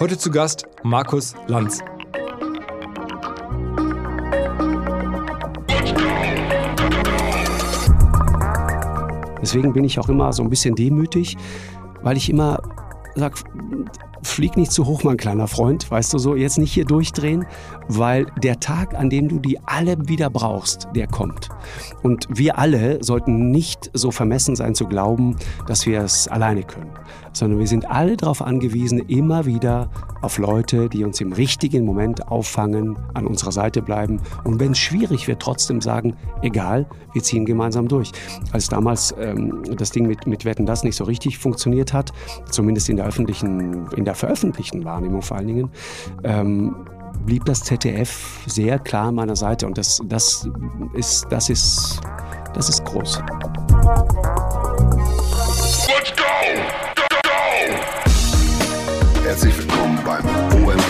Heute zu Gast Markus Lanz. Deswegen bin ich auch immer so ein bisschen demütig, weil ich immer sage, flieg nicht zu hoch, mein kleiner Freund, weißt du so, jetzt nicht hier durchdrehen, weil der Tag, an dem du die alle wieder brauchst, der kommt. Und wir alle sollten nicht so vermessen sein zu glauben, dass wir es alleine können, sondern wir sind alle darauf angewiesen, immer wieder auf Leute, die uns im richtigen Moment auffangen, an unserer Seite bleiben und wenn es schwierig wird, trotzdem sagen, egal, wir ziehen gemeinsam durch. Als damals ähm, das Ding mit, mit Wetten das nicht so richtig funktioniert hat, zumindest in der öffentlichen, in der veröffentlichten Wahrnehmung vor allen Dingen, ähm, blieb das ZDF sehr klar an meiner Seite und das, das, ist, das, ist, das ist groß. Let's go! Go, go! Herzlich willkommen beim OMR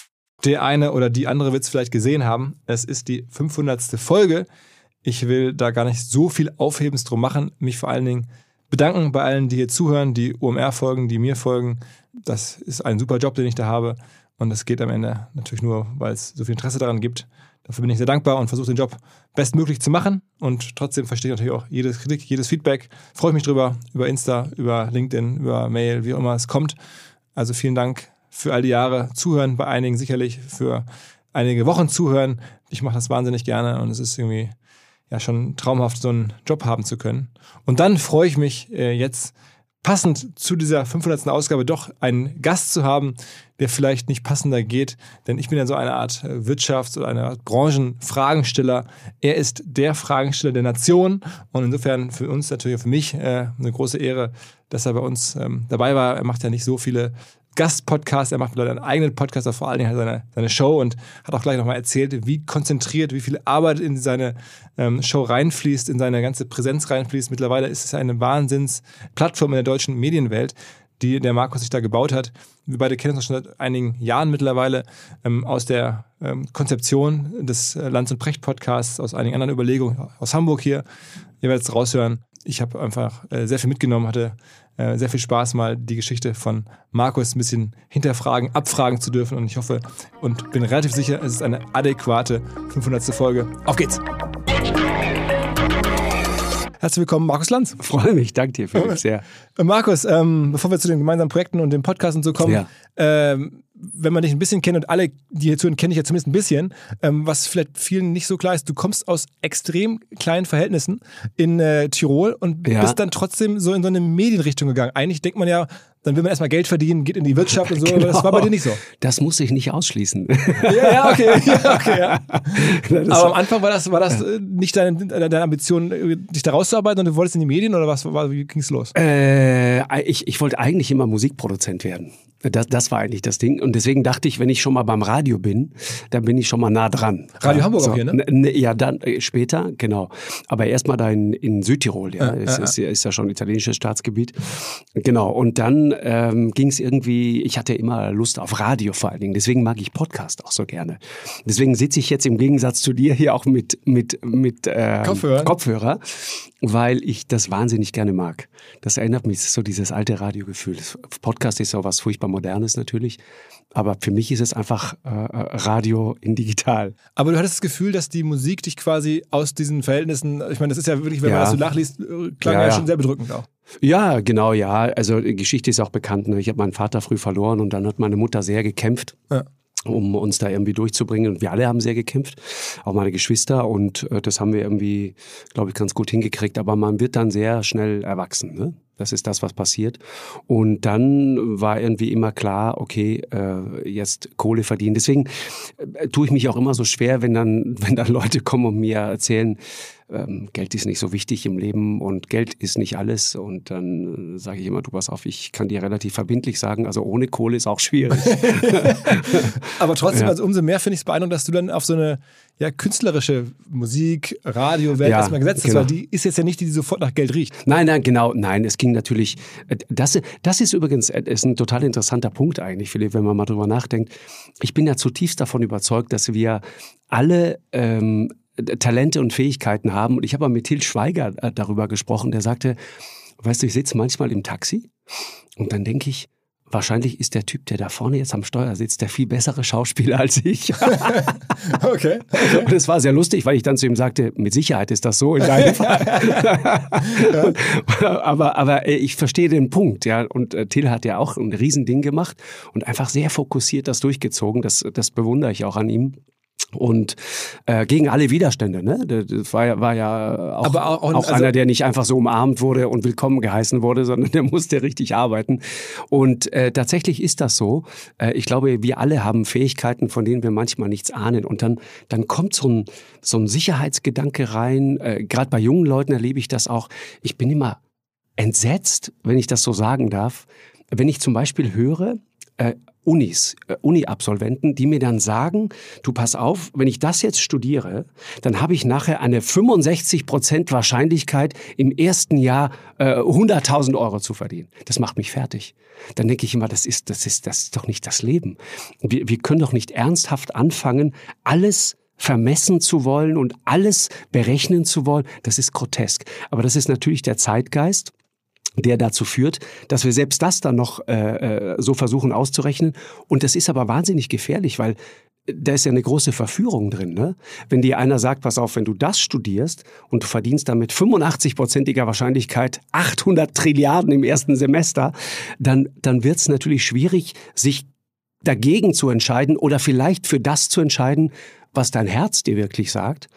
Der eine oder die andere wird es vielleicht gesehen haben. Es ist die 500. Folge. Ich will da gar nicht so viel Aufhebens drum machen. Mich vor allen Dingen bedanken bei allen, die hier zuhören, die OMR folgen, die mir folgen. Das ist ein super Job, den ich da habe. Und das geht am Ende natürlich nur, weil es so viel Interesse daran gibt. Dafür bin ich sehr dankbar und versuche den Job bestmöglich zu machen. Und trotzdem verstehe ich natürlich auch jede Kritik, jedes Feedback. Freue ich mich drüber, über Insta, über LinkedIn, über Mail, wie auch immer es kommt. Also vielen Dank für all die Jahre zuhören, bei einigen sicherlich für einige Wochen zuhören. Ich mache das wahnsinnig gerne und es ist irgendwie ja schon traumhaft, so einen Job haben zu können. Und dann freue ich mich äh, jetzt passend zu dieser 500. Ausgabe doch einen Gast zu haben, der vielleicht nicht passender geht, denn ich bin ja so eine Art äh, Wirtschafts- oder eine Art Branchenfragensteller. Er ist der Fragensteller der Nation und insofern für uns natürlich für mich äh, eine große Ehre, dass er bei uns ähm, dabei war. Er macht ja nicht so viele Gastpodcast, er macht einen eigenen Podcast, aber vor allen Dingen seine, seine Show und hat auch gleich nochmal erzählt, wie konzentriert, wie viel Arbeit in seine ähm, Show reinfließt, in seine ganze Präsenz reinfließt. Mittlerweile ist es eine Wahnsinnsplattform in der deutschen Medienwelt, die der Markus sich da gebaut hat. Wir beide kennen uns schon seit einigen Jahren mittlerweile ähm, aus der ähm, Konzeption des äh, Lanz und Precht Podcasts, aus einigen anderen Überlegungen aus Hamburg hier. Ihr werdet es raushören. Ich habe einfach äh, sehr viel mitgenommen, hatte äh, sehr viel Spaß, mal die Geschichte von Markus ein bisschen hinterfragen, abfragen zu dürfen. Und ich hoffe und bin relativ sicher, es ist eine adäquate 500. Folge. Auf geht's! Herzlich willkommen, Markus Lanz. Freue mich, danke dir, Philipp, sehr. Äh, Markus, ähm, bevor wir zu den gemeinsamen Projekten und dem Podcast und so kommen, ja. ähm, wenn man dich ein bisschen kennt und alle, die hier zuhören, kenne ich ja zumindest ein bisschen, ähm, was vielleicht vielen nicht so klar ist, du kommst aus extrem kleinen Verhältnissen in äh, Tirol und ja. bist dann trotzdem so in so eine Medienrichtung gegangen. Eigentlich denkt man ja, dann will man erstmal Geld verdienen, geht in die Wirtschaft und so. Genau. Das war bei dir nicht so. Das muss ich nicht ausschließen. Ja, ja, okay. Ja, okay ja. Aber am Anfang war das, war das äh, nicht deine, deine Ambition, äh, dich da rauszuarbeiten und du wolltest in die Medien oder was? Wie ging es los? Äh, ich, ich wollte eigentlich immer Musikproduzent werden. Das, das war eigentlich das Ding. Und deswegen dachte ich, wenn ich schon mal beim Radio bin, dann bin ich schon mal nah dran. Radio Hamburg so, auch hier, ne? Ja, dann äh, später, genau. Aber erstmal da in, in Südtirol, ja. ja, ist, ja. Ist, ist, ja schon italienisches Staatsgebiet. Genau. Und dann ähm, ging es irgendwie, ich hatte immer Lust auf Radio vor allen Dingen. Deswegen mag ich Podcast auch so gerne. Deswegen sitze ich jetzt im Gegensatz zu dir hier auch mit, mit, mit äh, Kopfhörer. Kopfhörer, weil ich das wahnsinnig gerne mag. Das erinnert mich so dieses alte Radiogefühl. Podcast ist so was furchtbar Modernes natürlich. Aber für mich ist es einfach äh, äh, Radio in digital. Aber du hattest das Gefühl, dass die Musik dich quasi aus diesen Verhältnissen, ich meine, das ist ja wirklich, wenn ja. man das so nachliest, äh, klang ja, ja schon sehr bedrückend auch. Ja, genau, ja. Also die Geschichte ist auch bekannt. Ne? Ich habe meinen Vater früh verloren und dann hat meine Mutter sehr gekämpft. Ja um uns da irgendwie durchzubringen. Und wir alle haben sehr gekämpft, auch meine Geschwister. Und äh, das haben wir irgendwie, glaube ich, ganz gut hingekriegt. Aber man wird dann sehr schnell erwachsen. Ne? Das ist das, was passiert. Und dann war irgendwie immer klar, okay, äh, jetzt Kohle verdienen. Deswegen äh, tue ich mich auch immer so schwer, wenn dann, wenn dann Leute kommen und mir erzählen, ähm, Geld ist nicht so wichtig im Leben und Geld ist nicht alles. Und dann äh, sage ich immer, du pass auf, ich kann dir relativ verbindlich sagen, also ohne Kohle ist auch schwierig. Aber trotzdem, ja. also umso mehr finde ich es beeindruckend, dass du dann auf so eine ja, künstlerische Musik, Radio, Welt ja, erstmal gesetzt hast, genau. weil die ist jetzt ja nicht die, die sofort nach Geld riecht. Nein, nein, genau, nein, es ging natürlich, äh, das, das ist übrigens äh, ist ein total interessanter Punkt eigentlich, Philipp, wenn man mal drüber nachdenkt. Ich bin ja zutiefst davon überzeugt, dass wir alle ähm, Talente und Fähigkeiten haben. Und ich habe mal mit Til Schweiger äh, darüber gesprochen, der sagte, weißt du, ich sitze manchmal im Taxi und dann denke ich, wahrscheinlich ist der Typ, der da vorne jetzt am Steuer sitzt, der viel bessere Schauspieler als ich. okay, okay. Und es war sehr lustig, weil ich dann zu ihm sagte, mit Sicherheit ist das so in deinem Fall. aber, aber äh, ich verstehe den Punkt, ja. Und äh, Till hat ja auch ein Riesending gemacht und einfach sehr fokussiert das durchgezogen. Das, das bewundere ich auch an ihm und äh, gegen alle Widerstände. Ne? Das war ja, war ja auch, auch, auch also einer, der nicht einfach so umarmt wurde und willkommen geheißen wurde, sondern der musste richtig arbeiten. Und äh, tatsächlich ist das so. Äh, ich glaube, wir alle haben Fähigkeiten, von denen wir manchmal nichts ahnen. Und dann, dann kommt so ein, so ein Sicherheitsgedanke rein. Äh, Gerade bei jungen Leuten erlebe ich das auch. Ich bin immer entsetzt, wenn ich das so sagen darf, wenn ich zum Beispiel höre, äh, Unis, äh, Uni-Absolventen, die mir dann sagen, du pass auf, wenn ich das jetzt studiere, dann habe ich nachher eine 65 Prozent Wahrscheinlichkeit, im ersten Jahr äh, 100.000 Euro zu verdienen. Das macht mich fertig. Dann denke ich immer, das ist, das ist, das ist doch nicht das Leben. Wir, wir können doch nicht ernsthaft anfangen, alles vermessen zu wollen und alles berechnen zu wollen. Das ist grotesk. Aber das ist natürlich der Zeitgeist der dazu führt, dass wir selbst das dann noch äh, äh, so versuchen auszurechnen. Und das ist aber wahnsinnig gefährlich, weil da ist ja eine große Verführung drin. Ne? Wenn dir einer sagt, pass auf, wenn du das studierst und du verdienst damit 85-prozentiger Wahrscheinlichkeit 800 Trilliarden im ersten Semester, dann, dann wird es natürlich schwierig, sich dagegen zu entscheiden oder vielleicht für das zu entscheiden, was dein Herz dir wirklich sagt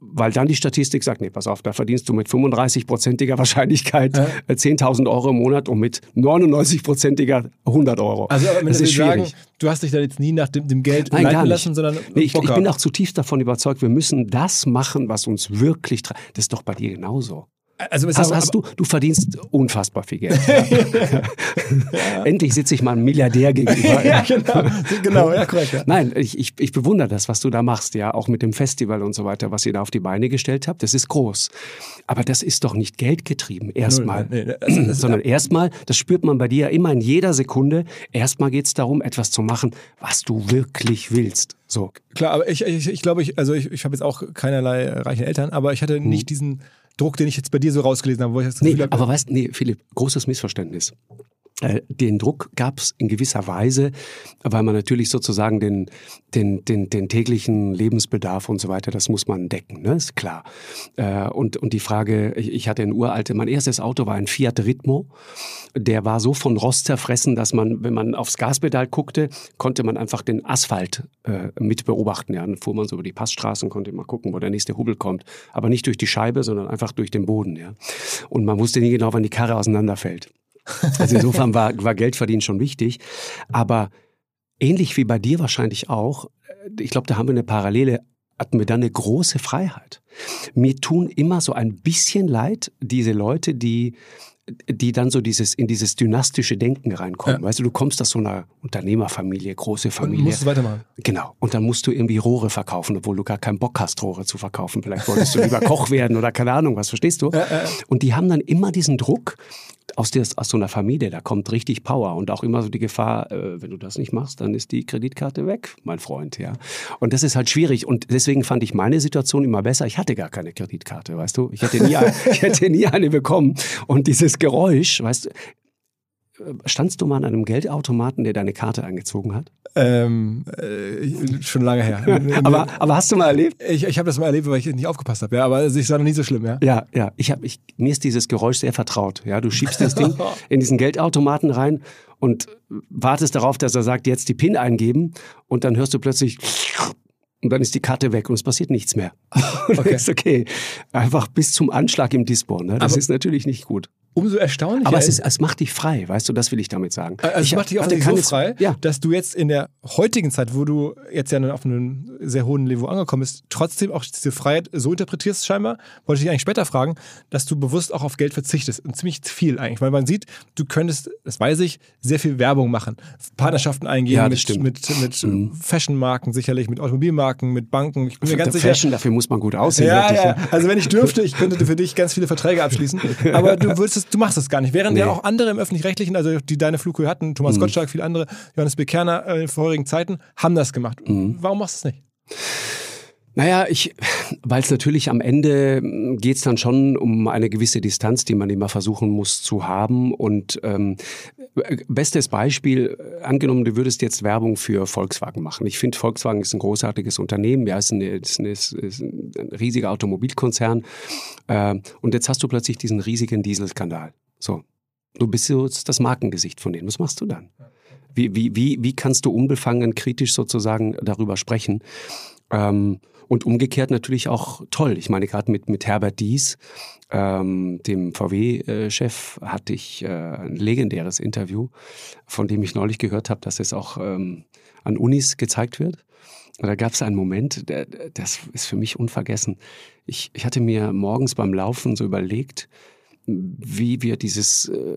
weil dann die Statistik sagt, nee, pass auf, da verdienst du mit 35-prozentiger Wahrscheinlichkeit ja. 10.000 äh, Euro im Monat und mit 99-prozentiger 100 Euro. Also aber das ist schwierig. Sagen, du hast dich da jetzt nie nach dem, dem Geld Nein, leiten lassen, sondern nee, ich, ich bin auch zutiefst davon überzeugt, wir müssen das machen, was uns wirklich... Das ist doch bei dir genauso. Also hast, hast du, du verdienst unfassbar viel Geld. ja. Endlich sitze ich mal einem Milliardär gegenüber. ja, genau, genau, ja, korrekt. Ja. Nein, ich, ich, ich bewundere das, was du da machst, ja, auch mit dem Festival und so weiter, was ihr da auf die Beine gestellt habt. Das ist groß. Aber das ist doch nicht geldgetrieben, erstmal. Nee, nee, also Sondern erstmal, das spürt man bei dir immer in jeder Sekunde, erstmal geht es darum, etwas zu machen, was du wirklich willst. So. Klar, aber ich, ich, ich glaube, ich, also ich, ich habe jetzt auch keinerlei reiche Eltern, aber ich hatte nicht hm. diesen Druck, den ich jetzt bei dir so rausgelesen habe, wo ich das Gefühl nee, habe. Aber weißt, nee, Philipp, großes Missverständnis. Äh, den Druck gab es in gewisser Weise, weil man natürlich sozusagen den, den, den, den täglichen Lebensbedarf und so weiter, das muss man decken, ne? ist klar. Äh, und, und die Frage, ich hatte ein uralte, mein erstes Auto war ein Fiat Ritmo, der war so von Rost zerfressen, dass man, wenn man aufs Gaspedal guckte, konnte man einfach den Asphalt äh, mit beobachten. Ja, dann fuhr man so über die Passstraßen, konnte mal gucken, wo der nächste Hubel kommt. Aber nicht durch die Scheibe, sondern einfach durch den Boden. Ja. Und man wusste nie genau, wann die Karre auseinanderfällt. Also insofern war, war Geldverdienen schon wichtig. Aber ähnlich wie bei dir wahrscheinlich auch, äh, ich glaube, da haben wir eine Parallele, hatten wir dann eine große Freiheit. Mir tun immer so ein bisschen leid, diese Leute, die die dann so dieses in dieses dynastische Denken reinkommen. Ja. Weißt du, du kommst aus so einer Unternehmerfamilie, große Familie. Und musst du weitermachen. Genau. Und dann musst du irgendwie Rohre verkaufen, obwohl du gar keinen Bock hast, Rohre zu verkaufen. Vielleicht wolltest du lieber Koch werden oder keine Ahnung, was verstehst du? Ja, ja. Und die haben dann immer diesen Druck, aus, des, aus so einer Familie, da kommt richtig Power und auch immer so die Gefahr, äh, wenn du das nicht machst, dann ist die Kreditkarte weg, mein Freund, ja. Und das ist halt schwierig und deswegen fand ich meine Situation immer besser. Ich hatte gar keine Kreditkarte, weißt du. Ich hätte nie, ich hätte nie eine bekommen und dieses Geräusch, weißt du, standst du mal an einem Geldautomaten, der deine Karte angezogen hat? Ähm, äh, schon lange her. aber, aber hast du mal erlebt? Ich, ich habe das mal erlebt, weil ich nicht aufgepasst habe. Ja, aber es war noch nie so schlimm, ja. Ja, ja. Ich hab, ich, mir ist dieses Geräusch sehr vertraut. Ja, du schiebst das Ding in diesen Geldautomaten rein und wartest darauf, dass er sagt, jetzt die PIN eingeben und dann hörst du plötzlich und dann ist die Karte weg und es passiert nichts mehr. okay. ist okay. Einfach bis zum Anschlag im Dispo. Ne? Das aber ist natürlich nicht gut umso erstaunlicher. Aber es, ist, es macht dich frei, weißt du, das will ich damit sagen. Also ich es macht dich auch so frei, ja. dass du jetzt in der heutigen Zeit, wo du jetzt ja auf einem sehr hohen Niveau angekommen bist, trotzdem auch diese Freiheit so interpretierst scheinbar, wollte ich dich eigentlich später fragen, dass du bewusst auch auf Geld verzichtest und ziemlich viel eigentlich, weil man sieht, du könntest, das weiß ich, sehr viel Werbung machen, Partnerschaften eingehen ja, mit, mit, mit mhm. Fashionmarken sicherlich, mit Automobilmarken, mit Banken. Ich bin mir ganz sicher. Fashion, dafür muss man gut aussehen. Ja, wirklich, ja. Also wenn ich dürfte, ich könnte für dich ganz viele Verträge abschließen, aber du würdest du machst es gar nicht. Während nee. ja auch andere im Öffentlich-Rechtlichen, also die deine Flughöhe hatten, Thomas mhm. Gottschalk, viele andere, Johannes Bekerner äh, in vorigen Zeiten, haben das gemacht. Mhm. Warum machst du es nicht? Naja, ich, weil es natürlich am Ende hm, geht es dann schon um eine gewisse Distanz, die man immer versuchen muss zu haben. Und ähm, bestes Beispiel, äh, angenommen, du würdest jetzt Werbung für Volkswagen machen. Ich finde, Volkswagen ist ein großartiges Unternehmen, ja, ist, eine, ist, eine, ist ein riesiger Automobilkonzern. Äh, und jetzt hast du plötzlich diesen riesigen Dieselskandal. So, du bist so das Markengesicht von denen. Was machst du dann? Wie, wie, wie, wie kannst du unbefangen kritisch sozusagen darüber sprechen? Ähm, und umgekehrt natürlich auch toll. Ich meine, gerade mit, mit Herbert Dies, ähm, dem VW-Chef, hatte ich äh, ein legendäres Interview, von dem ich neulich gehört habe, dass es auch ähm, an Unis gezeigt wird. Und da gab es einen Moment, der, das ist für mich unvergessen. Ich, ich hatte mir morgens beim Laufen so überlegt, wie wir dieses äh,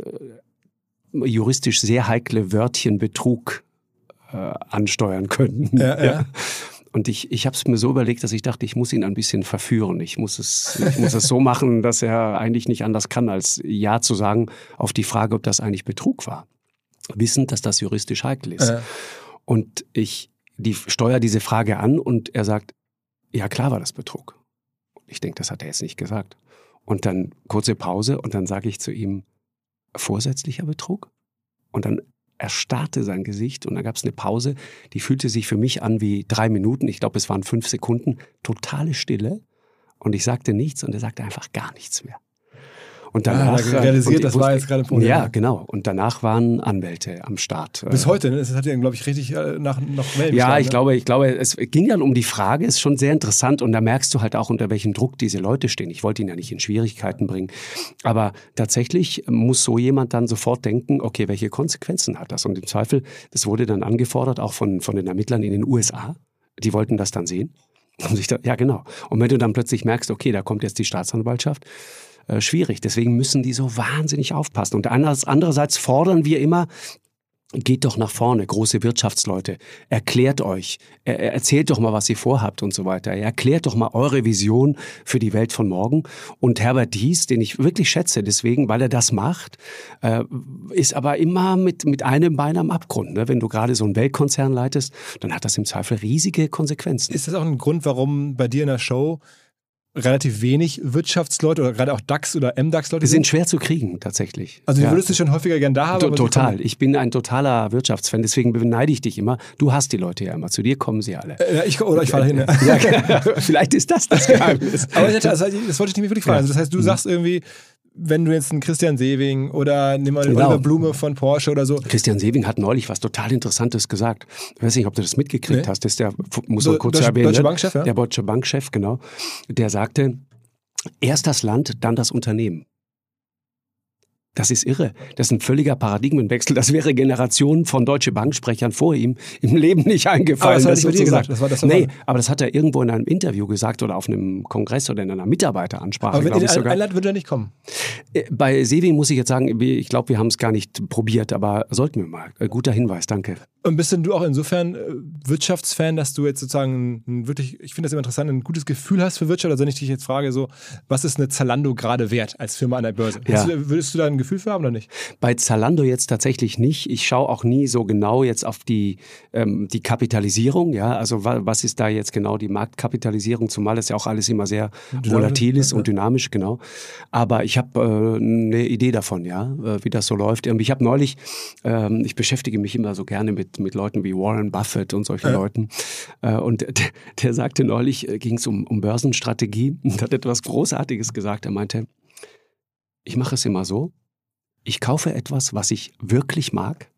juristisch sehr heikle Wörtchen Betrug äh, ansteuern könnten. Ja, ja. Und ich, ich habe es mir so überlegt, dass ich dachte, ich muss ihn ein bisschen verführen. Ich muss es, ich muss es so machen, dass er eigentlich nicht anders kann, als Ja zu sagen auf die Frage, ob das eigentlich Betrug war. Wissend, dass das juristisch heikel ist. Äh. Und ich die, steuere diese Frage an und er sagt, ja klar war das Betrug. Ich denke, das hat er jetzt nicht gesagt. Und dann kurze Pause und dann sage ich zu ihm, vorsätzlicher Betrug? Und dann erstarrte sein Gesicht und dann gab es eine Pause, die fühlte sich für mich an wie drei Minuten, ich glaube es waren fünf Sekunden, totale Stille. Und ich sagte nichts und er sagte einfach gar nichts mehr. Und danach ah, realisiert, das war jetzt gerade Problem. Ja, genau. Und danach waren Anwälte am Start. Bis heute, ne? Das hat ja, glaube ich, richtig äh, nach noch Wellen Ja, ich ne? glaube, ich glaube, es ging dann um die Frage, ist schon sehr interessant und da merkst du halt auch, unter welchem Druck diese Leute stehen. Ich wollte ihn ja nicht in Schwierigkeiten bringen. Aber tatsächlich muss so jemand dann sofort denken, okay, welche Konsequenzen hat das? Und im Zweifel, das wurde dann angefordert, auch von, von den Ermittlern in den USA. Die wollten das dann sehen. ja, genau. Und wenn du dann plötzlich merkst, okay, da kommt jetzt die Staatsanwaltschaft, äh, schwierig. Deswegen müssen die so wahnsinnig aufpassen. Und andererseits fordern wir immer, Geht doch nach vorne, große Wirtschaftsleute. Erklärt euch. erzählt doch mal, was ihr vorhabt und so weiter. Erklärt doch mal eure Vision für die Welt von morgen. Und Herbert Dies, den ich wirklich schätze, deswegen, weil er das macht, äh, ist aber immer mit, mit einem Bein am Abgrund. Ne? Wenn du gerade so einen Weltkonzern leitest, dann hat das im Zweifel riesige Konsequenzen. Ist das auch ein Grund, warum bei dir in der Show relativ wenig Wirtschaftsleute oder gerade auch DAX oder MDAX-Leute sind? sind schwer zu kriegen, tatsächlich. Also, die würdest du schon häufiger gern da haben? total. Ich bin ein totaler Wirtschaftsfan, deswegen beneide ich dich immer. Du hast die Leute ja immer. Zu dir kommen sie alle. Äh, ich, oder ich fahre hin. Ja. vielleicht ist das das Geheimnis. Aber das, das wollte ich nicht mehr wirklich fragen. Also, das heißt, du mhm. sagst irgendwie, wenn du jetzt einen Christian Sewing oder nimm mal genau. Oliver Blume von Porsche oder so. Christian Sewing hat neulich was total Interessantes gesagt. Ich weiß nicht, ob du das mitgekriegt nee. hast. Das ist der, muss man kurz Deutsche, erwähnen. Deutsche ne? Bankchef, ja? Der Deutsche Bankchef, genau. Der sagte, erst das Land, dann das Unternehmen. Das ist irre. Das ist ein völliger Paradigmenwechsel. Das wäre Generationen von Deutsche Banksprechern vor ihm im Leben nicht eingefallen. Aber das hat er gesagt. Das war, das nee, aber das hat er irgendwo in einem Interview gesagt oder auf einem Kongress oder in einer Mitarbeiteransprache. Aber in ich, sogar. Land würde er nicht kommen. Äh, bei Sevi muss ich jetzt sagen, ich glaube, wir haben es gar nicht probiert, aber sollten wir mal. Äh, guter Hinweis, danke. Und bist denn du auch insofern äh, Wirtschaftsfan, dass du jetzt sozusagen ein wirklich, ich finde das immer interessant, ein gutes Gefühl hast für Wirtschaft? Also wenn ich dich jetzt frage, so, was ist eine Zalando gerade wert als Firma an der Börse? Ja. Du, würdest du da ein Gefühl für haben oder nicht? Bei Zalando jetzt tatsächlich nicht. Ich schaue auch nie so genau jetzt auf die, ähm, die Kapitalisierung. Ja, also was ist da jetzt genau die Marktkapitalisierung? Zumal das ja auch alles immer sehr volatil ist und dynamisch, genau. Aber ich habe eine Idee davon, ja, äh, wie das so läuft. Ich habe neulich, ähm, ich beschäftige mich immer so gerne mit, mit Leuten wie Warren Buffett und solchen ja. Leuten. Äh, und der, der sagte neulich, äh, ging es um, um Börsenstrategie und hat etwas Großartiges gesagt. Er meinte, ich mache es immer so, ich kaufe etwas, was ich wirklich mag,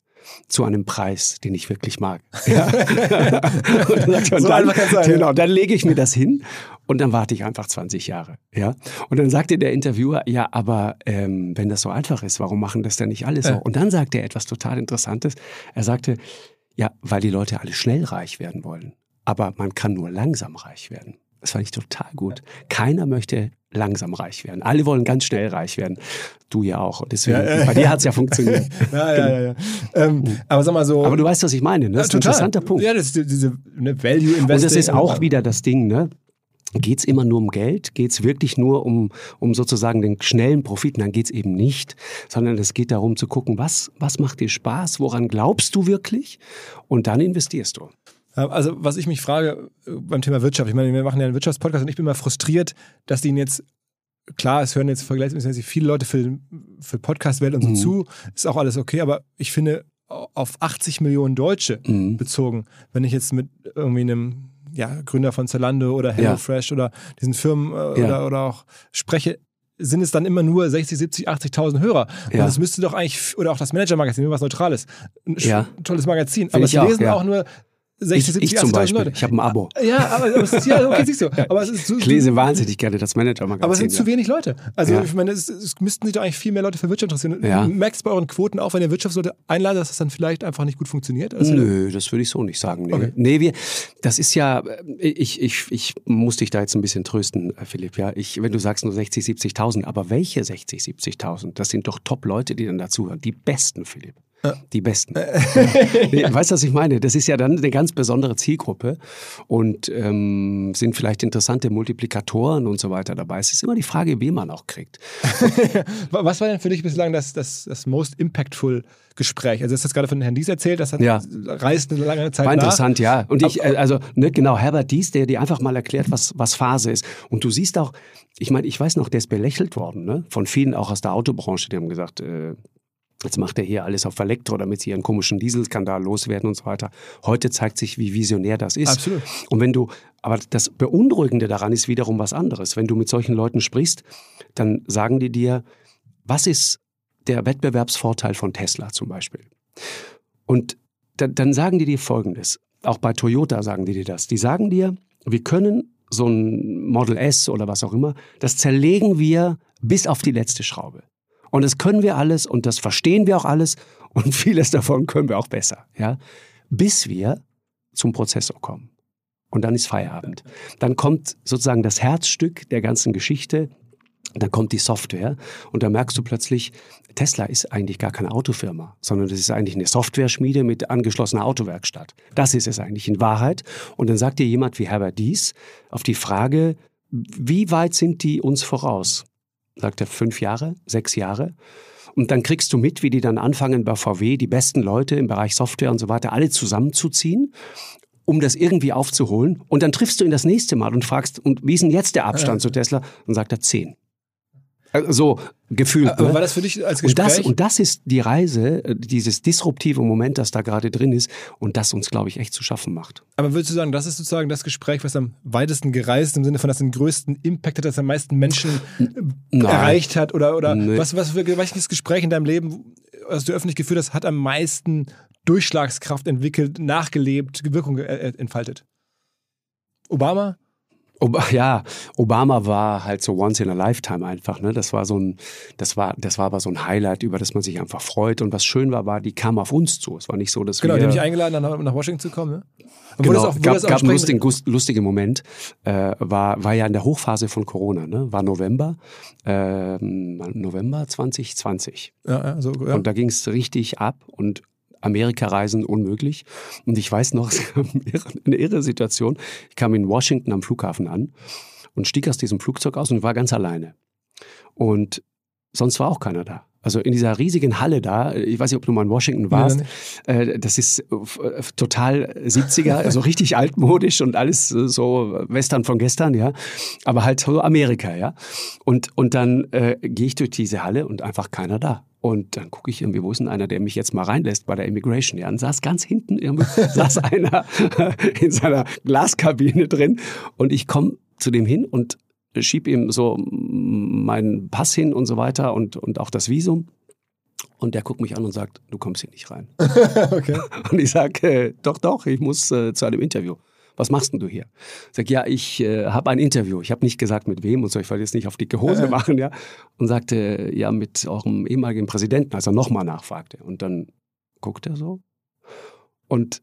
zu einem Preis, den ich wirklich mag. Ja. und dann, so dann, sein, genau, dann lege ich mir das hin und dann warte ich einfach 20 Jahre. Ja. Und dann sagte der Interviewer, ja, aber ähm, wenn das so einfach ist, warum machen das denn nicht alle so? Ja. Und dann sagte er etwas total Interessantes. Er sagte, ja, weil die Leute alle schnell reich werden wollen. Aber man kann nur langsam reich werden. Das fand ich total gut. Keiner möchte langsam reich werden. Alle wollen ganz schnell reich werden. Du ja auch. Deswegen, ja, ja, bei dir hat es ja funktioniert. ja, ja, ja. ja. Ähm, aber sag mal so. Aber du weißt, was ich meine. Ne? Das ist ein interessanter Punkt. Ja, das ist diese ne, Value Investing. Und das ist auch wieder das Ding, ne? Geht es immer nur um Geld? Geht es wirklich nur um, um sozusagen den schnellen Profit? Nein, geht es eben nicht, sondern es geht darum zu gucken, was, was macht dir Spaß, woran glaubst du wirklich? Und dann investierst du. Also, was ich mich frage äh, beim Thema Wirtschaft, ich meine, wir machen ja einen Wirtschaftspodcast und ich bin mal frustriert, dass die jetzt, klar, es hören jetzt vergleichsweise viele Leute für, für Podcast-Welt und so mhm. zu, ist auch alles okay, aber ich finde, auf 80 Millionen Deutsche mhm. bezogen, wenn ich jetzt mit irgendwie einem ja, Gründer von Zalando oder HelloFresh ja. oder diesen Firmen äh, ja. oder, oder auch spreche, sind es dann immer nur 60, 70, 80.000 Hörer. Ja. Und es müsste doch eigentlich, oder auch das Manager-Magazin, was Neutrales, ein ja. tolles Magazin. Find aber es lesen auch, auch nur 60, 70, ich, ich zum Beispiel. Leute. Ich habe ein Abo. Ja, aber, aber es ist, ja, okay, siehst du. Aber es ist so, ich lese wahnsinnig gerne das Manager-Magazin. Aber es sind ja. zu wenig Leute. Also ja. ich meine, es, es, müssten sich doch eigentlich viel mehr Leute für Wirtschaft interessieren. Ja. Du merkst bei euren Quoten auch, wenn ihr Wirtschaftsleute einladet, dass das dann vielleicht einfach nicht gut funktioniert? Also Nö, das würde ich so nicht sagen. Nee. Okay. nee, wir, das ist ja, ich, ich, ich muss dich da jetzt ein bisschen trösten, Philipp. Ja, ich, wenn du sagst nur 60, 70.000, aber welche 60, 70.000? Das sind doch Top-Leute, die dann dazuhören. Die besten, Philipp. Die Besten. weißt du, was ich meine? Das ist ja dann eine ganz besondere Zielgruppe und ähm, sind vielleicht interessante Multiplikatoren und so weiter dabei. Es ist immer die Frage, wie man auch kriegt. was war denn für dich bislang das, das, das most impactful Gespräch? Also, du hast jetzt gerade von Herrn Dies erzählt, das hat, ja. reist eine lange Zeit War nach. interessant, ja. Und ich, äh, also, ne, genau, Herbert Dies, der dir einfach mal erklärt, was, was Phase ist. Und du siehst auch, ich meine, ich weiß noch, der ist belächelt worden, ne? von vielen auch aus der Autobranche, die haben gesagt, äh, Jetzt macht er hier alles auf Elektro, damit sie ihren komischen Dieselskandal loswerden und so weiter. Heute zeigt sich, wie visionär das ist. Absolut. Und wenn du, aber das Beunruhigende daran ist wiederum was anderes. Wenn du mit solchen Leuten sprichst, dann sagen die dir, was ist der Wettbewerbsvorteil von Tesla zum Beispiel? Und dann, dann sagen die dir Folgendes. Auch bei Toyota sagen die dir das. Die sagen dir, wir können so ein Model S oder was auch immer, das zerlegen wir bis auf die letzte Schraube. Und das können wir alles und das verstehen wir auch alles und vieles davon können wir auch besser, ja, bis wir zum Prozessor kommen. Und dann ist Feierabend. Dann kommt sozusagen das Herzstück der ganzen Geschichte. Dann kommt die Software und da merkst du plötzlich, Tesla ist eigentlich gar keine Autofirma, sondern das ist eigentlich eine Software-Schmiede mit angeschlossener Autowerkstatt. Das ist es eigentlich in Wahrheit. Und dann sagt dir jemand wie Herbert Dies auf die Frage, wie weit sind die uns voraus? Sagt er, fünf Jahre, sechs Jahre. Und dann kriegst du mit, wie die dann anfangen bei VW, die besten Leute im Bereich Software und so weiter, alle zusammenzuziehen, um das irgendwie aufzuholen. Und dann triffst du ihn das nächste Mal und fragst, und wie ist denn jetzt der Abstand ja. zu Tesla? Und sagt er zehn. Äh, so gefühlt. Aber ne? war das für dich als Gespräch? Und das, und das ist die Reise, äh, dieses disruptive Moment, das da gerade drin ist und das uns, glaube ich, echt zu schaffen macht. Aber würdest du sagen, das ist sozusagen das Gespräch, was am weitesten gereist im Sinne von, das den größten Impact hat, das am meisten Menschen Nein. erreicht hat? Oder, oder nee. was, was für welches Gespräch in deinem Leben, was du öffentlich geführt hast, hat am meisten Durchschlagskraft entwickelt, nachgelebt, Wirkung äh, entfaltet? Obama? Ob, ja, Obama war halt so once in a lifetime einfach, ne? Das war so ein, das war, das war aber so ein Highlight, über das man sich einfach freut. Und was schön war, war, die kam auf uns zu. Es war nicht so, dass genau, wir. Genau, die haben mich eingeladen, nach, nach Washington zu kommen, ne? Und genau, auch, gab, gab einen lustigen, lustigen Moment, äh, war, war ja in der Hochphase von Corona, ne? war November, äh, November 2020. Ja, also, ja. Und da ging es richtig ab und Amerika-Reisen unmöglich. Und ich weiß noch, es gab eine irre Situation. Ich kam in Washington am Flughafen an und stieg aus diesem Flugzeug aus und war ganz alleine. Und sonst war auch keiner da. Also in dieser riesigen Halle da, ich weiß nicht, ob du mal in Washington warst, ja, das ist äh, total 70er, also richtig altmodisch und alles so Western von gestern, ja. Aber halt so Amerika, ja. Und, und dann äh, gehe ich durch diese Halle und einfach keiner da. Und dann gucke ich irgendwie, wo ist denn einer, der mich jetzt mal reinlässt bei der Immigration? Ja, und saß ganz hinten, irgendwie, saß einer in seiner Glaskabine drin und ich komme zu dem hin und schieb ihm so meinen Pass hin und so weiter und, und auch das Visum. Und der guckt mich an und sagt, du kommst hier nicht rein. okay. Und ich sage, äh, doch, doch, ich muss äh, zu einem Interview. Was machst denn du hier? Ich sage, ja, ich äh, habe ein Interview. Ich habe nicht gesagt, mit wem und so, ich wollte jetzt nicht auf dicke Hose machen, ja. Und sagte, ja, mit eurem ehemaligen Präsidenten, als er nochmal nachfragte. Und dann guckt er so. Und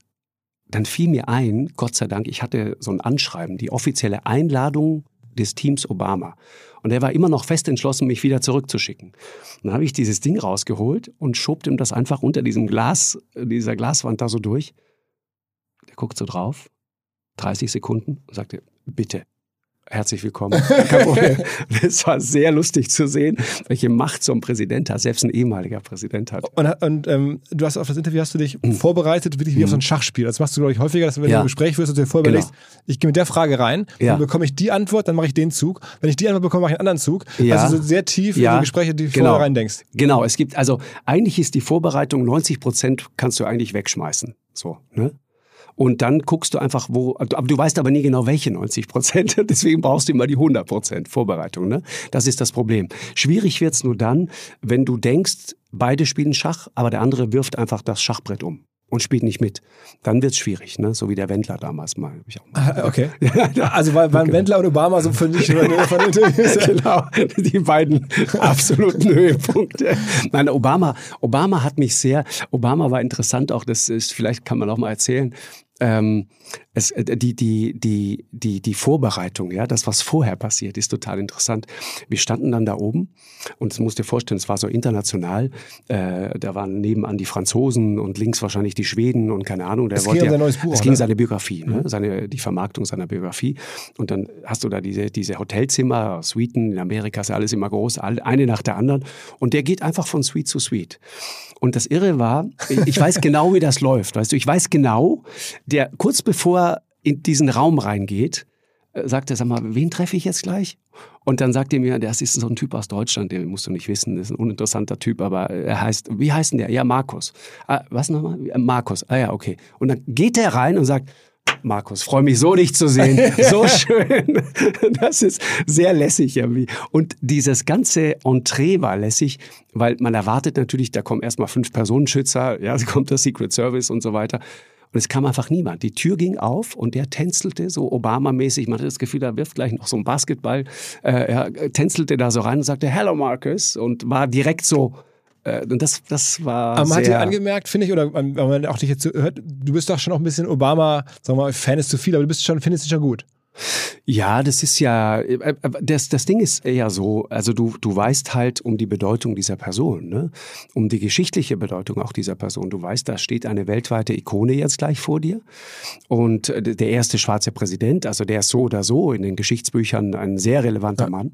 dann fiel mir ein, Gott sei Dank, ich hatte so ein Anschreiben, die offizielle Einladung des Teams Obama. Und er war immer noch fest entschlossen, mich wieder zurückzuschicken. dann habe ich dieses Ding rausgeholt und schob ihm das einfach unter diesem Glas, dieser Glaswand da so durch. Der guckt so drauf, 30 Sekunden und sagte, bitte, herzlich willkommen. das war sehr lustig zu sehen, welche Macht so ein Präsident hat, selbst ein ehemaliger Präsident hat. Und, und ähm, du hast auf das Interview hast du dich mhm. vorbereitet, wirklich wie mhm. auf so ein Schachspiel. Das machst du, glaube ich, häufiger, dass wenn ja. du ein Gespräch führst und dir vorbelegst, genau. ich gehe mit der Frage rein, ja. dann bekomme ich die Antwort, dann mache ich den Zug. Wenn ich die Antwort bekomme, mache ich einen anderen Zug. Ja. Also so sehr tief ja. in die Gespräche, die du genau. vorher rein denkst. Genau, es gibt, also eigentlich ist die Vorbereitung 90 Prozent kannst du eigentlich wegschmeißen. So, ne? Und dann guckst du einfach, wo, aber du weißt aber nie genau, welche 90 Prozent. Deswegen brauchst du immer die 100 Prozent Vorbereitung. Ne? Das ist das Problem. Schwierig wird's nur dann, wenn du denkst, beide spielen Schach, aber der andere wirft einfach das Schachbrett um und spielt nicht mit. Dann wird's schwierig, ne? so wie der Wendler damals mal. Mal. Okay. also waren, waren genau. Wendler und Obama so für Interviews? genau, die beiden absoluten Höhepunkte. Nein, Obama, Obama hat mich sehr, Obama war interessant auch, das ist, vielleicht kann man auch mal erzählen, ähm, es, äh, die, die, die, die, die Vorbereitung, ja, das, was vorher passiert, ist total interessant. Wir standen dann da oben und es musst dir vorstellen, es war so international. Äh, da waren nebenan die Franzosen und links wahrscheinlich die Schweden und keine Ahnung. Der es ging um sein neues Buch. Es ging um seine Biografie, ne? Mhm. seine, die Vermarktung seiner Biografie. Und dann hast du da diese, diese Hotelzimmer, Suiten, in Amerika ist ja alles immer groß, eine nach der anderen. Und der geht einfach von Suite zu Suite. Und das Irre war, ich weiß genau, wie das läuft. Weißt du, ich weiß genau, der kurz bevor in diesen Raum reingeht, äh, sagt er, sag mal, wen treffe ich jetzt gleich? Und dann sagt er mir, das ist so ein Typ aus Deutschland, den musst du nicht wissen, das ist ein uninteressanter Typ, aber er heißt, wie heißt denn der? Ja, Markus. Ah, was nochmal? Markus. Ah ja, okay. Und dann geht er rein und sagt, Markus, freue mich so, dich zu sehen. So schön. Das ist sehr lässig irgendwie. Und dieses ganze Entree war lässig, weil man erwartet natürlich, da kommen erstmal fünf Personenschützer, ja, kommt der Secret Service und so weiter. Und es kam einfach niemand. Die Tür ging auf und der tänzelte so Obama-mäßig. Man hatte das Gefühl, er wirft gleich noch so einen Basketball. Äh, er tänzelte da so rein und sagte, Hello Marcus und war direkt so und das, das war. Aber man hat dir angemerkt, finde ich, oder wenn man auch dich jetzt hört, du bist doch schon auch ein bisschen Obama, sagen wir mal, Fan ist zu viel, aber du bist schon, findest ihn schon gut. Ja, das ist ja, äh, das, das Ding ist ja so, also du, du weißt halt um die Bedeutung dieser Person, ne? um die geschichtliche Bedeutung auch dieser Person. Du weißt, da steht eine weltweite Ikone jetzt gleich vor dir und äh, der erste schwarze Präsident, also der ist so oder so in den Geschichtsbüchern ein sehr relevanter ja. Mann.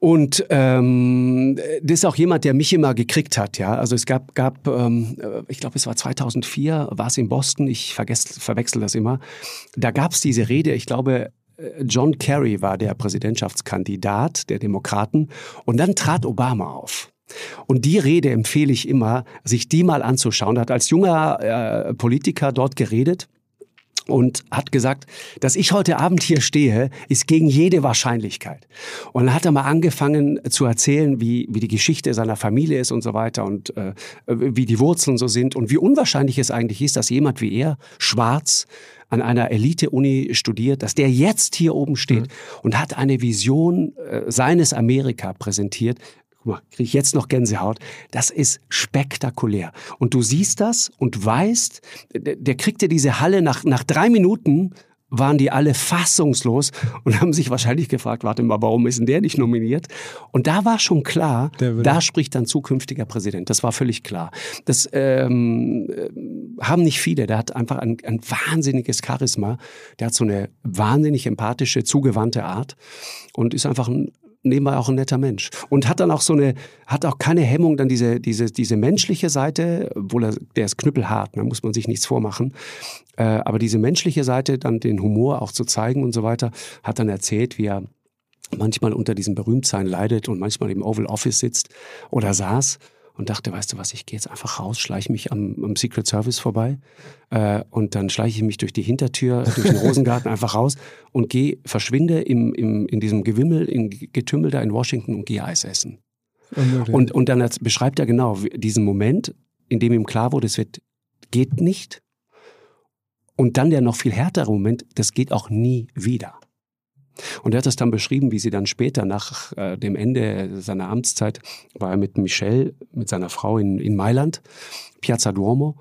Und ähm, das ist auch jemand, der mich immer gekriegt hat. Ja, also es gab, gab, ähm, ich glaube, es war 2004, war es in Boston. Ich vergesse, verwechsel das immer. Da gab es diese Rede. Ich glaube, John Kerry war der Präsidentschaftskandidat der Demokraten. Und dann trat Obama auf. Und die Rede empfehle ich immer, sich die mal anzuschauen. Er hat als junger äh, Politiker dort geredet. Und hat gesagt, dass ich heute Abend hier stehe, ist gegen jede Wahrscheinlichkeit. Und dann hat er mal angefangen zu erzählen, wie, wie die Geschichte seiner Familie ist und so weiter und äh, wie die Wurzeln so sind und wie unwahrscheinlich es eigentlich ist, dass jemand wie er, schwarz, an einer Elite-Uni studiert, dass der jetzt hier oben steht mhm. und hat eine Vision äh, seines Amerika präsentiert, guck mal, kriege ich jetzt noch Gänsehaut. Das ist spektakulär. Und du siehst das und weißt, der, der kriegte diese Halle nach, nach drei Minuten waren die alle fassungslos und haben sich wahrscheinlich gefragt, warte mal, warum ist denn der nicht nominiert? Und da war schon klar, da spricht dann zukünftiger Präsident. Das war völlig klar. Das ähm, äh, haben nicht viele. Der hat einfach ein, ein wahnsinniges Charisma. Der hat so eine wahnsinnig empathische, zugewandte Art und ist einfach ein nebenbei auch ein netter Mensch. Und hat dann auch so eine, hat auch keine Hemmung, dann diese, diese, diese menschliche Seite, obwohl er, der ist knüppelhart, da muss man sich nichts vormachen. Äh, aber diese menschliche Seite, dann den Humor auch zu zeigen und so weiter, hat dann erzählt, wie er manchmal unter diesem Berühmtsein leidet und manchmal im Oval Office sitzt oder saß und dachte, weißt du was, ich gehe jetzt einfach raus, schleiche mich am, am Secret Service vorbei äh, und dann schleiche ich mich durch die Hintertür, durch den Rosengarten einfach raus und gehe, verschwinde im, im, in diesem Gewimmel, im Getümmel da in Washington und gehe Eis essen. Und, und dann beschreibt er genau diesen Moment, in dem ihm klar wurde, es wird, geht nicht. Und dann der noch viel härtere Moment, das geht auch nie wieder. Und er hat das dann beschrieben, wie sie dann später nach äh, dem Ende seiner Amtszeit war er mit Michelle, mit seiner Frau in, in Mailand, Piazza Duomo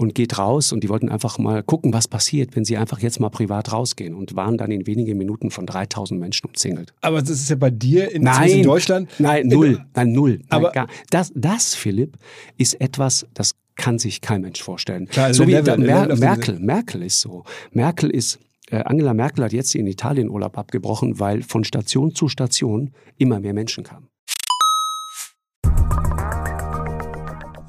und geht raus und die wollten einfach mal gucken, was passiert, wenn sie einfach jetzt mal privat rausgehen und waren dann in wenigen Minuten von 3000 Menschen umzingelt. Aber das ist ja bei dir in, nein, in Deutschland? Nein, null, nein, null. Aber nein, das, das, Philipp, ist etwas, das kann sich kein Mensch vorstellen. Klar, also so wie Level, Mer Merkel, Merkel ist so. Merkel ist äh, Angela Merkel hat jetzt in Italien Urlaub abgebrochen, weil von Station zu Station immer mehr Menschen kamen.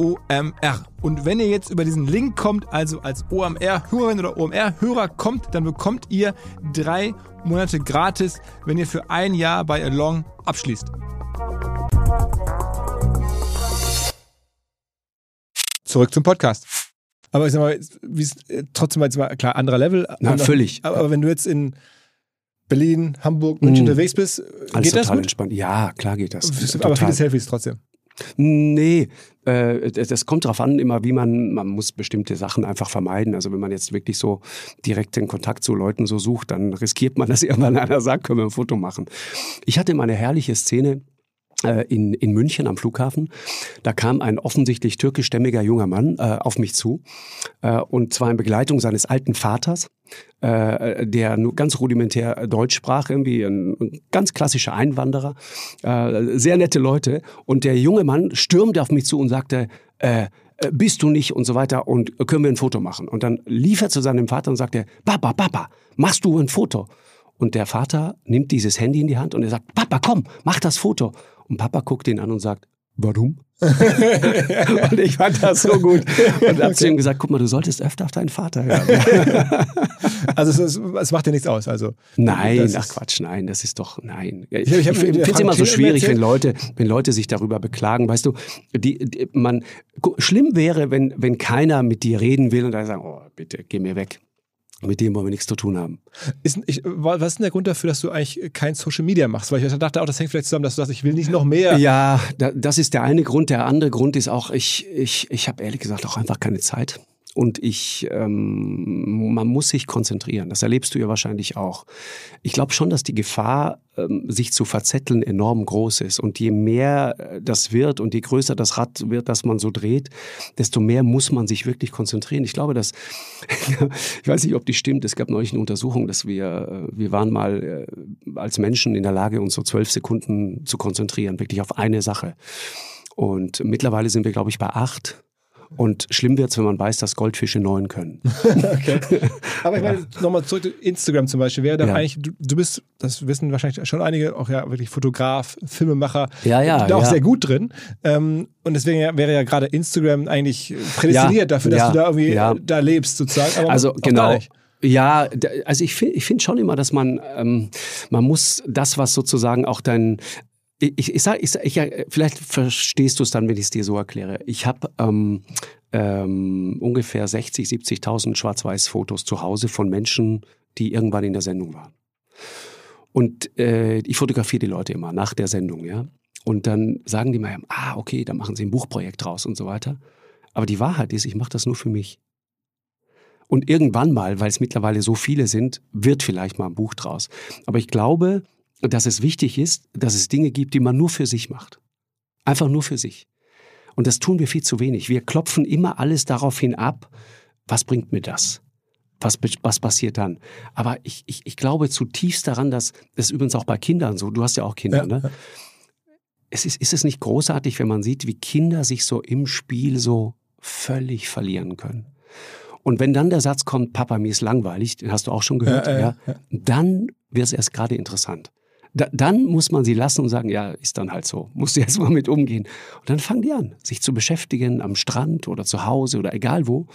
OMR. Und wenn ihr jetzt über diesen Link kommt, also als OMR-Hörerin oder OMR-Hörer kommt, dann bekommt ihr drei Monate gratis, wenn ihr für ein Jahr bei Along abschließt. Zurück zum Podcast. Aber ich sag mal, äh, trotzdem jetzt mal klar, anderer Level. Na, anderer, völlig. Aber, wenn du jetzt in Berlin, Hamburg, München mm. unterwegs bist, Alles geht das gut? entspannt. Ja, klar geht das. Aber total. viele Selfies trotzdem. Nee, äh, das kommt darauf an, immer wie man, man muss bestimmte Sachen einfach vermeiden. Also wenn man jetzt wirklich so direkt den Kontakt zu Leuten so sucht, dann riskiert man, dass irgendwann einer sagt, können wir ein Foto machen. Ich hatte mal eine herrliche Szene, in, in München am Flughafen. Da kam ein offensichtlich türkischstämmiger junger Mann äh, auf mich zu, äh, und zwar in Begleitung seines alten Vaters, äh, der nur ganz rudimentär Deutsch sprach, irgendwie ein, ein ganz klassischer Einwanderer, äh, sehr nette Leute. Und der junge Mann stürmte auf mich zu und sagte, äh, äh bist du nicht und so weiter und können wir ein Foto machen? Und dann lief er zu seinem Vater und sagte, Papa, Papa, machst du ein Foto? Und der Vater nimmt dieses Handy in die Hand und er sagt, Papa, komm, mach das Foto. Und Papa guckt ihn an und sagt, warum? und ich fand das so gut. Und hab zu ihm gesagt, guck mal, du solltest öfter auf deinen Vater hören. also es, es, macht dir nichts aus. Also nein, ach Quatsch, nein, das ist doch nein. Ich, ich, ich finde es immer so schwierig, wenn Leute, wenn Leute sich darüber beklagen. Weißt du, die, die, man schlimm wäre, wenn wenn keiner mit dir reden will und dann sagen, oh bitte, geh mir weg. Mit dem wollen wir nichts zu tun haben. Ist, ich, was ist denn der Grund dafür, dass du eigentlich kein Social Media machst? Weil ich dachte auch, das hängt vielleicht zusammen, dass du sagst, ich will nicht noch mehr. Ja, das ist der eine Grund. Der andere Grund ist auch, ich, ich, ich habe ehrlich gesagt auch einfach keine Zeit und ich, ähm, man muss sich konzentrieren. Das erlebst du ja wahrscheinlich auch. Ich glaube schon, dass die Gefahr, ähm, sich zu verzetteln, enorm groß ist. Und je mehr äh, das wird und je größer das Rad wird, das man so dreht, desto mehr muss man sich wirklich konzentrieren. Ich glaube, dass, ich weiß nicht, ob die stimmt. Es gab neulich eine Untersuchung, dass wir, äh, wir waren mal äh, als Menschen in der Lage, uns so zwölf Sekunden zu konzentrieren, wirklich auf eine Sache. Und mittlerweile sind wir, glaube ich, bei acht. Und schlimm wird's, wenn man weiß, dass Goldfische neun können. okay. Aber ich meine, ja. nochmal zurück zu Instagram zum Beispiel. Wäre da ja. eigentlich, du, du, bist, das wissen wahrscheinlich schon einige, auch ja wirklich Fotograf, Filmemacher, ja, ja, da auch ja. sehr gut drin. Ähm, und deswegen wäre ja gerade Instagram eigentlich prädestiniert dafür, dass du da irgendwie da lebst sozusagen. Aber also genau. Ja, also ich finde ich find schon immer, dass man, ähm, man muss das, was sozusagen auch dein, ich, ich sag, ich, ich, vielleicht verstehst du es dann, wenn ich es dir so erkläre. Ich habe ähm, ähm, ungefähr 60, 70.000 Schwarz-Weiß-Fotos zu Hause von Menschen, die irgendwann in der Sendung waren. Und äh, ich fotografiere die Leute immer nach der Sendung, ja. Und dann sagen die mir, ah, okay, dann machen sie ein Buchprojekt draus und so weiter. Aber die Wahrheit ist, ich mache das nur für mich. Und irgendwann mal, weil es mittlerweile so viele sind, wird vielleicht mal ein Buch draus. Aber ich glaube, dass es wichtig ist, dass es Dinge gibt, die man nur für sich macht. Einfach nur für sich. Und das tun wir viel zu wenig. Wir klopfen immer alles daraufhin ab, was bringt mir das? Was, was passiert dann? Aber ich, ich, ich glaube zutiefst daran, dass das ist übrigens auch bei Kindern so, du hast ja auch Kinder, ja. ne? Es ist, ist es nicht großartig, wenn man sieht, wie Kinder sich so im Spiel so völlig verlieren können? Und wenn dann der Satz kommt, Papa, mir ist langweilig, den hast du auch schon gehört, ja, ja, ja. dann wird es erst gerade interessant. Da, dann muss man sie lassen und sagen, ja, ist dann halt so, musst du jetzt mal mit umgehen. Und dann fangen die an, sich zu beschäftigen am Strand oder zu Hause oder egal wo.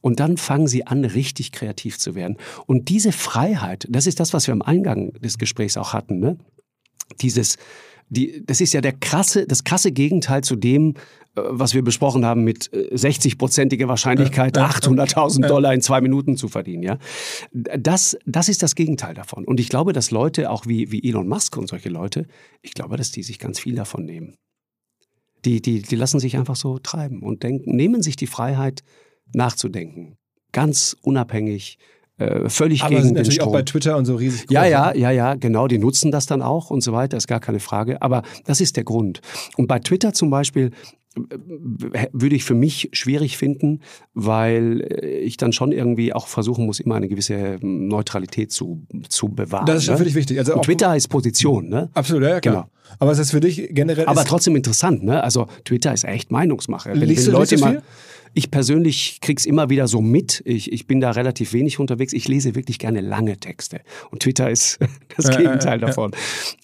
Und dann fangen sie an, richtig kreativ zu werden. Und diese Freiheit, das ist das, was wir am Eingang des Gesprächs auch hatten, ne? Dieses, die, das ist ja der krasse, das krasse Gegenteil zu dem, äh, was wir besprochen haben, mit 60-prozentiger äh, Wahrscheinlichkeit 800.000 Dollar in zwei Minuten zu verdienen. Ja, das, das ist das Gegenteil davon. Und ich glaube, dass Leute, auch wie, wie Elon Musk und solche Leute, ich glaube, dass die sich ganz viel davon nehmen. Die, die, die lassen sich einfach so treiben und denken, nehmen sich die Freiheit, nachzudenken. Ganz unabhängig äh, völlig Aber gegen sind natürlich den Strom. auch bei Twitter und so riesig groß. Ja, ja, ja, ja, genau. Die nutzen das dann auch und so weiter, ist gar keine Frage. Aber das ist der Grund. Und bei Twitter zum Beispiel äh, würde ich für mich schwierig finden, weil äh, ich dann schon irgendwie auch versuchen muss, immer eine gewisse ähm, Neutralität zu, zu bewahren. Das ist ne? für dich wichtig. Also Twitter ist Position, ne? Absolut, ja, klar. Genau. Aber es ist für dich generell. Aber trotzdem interessant, ne? Also Twitter ist echt Meinungsmache. Wenn, liest wenn du, Leute liest du viel? Ich persönlich krieg's immer wieder so mit. Ich, ich bin da relativ wenig unterwegs. Ich lese wirklich gerne lange Texte. Und Twitter ist das Gegenteil davon.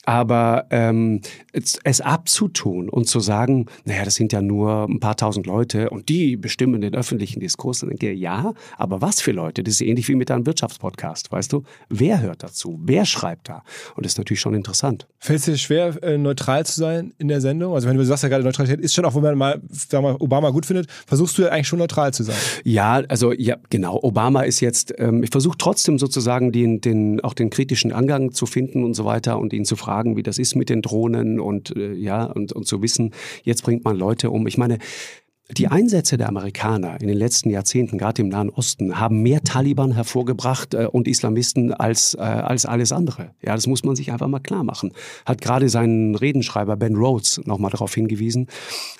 Aber ähm, es, es abzutun und zu sagen, naja, das sind ja nur ein paar tausend Leute und die bestimmen den öffentlichen Diskurs, dann denke ich, ja, aber was für Leute? Das ist ähnlich wie mit einem Wirtschaftspodcast, weißt du? Wer hört dazu? Wer schreibt da? Und das ist natürlich schon interessant. Fällt es dir schwer, äh, neutral zu sein in der Sendung? Also wenn du sagst ja gerade, Neutralität ist schon auch, wenn man mal, sagen wir mal Obama gut findet, versuchst du ja eigentlich schon neutral zu sein. Ja, also ja, genau. Obama ist jetzt, ähm, ich versuche trotzdem sozusagen den, den, auch den kritischen Angang zu finden und so weiter und ihn zu fragen, wie das ist mit den Drohnen und äh, ja, und, und zu wissen, jetzt bringt man Leute um. Ich meine, die Einsätze der Amerikaner in den letzten Jahrzehnten, gerade im Nahen Osten, haben mehr Taliban hervorgebracht äh, und Islamisten als, äh, als alles andere. Ja, das muss man sich einfach mal klar machen. Hat gerade sein Redenschreiber Ben Rhodes nochmal darauf hingewiesen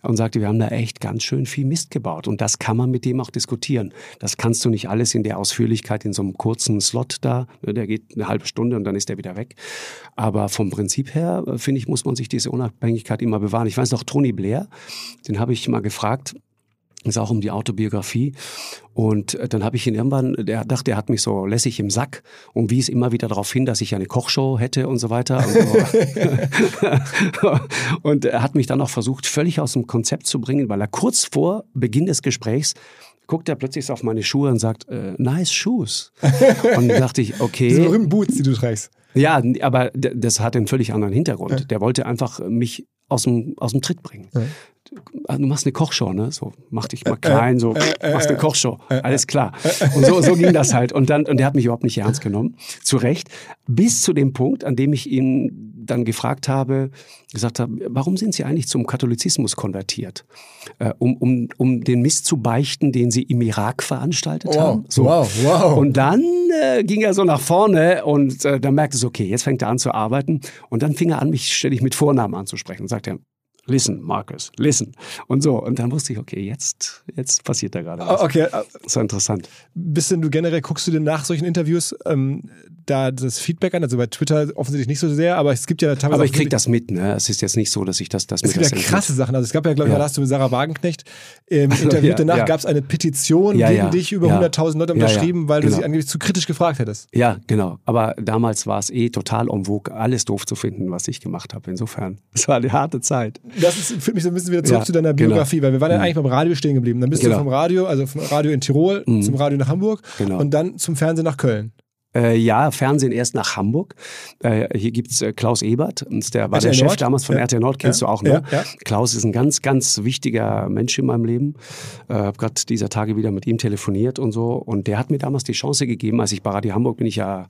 und sagte, wir haben da echt ganz schön viel Mist gebaut. Und das kann man mit dem auch diskutieren. Das kannst du nicht alles in der Ausführlichkeit in so einem kurzen Slot da. Ne, der geht eine halbe Stunde und dann ist der wieder weg. Aber vom Prinzip her, äh, finde ich, muss man sich diese Unabhängigkeit immer bewahren. Ich weiß noch, Tony Blair, den habe ich mal gefragt, Es auch um die Autobiografie. Und äh, dann habe ich ihn irgendwann, der dachte, er hat mich so lässig im Sack und wies immer wieder darauf hin, dass ich eine Kochshow hätte und so weiter. und er hat mich dann auch versucht, völlig aus dem Konzept zu bringen, weil er kurz vor Beginn des Gesprächs guckt er plötzlich auf meine Schuhe und sagt, äh, nice shoes. Und dann dachte ich, okay. Diese berühmten Boots, die du trägst. Ja, aber das hat einen völlig anderen Hintergrund. Ja. Der wollte einfach mich aus dem, aus dem Tritt bringen. Ja. Du, du machst eine Kochshow, ne? So, mach dich mal klein, so, machst eine Kochshow. Alles klar. Und so, so ging das halt. Und dann, und der hat mich überhaupt nicht ernst genommen. Zu Recht. Bis zu dem Punkt, an dem ich ihn dann gefragt habe, gesagt habe, warum sind Sie eigentlich zum Katholizismus konvertiert? Äh, um, um, um den Mist zu beichten, den Sie im Irak veranstaltet Wow, haben. So. wow, wow. Und dann äh, ging er so nach vorne und äh, dann merkte es, okay, jetzt fängt er an zu arbeiten. Und dann fing er an, mich ständig mit Vornamen anzusprechen und sagte, listen, Marcus, listen. Und so. Und dann wusste ich, okay, jetzt, jetzt passiert da gerade was. Okay, Das war interessant. bist denn du generell, guckst du denn nach solchen Interviews ähm, da das Feedback an? Also bei Twitter offensichtlich nicht so sehr, aber es gibt ja teilweise. Aber ich krieg das mit, ne? Es ist jetzt nicht so, dass ich das, das Es mir gibt das ja krasse Sachen. Also es gab ja, glaube ich, Ja. da hast du mit Sarah Wagenknecht im Interview Ja, danach ja. gab es eine Petition Ja, gegen dich, über ja. 100.000 Leute unterschrieben, weil du genau. sie angeblich zu kritisch gefragt hättest. Ja, genau. Aber damals war es eh total vogue, alles doof zu finden, was ich gemacht habe. Insofern, es war eine harte Zeit. Das ist, führt mich so ein bisschen wieder zurück Ja, zu deiner genau. Biografie, weil wir waren ja eigentlich beim Radio stehen geblieben. Dann bist Genau. du vom Radio, also vom Radio in Tirol zum Radio nach Hamburg Genau. und dann zum Fernsehen nach Köln. Äh, ja, Fernsehen erst nach Hamburg. Äh, hier gibt's äh, Klaus Ebert, der war RTL der Chef Nord? damals von Ja. RTL Nord, kennst Ja. du auch, ne? Ja. Klaus ist ein ganz, ganz wichtiger Mensch in meinem Leben. Äh, hab gerade dieser Tage wieder mit ihm telefoniert und so. Und der hat mir damals die Chance gegeben, als ich bei Radio Hamburg bin ich ja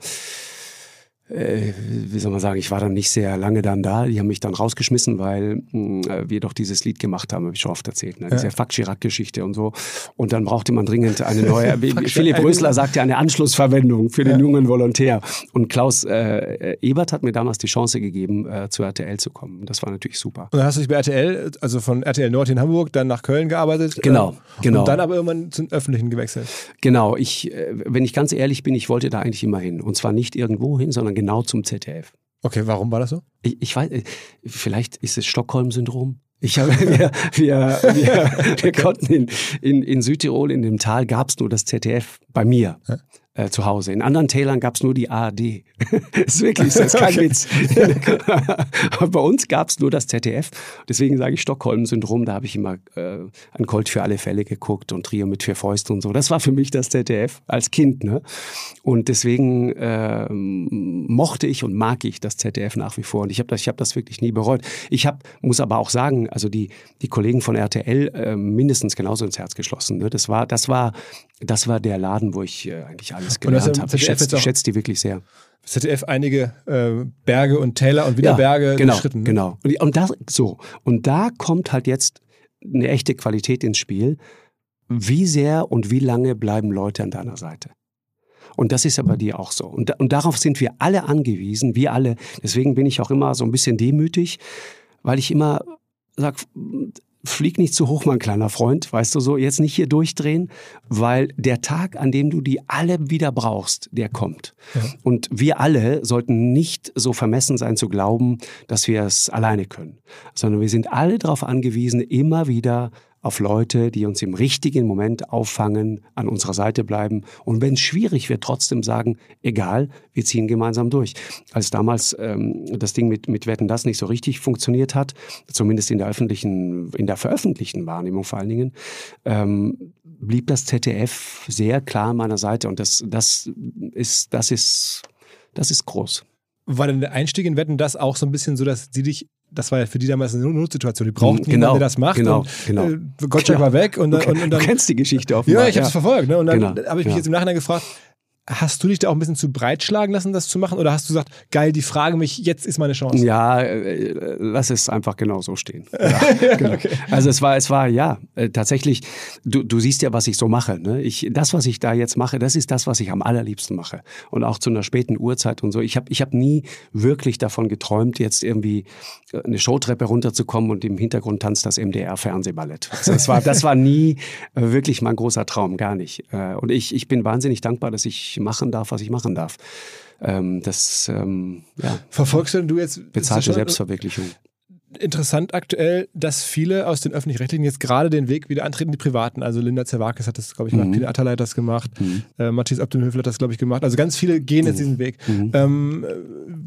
äh, wie soll man sagen, ich war dann nicht sehr lange dann da. Die haben mich dann rausgeschmissen, weil mh, wir doch dieses Lied gemacht haben, habe ich schon oft erzählt. Ne? Diese Fuck Chirac-Geschichte und so. Und dann brauchte man dringend eine neue, Philipp. Rösler sagte, eine Anschlussverwendung für den jungen Volontär. Und Klaus äh, Ebert hat mir damals die Chance gegeben, äh, zu RTL zu kommen. Das war natürlich super. Und dann hast du dich bei RTL, also von RTL Nord in Hamburg, dann nach Köln gearbeitet. Genau, ähm, genau. Und dann aber irgendwann zum Öffentlichen gewechselt. Genau, ich, äh, wenn ich ganz ehrlich bin, ich wollte da eigentlich immer hin. Und zwar nicht irgendwo hin, sondern genau zum ZDF. Okay, warum war das so? Ich, ich weiß, äh, vielleicht ist es Stockholm-Syndrom. Ich habe, wir, wir, wir, wir konnten in, in, in Südtirol, in dem Tal, gab es nur das ZDF bei mir. Äh, zu Hause. In anderen Tälern gab es nur die ARD. ist wirklich, so, ist kein Witz. Aber bei uns gab es nur das ZDF. Deswegen sage ich Stockholm-Syndrom. Da habe ich immer äh, ein Colt für alle Fälle geguckt und Trio mit vier Fäusten und so. Das war für mich das ZDF als Kind. Ne? Und deswegen äh, mochte ich und mag ich das ZDF nach wie vor. Und ich habe das, ich hab das wirklich nie bereut. Ich hab, muss aber auch sagen, also die, die Kollegen von RTL äh, mindestens genauso ins Herz geschlossen. Ne? Das, war, das, war, das war der Laden, wo ich äh, eigentlich alles das gelernt habe. Ich schätze ich schätze die wirklich sehr. ZDF einige äh, Berge und Täler und wieder Berge genau, geschritten. Ne? Genau. Und, und da, so. Und da kommt halt jetzt eine echte Qualität ins Spiel. Wie sehr und wie lange bleiben Leute an deiner Seite? Und das ist ja bei dir auch so. Und, und darauf sind wir alle angewiesen, wir alle. Deswegen bin ich auch immer so ein bisschen demütig, weil ich immer sag, flieg nicht zu hoch, mein kleiner Freund, weißt du so, jetzt nicht hier durchdrehen, weil der Tag, an dem du die alle wieder brauchst, der kommt. Und wir alle sollten nicht so vermessen sein zu glauben, dass wir es alleine können, sondern wir sind alle darauf angewiesen, immer wieder auf Leute, die uns im richtigen Moment auffangen, an unserer Seite bleiben. Und wenn es schwierig wird, trotzdem sagen, egal, wir ziehen gemeinsam durch. Als damals ähm, das Ding mit, mit Wetten das nicht so richtig funktioniert hat, zumindest in der öffentlichen, in der veröffentlichten Wahrnehmung vor allen Dingen, ähm, blieb das ZDF sehr klar an meiner Seite. Und das, das ist, das ist, das ist groß. War denn der Einstieg in Wetten das auch so ein bisschen so, dass die dich, das war ja für die damals eine Notsituation, die brauchten Genau, jemanden, der das macht. genau, und, genau. Äh, Gottschalk Genau. war weg und, dann- und, und du dann. kennst die Geschichte offenbar. Ja, ich habe es verfolgt. Ne? Und dann Genau, habe ich mich ja. jetzt im Nachhinein gefragt, hast du dich da auch ein bisschen zu breitschlagen lassen, das zu machen? Oder hast du gesagt, geil, die fragen mich, jetzt ist meine Chance? Ja, äh, lass es einfach genau so stehen. Ja, genau. Also es war, es war ja äh, tatsächlich. Du, du siehst ja, was ich so mache. Ne? Ich, das, was ich da jetzt mache, das ist das, was ich am allerliebsten mache. Und auch zu einer späten Uhrzeit und so. Ich habe, ich habe nie wirklich davon geträumt, jetzt irgendwie äh, eine Showtreppe runterzukommen und im Hintergrund tanzt das MDR-Fernsehballett. Also das war, das war nie äh, wirklich mein großer Traum, gar nicht. Äh, Und ich, ich bin wahnsinnig dankbar, dass ich machen darf, was ich machen darf. Ähm, Das, ähm, ja, Verfolgst du denn du jetzt bezahlte Selbstverwirklichung. Interessant aktuell, dass viele aus den Öffentlich-Rechtlichen jetzt gerade den Weg wieder antreten, die Privaten. Also Linda Zerwakis hat das, glaube ich, gemacht, mhm. Peter Atterlei hat das gemacht, mhm. äh, Matthias Abdenhöfel hat das, glaube ich, gemacht. Also ganz viele gehen jetzt mhm. diesen Weg. Mhm. Ähm,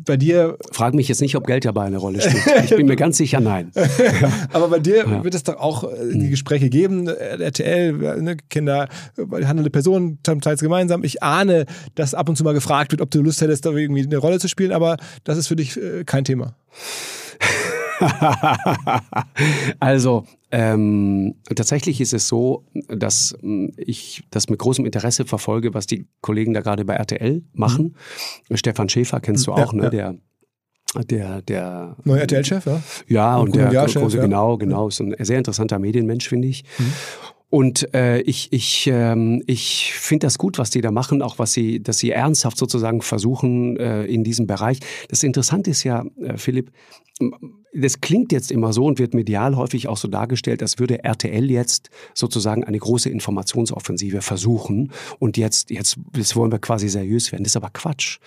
bei dir... Frag mich jetzt nicht, ob Geld dabei eine Rolle spielt. Ich bin mir ganz sicher, nein. Aber bei dir ja. wird es doch auch äh, die mhm. Gespräche geben, RTL, ne, Kinder, handelnde Personen, teils gemeinsam. Ich ahne, dass ab und zu mal gefragt wird, ob du Lust hättest, da irgendwie eine Rolle zu spielen, aber das ist für dich äh, kein Thema. also ähm, tatsächlich ist es so, dass hm, ich das mit großem Interesse verfolge, was die Kollegen da gerade bei RTL machen. Mhm. Stefan Schäfer kennst du auch, ja, ne? Ja. Der der der neue RTL-Chef, ja. Ja, und, und der große, ja. genau, genau, ist ein sehr interessanter Medienmensch, finde ich. Mhm. Und äh, ich, ich, ähm, ich finde das gut, was die da machen, auch was sie, dass sie ernsthaft sozusagen versuchen äh, in diesem Bereich. Das Interessante ist ja, äh, Philipp, das klingt jetzt immer so und wird medial häufig auch so dargestellt, als würde RTL jetzt sozusagen eine große Informationsoffensive versuchen und jetzt, jetzt, jetzt wollen wir quasi seriös werden. Das ist aber Quatsch.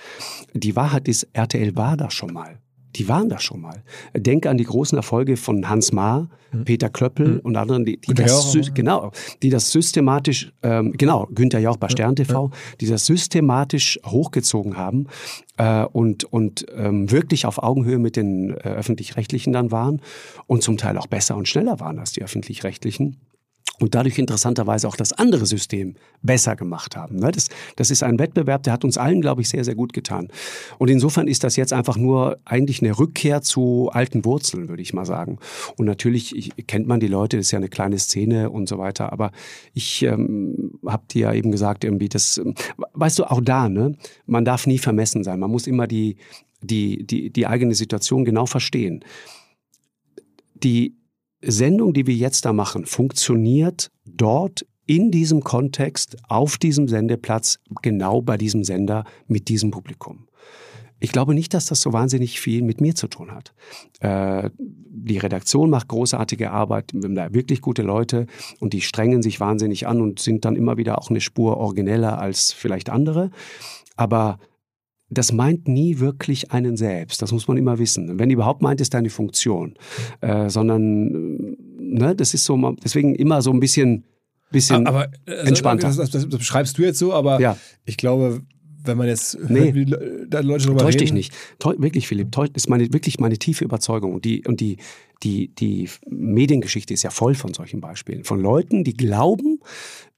Die Wahrheit ist, RTL war da schon mal die waren da schon mal. Denke an die großen Erfolge von Hans Maar, mhm. Peter Klöppel mhm. und anderen, die, die das, genau, die das systematisch, ähm, genau, Günther Jauch bei Stern TV, ja. die das systematisch hochgezogen haben äh, und, und ähm, wirklich auf Augenhöhe mit den äh, Öffentlich-Rechtlichen dann waren und zum Teil auch besser und schneller waren als die Öffentlich-Rechtlichen und dadurch interessanterweise auch das andere System besser gemacht haben. Ne? Das, das ist ein Wettbewerb, der hat uns allen, glaube ich, sehr, sehr gut getan. Und insofern ist das jetzt einfach nur eigentlich eine Rückkehr zu alten Wurzeln, würde ich mal sagen. Und natürlich ich, kennt man die Leute, das ist ja eine kleine Szene und so weiter. Aber ich ähm, habe dir ja eben gesagt, irgendwie das, weißt du, auch da, ne, man darf nie vermessen sein. Man muss immer die, die, die, die eigene Situation genau verstehen. Die Sendung, die wir jetzt da machen, funktioniert dort in diesem Kontext, auf diesem Sendeplatz, genau bei diesem Sender, mit diesem Publikum. Ich glaube nicht, dass das so wahnsinnig viel mit mir zu tun hat. Äh, die Redaktion macht großartige Arbeit, wir haben da wirklich gute Leute und die strengen sich wahnsinnig an und sind dann immer wieder auch eine Spur origineller als vielleicht andere. Aber das meint nie wirklich einen selbst. Das muss man immer wissen. Wenn überhaupt meint es deine Funktion, äh, sondern ne, das ist so, deswegen immer so ein bisschen, bisschen aber, also, entspannter. Das, das, das, beschreibst du jetzt so, aber ja. ich glaube, wenn man jetzt nee, hört, wie da Leute drüber täusch reden. dich nicht. Täusch, wirklich, Philipp, täusch, ist meine, wirklich meine tiefe Überzeugung. Und die, und die, die, die Mediengeschichte ist ja voll von solchen Beispielen. Von Leuten, die glauben,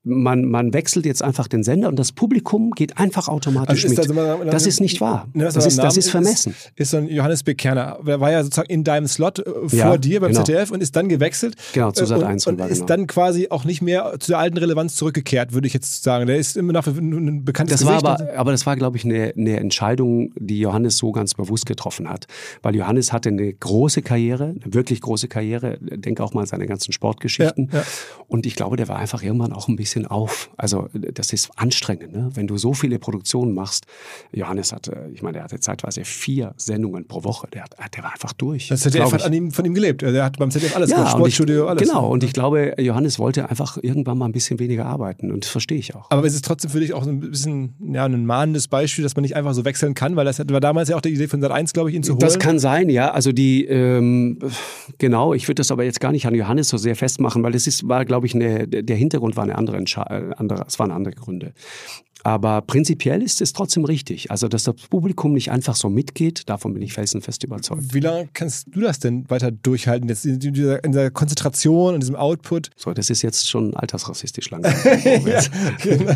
man, man wechselt jetzt einfach den Sender und das Publikum geht einfach automatisch also mit. Das, das ist nicht wahr. Das, das, ist, das ist vermessen. Ist, ist so ein Johannes Bekerner. Der war ja sozusagen in deinem Slot äh, vor ja, dir beim genau. ZDF und ist dann gewechselt. Genau, zu Sat 1 und, und ist genau. dann quasi auch nicht mehr zu der alten Relevanz zurückgekehrt, würde ich jetzt sagen. Der ist immer noch ein bekanntes das Gesicht. War aber, aber das war, glaube ich, eine, eine Entscheidung, die Johannes so ganz bewusst getroffen hat. Weil Johannes hatte eine große Karriere, eine wirklich große Karriere. Denke auch mal an seine ganzen Sportgeschichten. Ja, ja. Und ich glaube, der war einfach irgendwann auch ein bisschen bisschen auf. Also das ist anstrengend, ne? wenn du so viele Produktionen machst. Johannes hatte, ich meine, er hatte zeitweise vier Sendungen pro Woche. Der, hat, der war einfach durch. Das ZDF hat an ihm, von ihm gelebt. Er hat beim ZDF alles ja, gemacht, Sportstudio, ich, alles. Genau, und ich glaube, Johannes wollte einfach irgendwann mal ein bisschen weniger arbeiten und das verstehe ich auch. Aber es ist trotzdem für dich auch ein bisschen ja, ein mahnendes Beispiel, dass man nicht einfach so wechseln kann, weil das war damals ja auch die Idee von Sat 1, glaube ich, ihn zu holen. Das kann sein, ja. Also die, ähm, genau, ich würde das aber jetzt gar nicht an Johannes so sehr festmachen, weil ist, war, glaube ich, eine, der Hintergrund war eine andere Entscheidung. Andere, es waren andere Gründe. Aber prinzipiell ist es trotzdem richtig. Also, dass das Publikum nicht einfach so mitgeht, davon bin ich felsenfest überzeugt. Wie lange kannst du das denn weiter durchhalten, jetzt in dieser, in dieser Konzentration und diesem Output? So, das ist jetzt schon altersrassistisch langsam. ja, genau.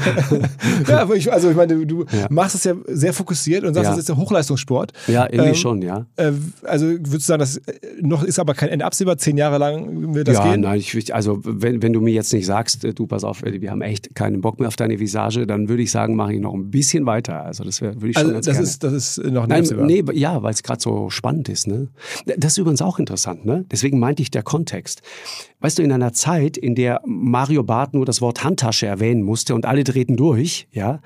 ja, aber ich, also ich meine, du, ja. machst es ja sehr fokussiert und sagst, ja. das ist der Hochleistungssport. Ja, irgendwie ähm, schon, ja. Äh, also würdest du sagen, das äh, noch ist aber kein Ende absehbar, zehn Jahre lang wird das ja, gehen? Ja, nein, ich, also wenn, wenn du mir jetzt nicht sagst, äh, du pass auf, wir haben echt keinen Bock mehr auf deine Visage, dann würde ich sagen, sagen, mache ich noch ein bisschen weiter. Also das wär, würde ich schon also ganz das gerne. Ist, das ist noch nicht Nein, nee, Ja, weil es gerade so spannend ist. Ne? Das ist übrigens auch interessant. Ne? Deswegen meinte ich der Kontext. Weißt du, in einer Zeit, in der Mario Barth nur das Wort Handtasche erwähnen musste und alle drehten durch, ja,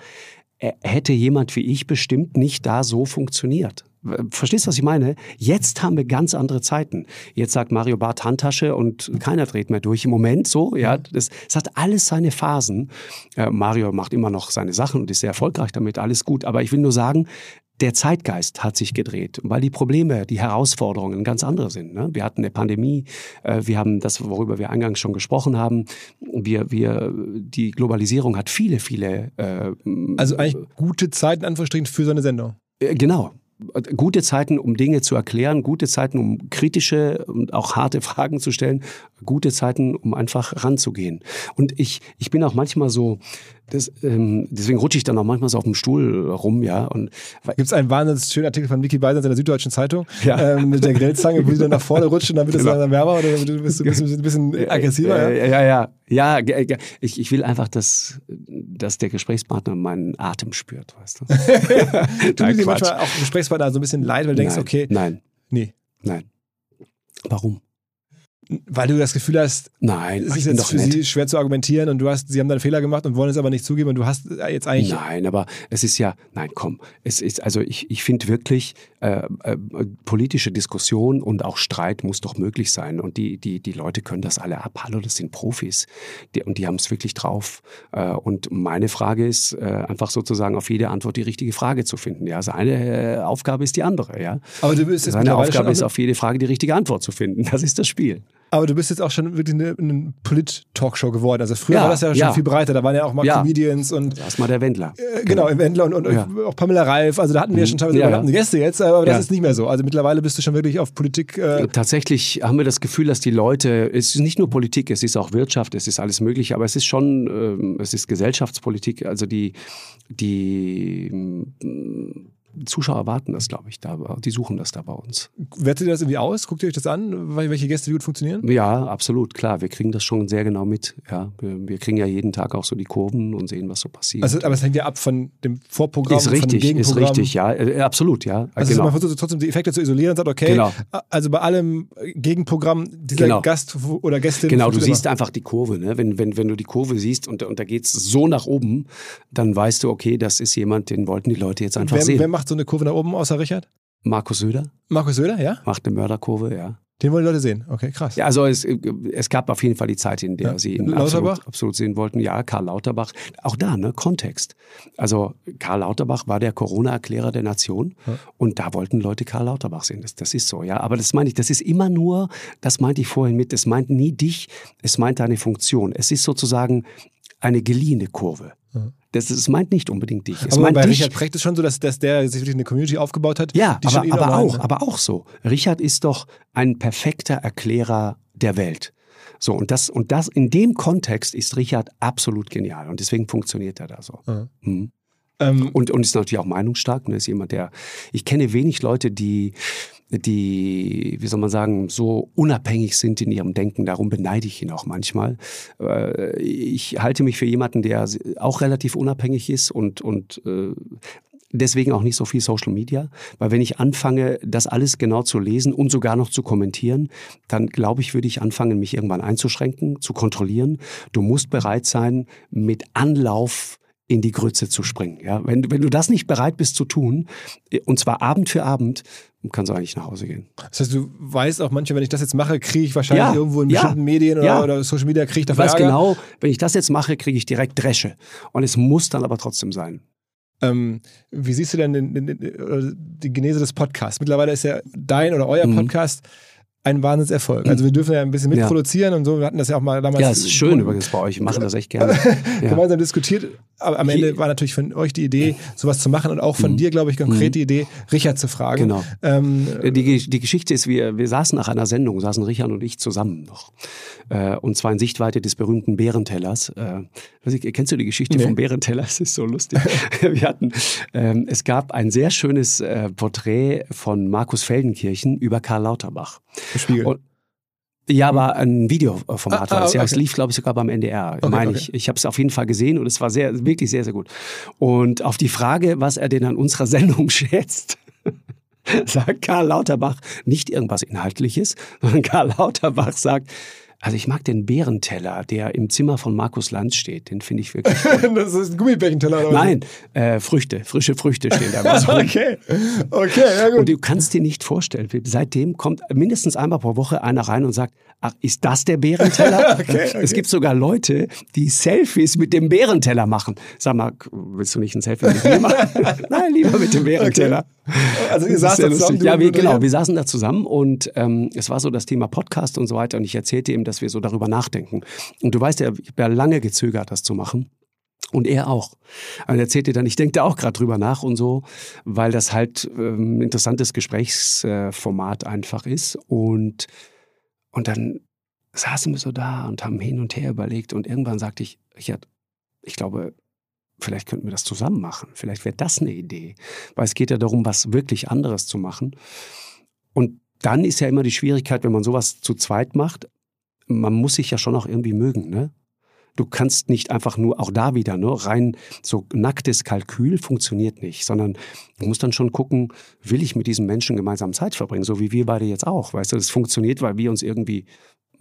hätte jemand wie ich bestimmt nicht da so funktioniert. Verstehst du, was ich meine? Jetzt haben wir ganz andere Zeiten. Jetzt sagt Mario Barth Handtasche und keiner dreht mehr durch. Im Moment so, ja, das, das hat alles seine Phasen. Äh, Mario macht immer noch seine Sachen und ist sehr erfolgreich damit, alles gut. Aber ich will nur sagen, der Zeitgeist hat sich gedreht, weil die Probleme, die Herausforderungen ganz andere sind. Ne? Wir hatten eine Pandemie, äh, wir haben das, worüber wir eingangs schon gesprochen haben. Wir, wir, die Globalisierung hat viele, viele. Äh, also eigentlich gute Zeiten, Anführungsstrichen, für so eine Sendung. Äh, genau, gute Zeiten, um Dinge zu erklären, gute Zeiten, um kritische und auch harte Fragen zu stellen, gute Zeiten, um einfach ranzugehen. Und ich, ich bin auch manchmal so, das, ähm, deswegen rutsche ich dann auch manchmal so auf dem Stuhl rum, ja. Und gibt es einen wahnsinnig schönen Artikel von Vicky Beisens in der Süddeutschen Zeitung ja. ähm, mit der Grillzange, wo sie dann nach vorne rutscht und dann wird es genau. dann wärmer oder bist du bist ein bisschen aggressiver? Ja, ja, ja. Ja, ja ich, ich will einfach, dass, dass der Gesprächspartner meinen Atem spürt, weißt du. du dir manchmal auch Gesprächspartner so ein bisschen leid, weil du denkst, nein, okay. Nein. Nee. Nein. Warum? Weil du das Gefühl hast, nein, es ist jetzt für nett. sie schwer zu argumentieren und du hast, sie haben dann Fehler gemacht und wollen es aber nicht zugeben und du hast jetzt eigentlich. Nein, aber es ist ja, nein, komm, es ist, also ich, ich finde wirklich, äh, äh, politische Diskussion und auch Streit muss doch möglich sein und die, die, die Leute können das alle ab. Hallo, das sind Profis die, und die haben es wirklich drauf. Äh, und meine Frage ist, äh, einfach sozusagen auf jede Antwort die richtige Frage zu finden. Ja, seine also Aufgabe ist die andere, ja. Aber du bist jetzt Seine Aufgabe ist auf jede Frage die richtige Antwort zu finden. Das ist das Spiel. Aber du bist jetzt auch schon wirklich eine, eine Polit-Talkshow geworden. Also früher ja, war das ja schon ja. viel breiter. Da waren ja auch mal ja. Comedians und. Erstmal der Wendler. Äh, genau, im Wendler und, und auch Pamela Reif. Also da hatten wir mhm. schon teilweise ja, Gäste jetzt, aber das ist nicht mehr so. Also mittlerweile bist du schon wirklich auf Politik. Äh Tatsächlich haben wir das Gefühl, dass die Leute, es ist nicht nur Politik, es ist auch Wirtschaft, es ist alles mögliche, aber es ist schon, äh, es ist Gesellschaftspolitik. Also die, die Zuschauer erwarten das, glaube ich, da. Die suchen das da bei uns. Wertet ihr das irgendwie aus? Guckt ihr euch das an, welche Gäste gut funktionieren? Ja, absolut, klar. Wir kriegen das schon sehr genau mit. Ja, wir, wir kriegen ja jeden Tag auch so die Kurven und sehen, was so passiert. Also, aber es hängt ja ab von dem Vorprogramm, ist richtig, von dem. Ist richtig, ja, äh, absolut, ja. Also genau. man versucht trotzdem die Effekte zu isolieren und sagt, okay, genau. also bei allem Gegenprogramm dieser genau. Gast oder Gästin. Genau, du siehst einfach die Kurve. Ne? Wenn, wenn, wenn du die Kurve siehst und, und da geht es so nach oben, dann weißt du, okay, das ist jemand, den wollten die Leute jetzt einfach wer, sehen. Wer macht so eine Kurve nach oben? außer Richard? Markus Söder. Markus Söder, ja? Macht eine Mörderkurve, ja. Den wollen die Leute sehen. Okay, krass. Ja, also es, es gab auf jeden Fall die Zeit, in der ja. sie ihn absolut, absolut, sehen wollten. Ja, Karl Lauterbach. Auch da, ne, Kontext. Also Karl Lauterbach war der Corona-Erklärer der Nation ja. und da wollten Leute Karl Lauterbach sehen. Das, das ist so, ja. Aber das meine ich, das ist immer nur, das meinte ich vorhin mit, es meint nie dich, es meint deine Funktion. Es ist sozusagen eine geliehene Kurve. Ja. Das, das meint nicht unbedingt dich. Es aber meint bei dich. Richard Precht ist schon so, dass, dass der sich wirklich eine Community aufgebaut hat. Ja, aber, aber auch, ne? aber auch so. Richard ist doch ein perfekter Erklärer der Welt. So, und das, und das, in dem Kontext ist Richard absolut genial. Und deswegen funktioniert er da so. Mhm. Ähm, und, und ist natürlich auch meinungsstark. Ne? Ist jemand, der, ich kenne wenig Leute, die, die, wie soll man sagen, so unabhängig sind in ihrem Denken. Darum beneide ich ihn auch manchmal. Äh, ich halte mich für jemanden, der auch relativ unabhängig ist und, und äh, deswegen auch nicht so viel Social Media, weil wenn ich anfange, das alles genau zu lesen und sogar noch zu kommentieren, dann glaube ich, würde ich anfangen, mich irgendwann einzuschränken, zu kontrollieren. Du musst bereit sein, mit Anlauf in die Grütze zu springen. Ja? Wenn, wenn du das nicht bereit bist zu tun, und zwar Abend für Abend, kannst du eigentlich nach Hause gehen. Das heißt, du weißt auch manchmal, wenn ich das jetzt mache, kriege ich wahrscheinlich ja, irgendwo in bestimmten ja, Medien oder, ja. oder, Social Media, kriege ich dafür Ich weiß Ärger. genau, wenn ich das jetzt mache, kriege ich direkt Dresche. Und es muss dann aber trotzdem sein. Ähm, wie siehst du denn den, den, den, die Genese des Podcasts? Mittlerweile ist ja dein oder euer mhm. Podcast ein Wahnsinnserfolg. Also wir dürfen ja ein bisschen mitproduzieren ja. und so. Wir hatten das ja auch mal damals. Ja, es ist schön übrigens bei euch. Wir machen das echt gerne. ja. Gemeinsam diskutiert. Aber am Ende war natürlich von euch die Idee, sowas zu machen und auch von mhm. dir, glaube ich, konkret die Idee, Richard zu fragen. Genau. Ähm, die, die Geschichte ist, wir, wir saßen nach einer Sendung, saßen Richard und ich zusammen noch. Äh, und zwar in Sichtweite des berühmten Bärentellers. Äh, kennst du die Geschichte nee. vom Bärenteller? Es ist so lustig. wir hatten, ähm, es gab ein sehr schönes äh, Porträt von Markus Feldenkirchen über Karl Lauterbach. Spiegel. Und, ja, aber ein Videoformat ah, war das. Ah, ja, es lief, glaube ich, sogar beim NDR, okay, meine ich. Okay. Ich habe es auf jeden Fall gesehen und es war sehr, wirklich sehr, sehr gut. Und auf die Frage, was er denn an unserer Sendung schätzt, sagt Karl Lauterbach nicht irgendwas Inhaltliches, sondern Karl Lauterbach sagt, Also ich mag den Bärenteller, der im Zimmer von Markus Lanz steht. Den finde ich wirklich. das ist ein Gummibärchenteller, oder? Nein, äh, Früchte, frische Früchte stehen da. Okay, okay, ja gut. Und du kannst dir nicht vorstellen, seitdem kommt mindestens einmal pro Woche einer rein und sagt, ach, ist das der Bärenteller? okay, okay. Es gibt sogar Leute, die Selfies mit dem Bärenteller machen. Sag mal, willst du nicht ein Selfie mit mir machen? Nein, lieber mit dem Bärenteller. Okay. Also ihr saßt da zusammen? Ja, wir, genau, wir saßen da zusammen und ähm, es war so das Thema Podcast und so weiter und ich erzählte ihm, dass wir so darüber nachdenken. Und du weißt ja, ich habe ja lange gezögert, das zu machen. Und er auch. Er erzählte dann, ich denke da auch gerade drüber nach und so, weil das halt ähm, ein interessantes Gesprächsformat einfach ist. Und, und dann saßen wir so da und haben hin und her überlegt und irgendwann sagte ich, Richard, ich glaube, vielleicht könnten wir das zusammen machen. Vielleicht wäre das eine Idee. Weil es geht ja darum, was wirklich anderes zu machen. Und dann ist ja immer die Schwierigkeit, wenn man sowas zu zweit macht, man muss sich ja schon auch irgendwie mögen, ne? Du kannst nicht einfach nur, auch da wieder, ne, rein so nacktes Kalkül funktioniert nicht, sondern du musst dann schon gucken, will ich mit diesem Menschen gemeinsam Zeit verbringen, so wie wir beide jetzt auch. Weißt du, das funktioniert, weil wir uns irgendwie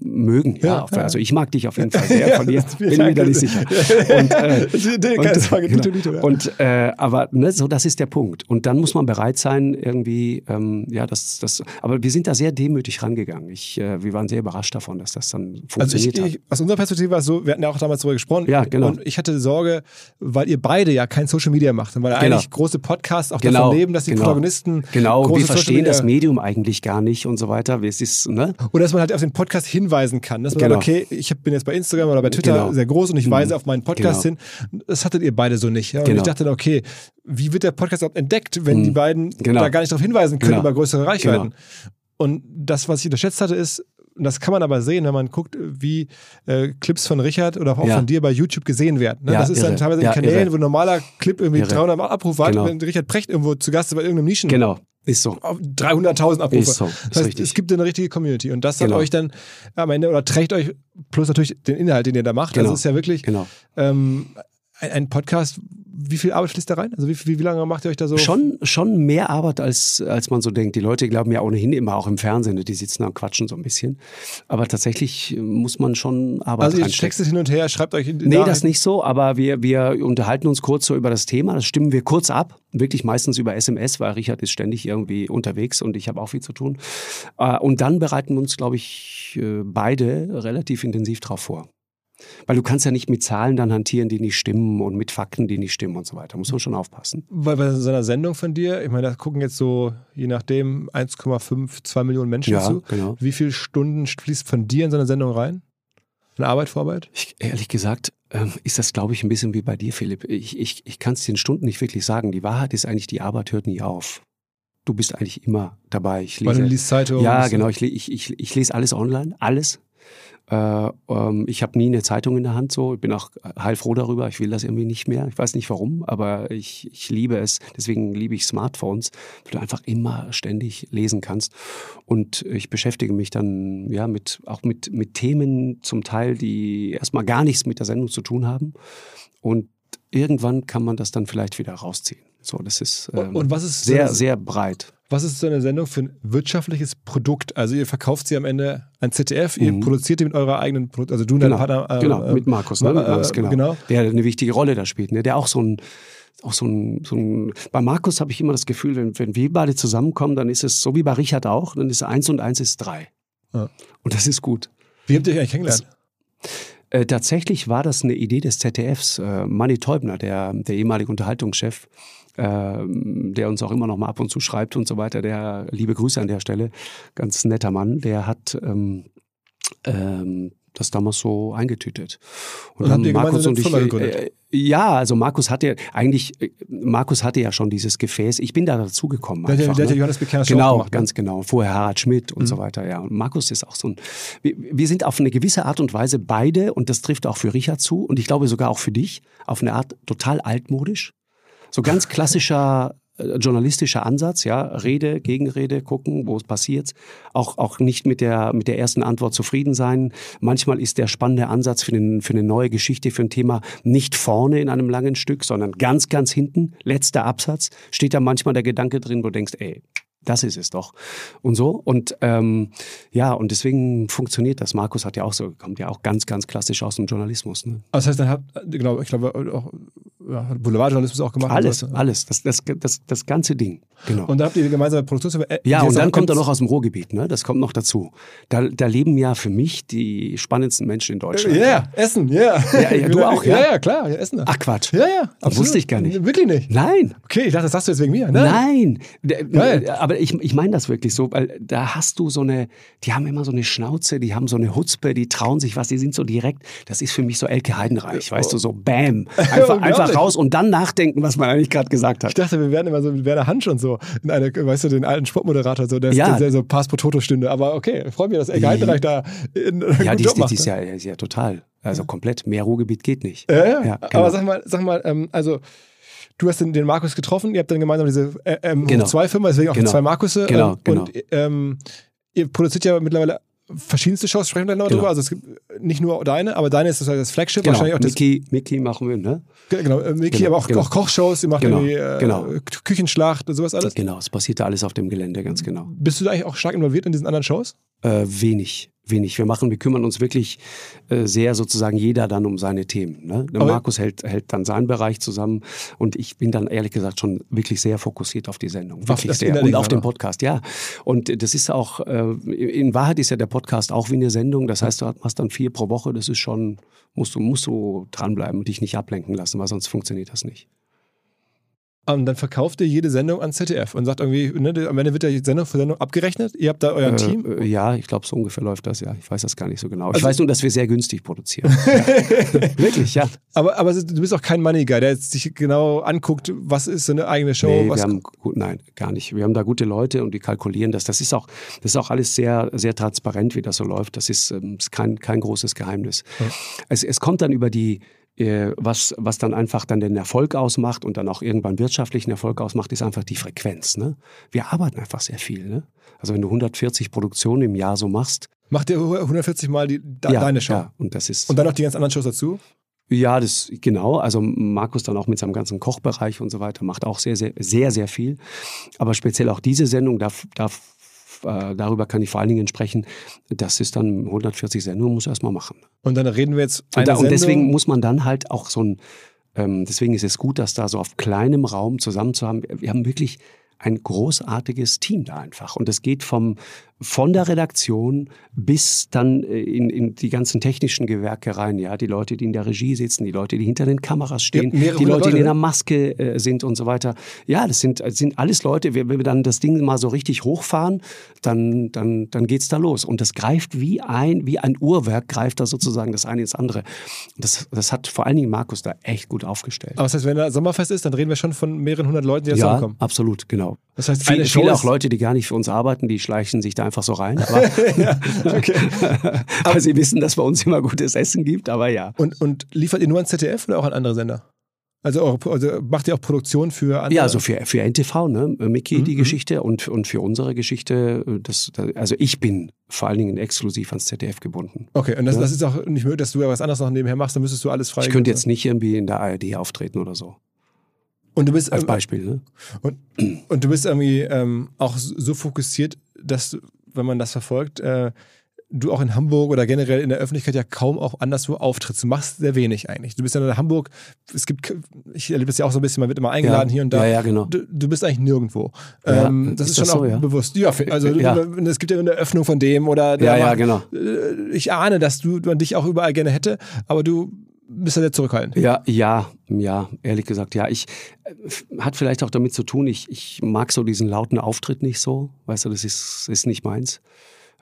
mögen. Ja, ja, also ich mag dich auf jeden Fall sehr. Von dir bin mir da nicht sicher. Und, äh, und, genau. und äh, aber ne, so das ist der Punkt. Und dann muss man bereit sein, irgendwie, ähm, ja, das, das. Aber wir sind da sehr demütig rangegangen. Ich, äh, wir waren sehr überrascht davon, dass das dann funktioniert also ich, ich, aus unserer Perspektive war es so, wir hatten ja auch damals darüber gesprochen. Ja, genau. Und ich hatte Sorge, weil ihr beide ja kein Social Media macht und weil Genau. eigentlich große Podcasts auch Genau. davon leben, dass die Genau. Protagonisten Genau, wir verstehen das Medium eigentlich gar nicht und so weiter. Es ist, ne? Oder dass man halt auf den Podcast hinweisen kann. Dass man Genau. sagt, okay, ich bin jetzt bei Instagram oder bei Twitter Genau. sehr groß und ich Mhm. weise auf meinen Podcast Genau. hin. Das hattet ihr beide so nicht. Ja? Und Genau. ich dachte dann, okay, wie wird der Podcast überhaupt entdeckt, wenn Mhm. die beiden Genau. da gar nicht darauf hinweisen können Genau. über größere Reichweiten? Und das, was ich unterschätzt hatte, ist, und das kann man aber sehen, wenn man guckt, wie äh, Clips von Richard oder auch Ja. von dir bei YouTube gesehen werden. Ne? Ja, das ist dann irre. teilweise in Ja, Kanälen, irre. wo ein normaler Clip irgendwie Irre. 300 Abrufe hat, Genau. wenn Richard Precht irgendwo zu Gast ist bei irgendeinem Nischen. Genau, ist so. auf 300.000 Abrufe. Ist so, ist das heißt, richtig. es gibt eine richtige Community und das hat Genau. euch dann am Ende oder trägt euch plus natürlich den Inhalt, den ihr da macht. Genau. Es ist ja wirklich Genau. ähm, ein, ein Podcast. Wie viel Arbeit fließt da rein? Also wie, wie, wie lange macht ihr euch da so? Schon, schon mehr Arbeit, als, als man so denkt. Die Leute glauben ja ohnehin immer auch im Fernsehen, die sitzen da und quatschen so ein bisschen. Aber tatsächlich äh, muss man schon Arbeit Also ihr reinstecken. textet hin und her, schreibt euch in Nee, das nicht so, aber wir, wir unterhalten uns kurz so über das Thema. Das stimmen wir kurz ab. Wirklich meistens über SMS, weil Richard ist ständig irgendwie unterwegs und ich habe auch viel zu tun. Äh, Und dann bereiten wir uns, glaube ich, äh, beide relativ intensiv drauf vor. Weil du kannst ja nicht mit Zahlen dann hantieren, die nicht stimmen und mit Fakten, die nicht stimmen und so weiter. Muss man schon aufpassen. Weil bei so einer Sendung von dir, ich meine, da gucken jetzt so, je nachdem, 1,5, 2 Millionen Menschen Ja, zu. genau. Wie viele Stunden fließt von dir in so eine Sendung rein? Von Arbeit, Vorarbeit? Ich, ehrlich gesagt, ähm, ist das, glaube ich, ein bisschen wie bei dir, Philipp. Ich, ich, ich kann es den Stunden nicht wirklich sagen. Die Wahrheit ist eigentlich, die Arbeit hört nie auf. Du bist eigentlich immer dabei. Ich Weil lese, du liest Zeitung. ja, genau. Ich, ich, ich, ich lese alles online, alles. Äh, ähm, ich habe nie eine Zeitung in der Hand so. Ich bin auch heilfroh darüber. Ich will das irgendwie nicht mehr. Ich weiß nicht warum, aber ich, ich liebe es. Deswegen liebe ich Smartphones, weil du einfach immer ständig lesen kannst. Und ich beschäftige mich dann ja mit auch mit, mit Themen zum Teil, die erstmal gar nichts mit der Sendung zu tun haben. Und irgendwann kann man das dann vielleicht wieder rausziehen. So, das ist ähm, Und was ist sehr, sehr breit. Was ist so eine Sendung für ein wirtschaftliches Produkt? Also ihr verkauft sie am Ende an ZDF, ihr Mhm. produziert die mit eurer eigenen Produkt, also du und Genau, dein Partner. äh, genau äh, mit Markus, ne? Mit Markus, äh, genau. genau. Der eine wichtige Rolle da spielt, ne? Der auch so ein, auch so ein, so ein bei Markus habe ich immer das Gefühl, wenn, wenn wir beide zusammenkommen, dann ist es so wie bei Richard auch, dann ist eins und eins ist drei. Ja. Und das ist gut. Wie habt ihr euch eigentlich kennengelernt? Äh, tatsächlich war das eine Idee des ZDFs. Äh, Manny Teubner, der, der ehemalige Unterhaltungschef, der uns auch immer noch mal ab und zu schreibt und so weiter, der, liebe Grüße an der Stelle, ganz netter Mann, der hat ähm, ähm, das damals so eingetütet. Und habt ihr gemeinsam eine Firma äh, äh, ja, also Markus hatte eigentlich, äh, Markus hatte ja schon dieses Gefäß. Ich bin da dazugekommen. Der, einfach, der ja ne? Johannes Bekerner Genau, auch gemacht. ne? ganz genau. Vorher Harald Schmidt und Mhm. so weiter, ja. Und Markus ist auch so ein. Wir, wir sind auf eine gewisse Art und Weise beide, und das trifft auch für Richard zu, und ich glaube sogar auch für dich, auf eine Art total altmodisch. So ganz klassischer äh, journalistischer Ansatz, ja, Rede, Gegenrede, gucken, wo es passiert. Auch, auch nicht mit der, mit der ersten Antwort zufrieden sein. Manchmal ist der spannende Ansatz für, den, für eine neue Geschichte, für ein Thema nicht vorne in einem langen Stück, sondern ganz, ganz hinten, letzter Absatz, steht da manchmal der Gedanke drin, wo du denkst, ey, Das ist es doch. Und so. Und ähm, ja, und deswegen funktioniert das. Markus hat ja auch so, kommt ja auch ganz, ganz klassisch aus dem Journalismus. Ne? Also das heißt, dann habt, genau, ich glaube, auch Boulevardjournalismus auch gemacht. Alles, und alles. Das, das, das, das ganze Ding. Genau. Und dann habt ihr gemeinsame Produktionsfirma. Äh, ja, und dann kommt er noch aus dem Ruhrgebiet, ne? Das kommt noch dazu. Da, da leben ja für mich die spannendsten Menschen in Ja, Deutschland. yeah, Essen, ja. Ja, ja, du auch, ja? Ja, ja, klar, ja, Essen. Ach Quatsch. Ja, ja, Das wusste ich gar nicht. Wirklich nicht. Nein. Okay, ich dachte, das sagst du jetzt wegen mir. Ne? Nein, D- Geil. aber ich, ich meine das wirklich so, weil da hast du so eine, die haben immer so eine Schnauze, die haben so eine Hutzpe, die trauen sich was, die sind so direkt, das ist für mich so Elke Heidenreich, weißt du, so bam, einfach, einfach raus und dann nachdenken, was man eigentlich gerade gesagt Ich hat. dachte, wir wären immer so mit Werner Hansch und so. In eine, weißt du, den alten Sportmoderator, so, der, Ja. der so Pass pro Toto stünde. Aber okay, freut mich, dass Die- Heidenreich da einen Ja, die, Job ist- die, macht. die ist ja, die ist ja total, also komplett, mehr Ruhrgebiet geht nicht. Ja, ja. Ja, Aber genau. sag mal, sag mal, ähm, also du hast den, den Markus getroffen, ihr habt dann gemeinsam diese äh, ähm, Genau. zwei Firma, deswegen auch die Genau. zwei Markusse. Genau, ähm, genau. Und ähm, ihr produziert ja mittlerweile verschiedenste Shows, sprechen wir gleich noch Genau. drüber. Also es gibt nicht nur deine, aber deine ist das, das Flagship, Genau, wahrscheinlich auch das. Mickey, Mickey machen wir, ne? Genau, äh, Mickey, Genau, aber auch, genau. auch Kochshows, ihr macht Genau, irgendwie äh, genau. Küchenschlacht und sowas alles. Genau, es passiert da alles auf dem Gelände, ganz genau. Bist du da eigentlich auch stark involviert in diesen anderen Shows? Äh, wenig, wenig. Wir machen, wir kümmern uns wirklich äh, sehr sozusagen jeder dann um seine Themen. Ne? Markus hält, hält dann seinen Bereich zusammen und ich bin dann ehrlich gesagt schon wirklich sehr fokussiert auf die Sendung. Wirklich sehr. Und auf den auch. Podcast, ja. Und das ist auch, äh, in Wahrheit ist ja der Podcast auch wie eine Sendung. Das heißt, du machst dann vier pro Woche. Das ist schon, musst du, musst du dranbleiben und dich nicht ablenken lassen, weil sonst funktioniert das nicht. Und dann verkauft ihr jede Sendung an ZDF und sagt irgendwie, ne, am Ende wird ja Sendung für Sendung abgerechnet. Ihr habt da euer Team. Äh, ja, ich glaube, so ungefähr läuft das, ja. Ich weiß das gar nicht so genau. ich Also- weiß nur, dass wir sehr günstig produzieren. ja. Wirklich, ja. Aber, aber du bist auch kein Money Guy, der jetzt sich genau anguckt, was ist so eine eigene Show. Nee, was wir haben gut, nein, gar nicht. Wir haben da gute Leute und die kalkulieren das. Das ist auch, das ist auch alles sehr, sehr transparent, wie das so läuft. Das ist, ähm, ist kein, kein großes Geheimnis. Es, es kommt dann über die, äh, was, was dann einfach dann den Erfolg ausmacht und dann auch irgendwann wirtschaftlichen Erfolg ausmacht, ist einfach die Frequenz. Ne? Wir arbeiten einfach sehr viel. Ne? Also wenn du 140 Produktionen im Jahr so machst, Macht ihr 140 Mal die, de, ja, deine Show. Ja, und das ist. Und dann noch die ganz anderen Shows dazu. Ja, das genau. Also Markus dann auch mit seinem ganzen Kochbereich und so weiter macht auch sehr, sehr, sehr, sehr viel. Aber speziell auch diese Sendung, darf, darf, äh, darüber kann ich vor allen Dingen sprechen. Das ist dann 140 Sendungen, muss er erstmal machen. Und dann reden wir jetzt eine Und, da, und deswegen muss man dann halt auch so ein, ähm, deswegen ist es gut, das da so auf kleinem Raum zusammen zu haben. Wir haben wirklich ein großartiges Team da einfach. Und es geht vom, von der Redaktion bis dann äh, in, in die ganzen technischen Gewerke rein. Ja, die Leute, die in der Regie sitzen, die Leute, die hinter den Kameras stehen, Ja, die hundert Leute, die Leute, in der ne? Maske äh, sind und so weiter. Ja, das sind, das sind alles Leute. Wenn wir dann das Ding mal so richtig hochfahren, dann, dann, dann geht's da los. Und das greift wie ein, wie ein Uhrwerk, greift da sozusagen das eine ins andere. Das, das hat vor allen Dingen Markus da echt gut aufgestellt. aber das heißt, wenn da Sommerfest ist, dann reden wir schon von mehreren hundert Leuten, die da ja, zusammenkommen. absolut, genau. Das heißt, Viele, eine Show viele ist- auch Leute, die gar nicht für uns arbeiten, die schleichen sich da einfach so rein. Aber, okay. aber sie wissen, dass es bei uns immer gutes Essen gibt, aber ja. Und, und liefert ihr nur an ZDF oder auch an andere Sender? Also, eure, also macht ihr auch Produktion für andere? Ja, also für, für NTV, ne, Mickey, Mhm, die mhm. Geschichte und, und für unsere Geschichte, das, das, also ich bin vor allen Dingen exklusiv ans ZDF gebunden. Okay, und das, Ja. das ist auch nicht möglich, dass du ja was anderes noch nebenher machst, dann müsstest du alles frei. Ich könnte jetzt nicht irgendwie in der ARD auftreten oder so, Und du bist, als ähm, Beispiel. Ne? und, und du bist irgendwie ähm, auch so fokussiert, dass, du, wenn man das verfolgt, äh, du auch in Hamburg oder generell in der Öffentlichkeit ja kaum auch anderswo auftrittst. Du machst sehr wenig eigentlich. Du bist ja in Hamburg, es gibt, ich erlebe das ja auch so ein bisschen, man wird immer eingeladen Ja. hier und da. Ja, ja, genau. Du, du bist eigentlich nirgendwo. Ja, ähm, das ist, ist das schon auch so, ja? bewusst. Ja, also es gibt ja eine Öffnung von dem oder der Ja, ja, genau. äh, ich ahne, dass du man dich auch überall gerne hätte, aber du bist ja sehr zurückhaltend. Ja, ja, ja, ehrlich gesagt, ja. Ich äh, hat vielleicht auch damit zu tun, ich, ich mag so diesen lauten Auftritt nicht so. Weißt du, das ist, ist nicht meins.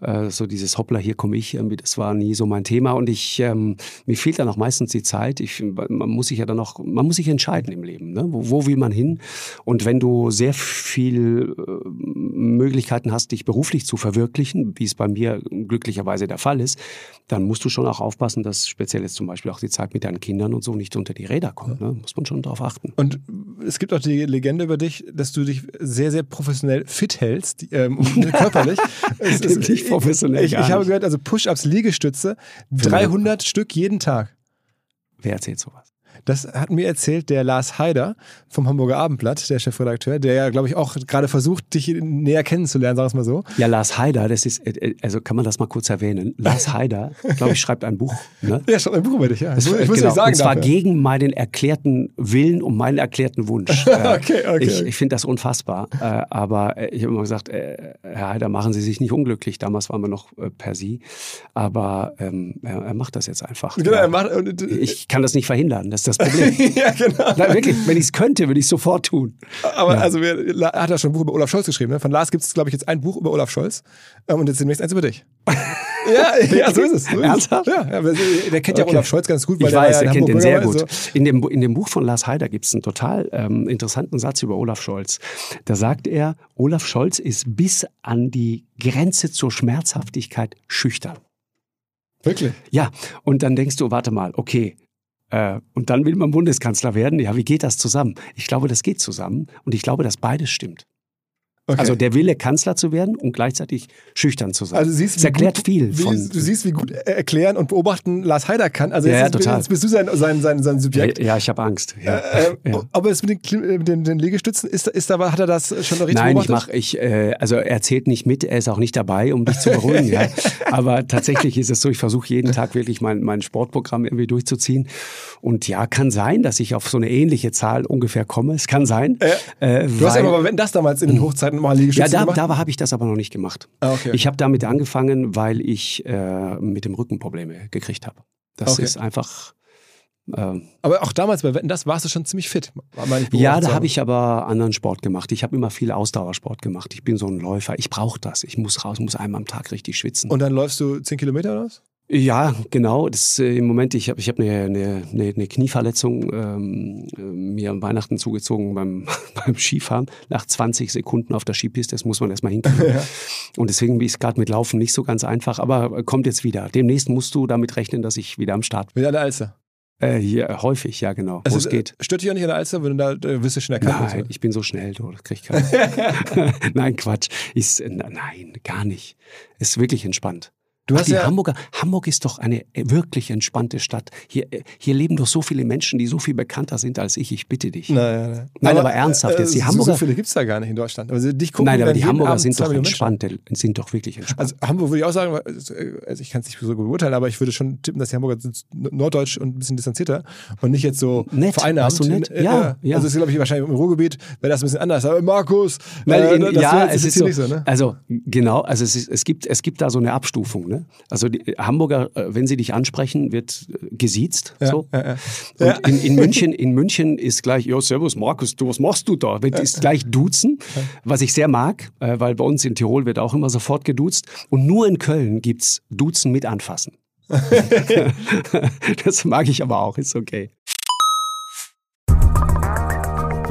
Äh, so dieses Hoppla, hier komme ich, irgendwie, das war nie so mein Thema. Und ich, ähm, mir fehlt dann auch meistens die Zeit. Ich, man muss sich ja dann auch, man muss sich entscheiden im Leben. Ne? Wo, wo will man hin? Und wenn du sehr viel äh, Möglichkeiten hast, dich beruflich zu verwirklichen, wie es bei mir glücklicherweise der Fall ist, dann musst du schon auch aufpassen, dass speziell jetzt zum Beispiel auch die Zeit mit deinen Kindern und so nicht unter die Räder kommt. Ne? Muss man schon darauf achten. Und es gibt auch die Legende über dich, dass du dich sehr, sehr professionell fit hältst, ähm, körperlich. Es nicht professionell, Ich, ich gar habe gehört, also Push-Ups, Liegestütze, 300 Stück jeden Tag. Wer erzählt sowas? Das hat mir erzählt der Lars Haider vom Hamburger Abendblatt, der Chefredakteur, der ja, glaube ich, auch gerade versucht, dich näher kennenzulernen, sag es mal so. Ja, Lars Haider, das ist, äh, also kann man das mal kurz erwähnen. Lars Haider, glaube ich, schreibt ein Buch. Ne? Ja, schreibt ein Buch über dich, ja. Das, ich muss genau. sagen. Und zwar dafür. gegen meinen erklärten Willen und meinen erklärten Wunsch. okay, okay. Ich, ich finde das unfassbar. Äh, aber ich habe immer gesagt, Herr Haider, machen Sie sich nicht unglücklich. Damals waren wir noch per Sie. Aber ähm, er, macht das jetzt einfach. Genau, er macht, ich kann das nicht verhindern. Das ist das Problem. ja, genau. Na, wirklich, wenn ich es könnte, würde ich es sofort tun. Aber ja. also, er hat ja schon ein Buch über Olaf Scholz geschrieben. Ne? Von Lars gibt es, glaube ich, jetzt ein Buch über Olaf Scholz. Ähm, und jetzt demnächst eins über dich. ja, ja, so ist es. So Ernsthaft? Ja, ja, der kennt ja okay. Olaf Scholz ganz gut. Weil ich weiß, er kennt den sehr gut. So. In, dem, in dem Buch von Lars Heider gibt es einen total ähm, interessanten Satz über Olaf Scholz. Da sagt er, Olaf Scholz ist bis an die Grenze zur Schmerzhaftigkeit schüchtern. Wirklich? Ja, und dann denkst du, warte mal, okay, äh, und dann will man Bundeskanzler werden. Ja, wie geht das zusammen? Ich glaube, das geht zusammen und ich glaube, dass beides stimmt. Okay. Also der Wille, Kanzler zu werden und gleichzeitig schüchtern zu sein. Also siehst, das erklärt gut, viel. Von, wie, du siehst, wie gut erklären und beobachten Lars Heider kann. Also jetzt, ja, total. jetzt bist du sein, sein, sein, sein Subjekt. Ja, ja ich habe Angst. Ja. Äh, äh, ja. Aber es mit den, mit den, den Liegestützen, ist, ist da, hat er das schon richtig Nein, ich mache, ich, äh, also er zählt nicht mit, er ist auch nicht dabei, um dich zu beruhigen. ja. Aber tatsächlich ist es so, ich versuche jeden Tag wirklich mein, mein Sportprogramm irgendwie durchzuziehen. Und ja, kann sein, dass ich auf so eine ähnliche Zahl ungefähr komme. Es kann sein. Äh, du weil, hast aber, wenn das damals in den Hochzeiten mal Liegestützen ja, da, gemacht? da habe ich das aber noch nicht gemacht. Ah, okay. Ich habe damit angefangen, weil ich äh, mit dem Rücken Probleme gekriegt habe. Das okay. ist einfach. Äh, aber auch damals bei Wetten, das warst du schon ziemlich fit. Ja, da habe ich aber anderen Sport gemacht. Ich habe immer viel Ausdauersport gemacht. Ich bin so ein Läufer. Ich brauche das. Ich muss raus, muss einmal am Tag richtig schwitzen. Und dann läufst du 10 Kilometer oder was? Ja, genau. Das, äh, Im Moment, ich habe ich hab eine, eine, eine Knieverletzung ähm, äh, mir am Weihnachten zugezogen beim, beim Skifahren. Nach 20 Sekunden auf der Skipiste, das muss man erstmal hinkriegen. Ja. Und deswegen ist es gerade mit Laufen nicht so ganz einfach, aber kommt jetzt wieder. Demnächst musst du damit rechnen, dass ich wieder am Start bin. Wieder an der Alster? Äh, hier, häufig, ja, genau. Also, es geht. Stört dich auch nicht an der Alster, wenn du da, da wirst du schon erkannt? Nein, ich bin so schnell, du, das krieg ich keinen. nein, Quatsch. Ist, äh, nein, gar nicht. Ist wirklich entspannt. Du Ach, hast die ja Hamburger, Hamburg ist doch eine äh, wirklich entspannte Stadt. Hier, äh, hier leben doch so viele Menschen, die so viel bekannter sind als ich. Ich bitte dich. Nein, nein, nein aber, ernsthaft jetzt. Die äh, Hamburger, so viele gibt es da gar nicht in Deutschland. Also dich gucken nein, aber die Hamburger Abend sind doch entspannt. Sind doch wirklich entspannt. Also Hamburg würde ich auch sagen, also, also ich kann es nicht so gut beurteilen, aber ich würde schon tippen, dass die Hamburger sind norddeutsch und ein bisschen distanzierter und nicht jetzt so nett, vereinnahmt. So nett? Ja, ja. Also es ist, glaube ich, wahrscheinlich im Ruhrgebiet wäre das ein bisschen anders. Aber Markus, Weil in, ja, es ist so, so ne? also genau, also es, ist, es, gibt, es gibt da so eine Abstufung. Ne? Also die, Hamburger, äh, wenn sie dich ansprechen, wird äh, gesiezt. Ja, so. Ja, ja. Und in, in, München, in München ist gleich, ja, servus Markus, du, was machst du da? Wird, ist gleich duzen, was ich sehr mag, äh, weil bei uns in Tirol wird auch immer sofort geduzt. Und nur in Köln gibt's Duzen mit anfassen. das mag ich aber auch, ist okay.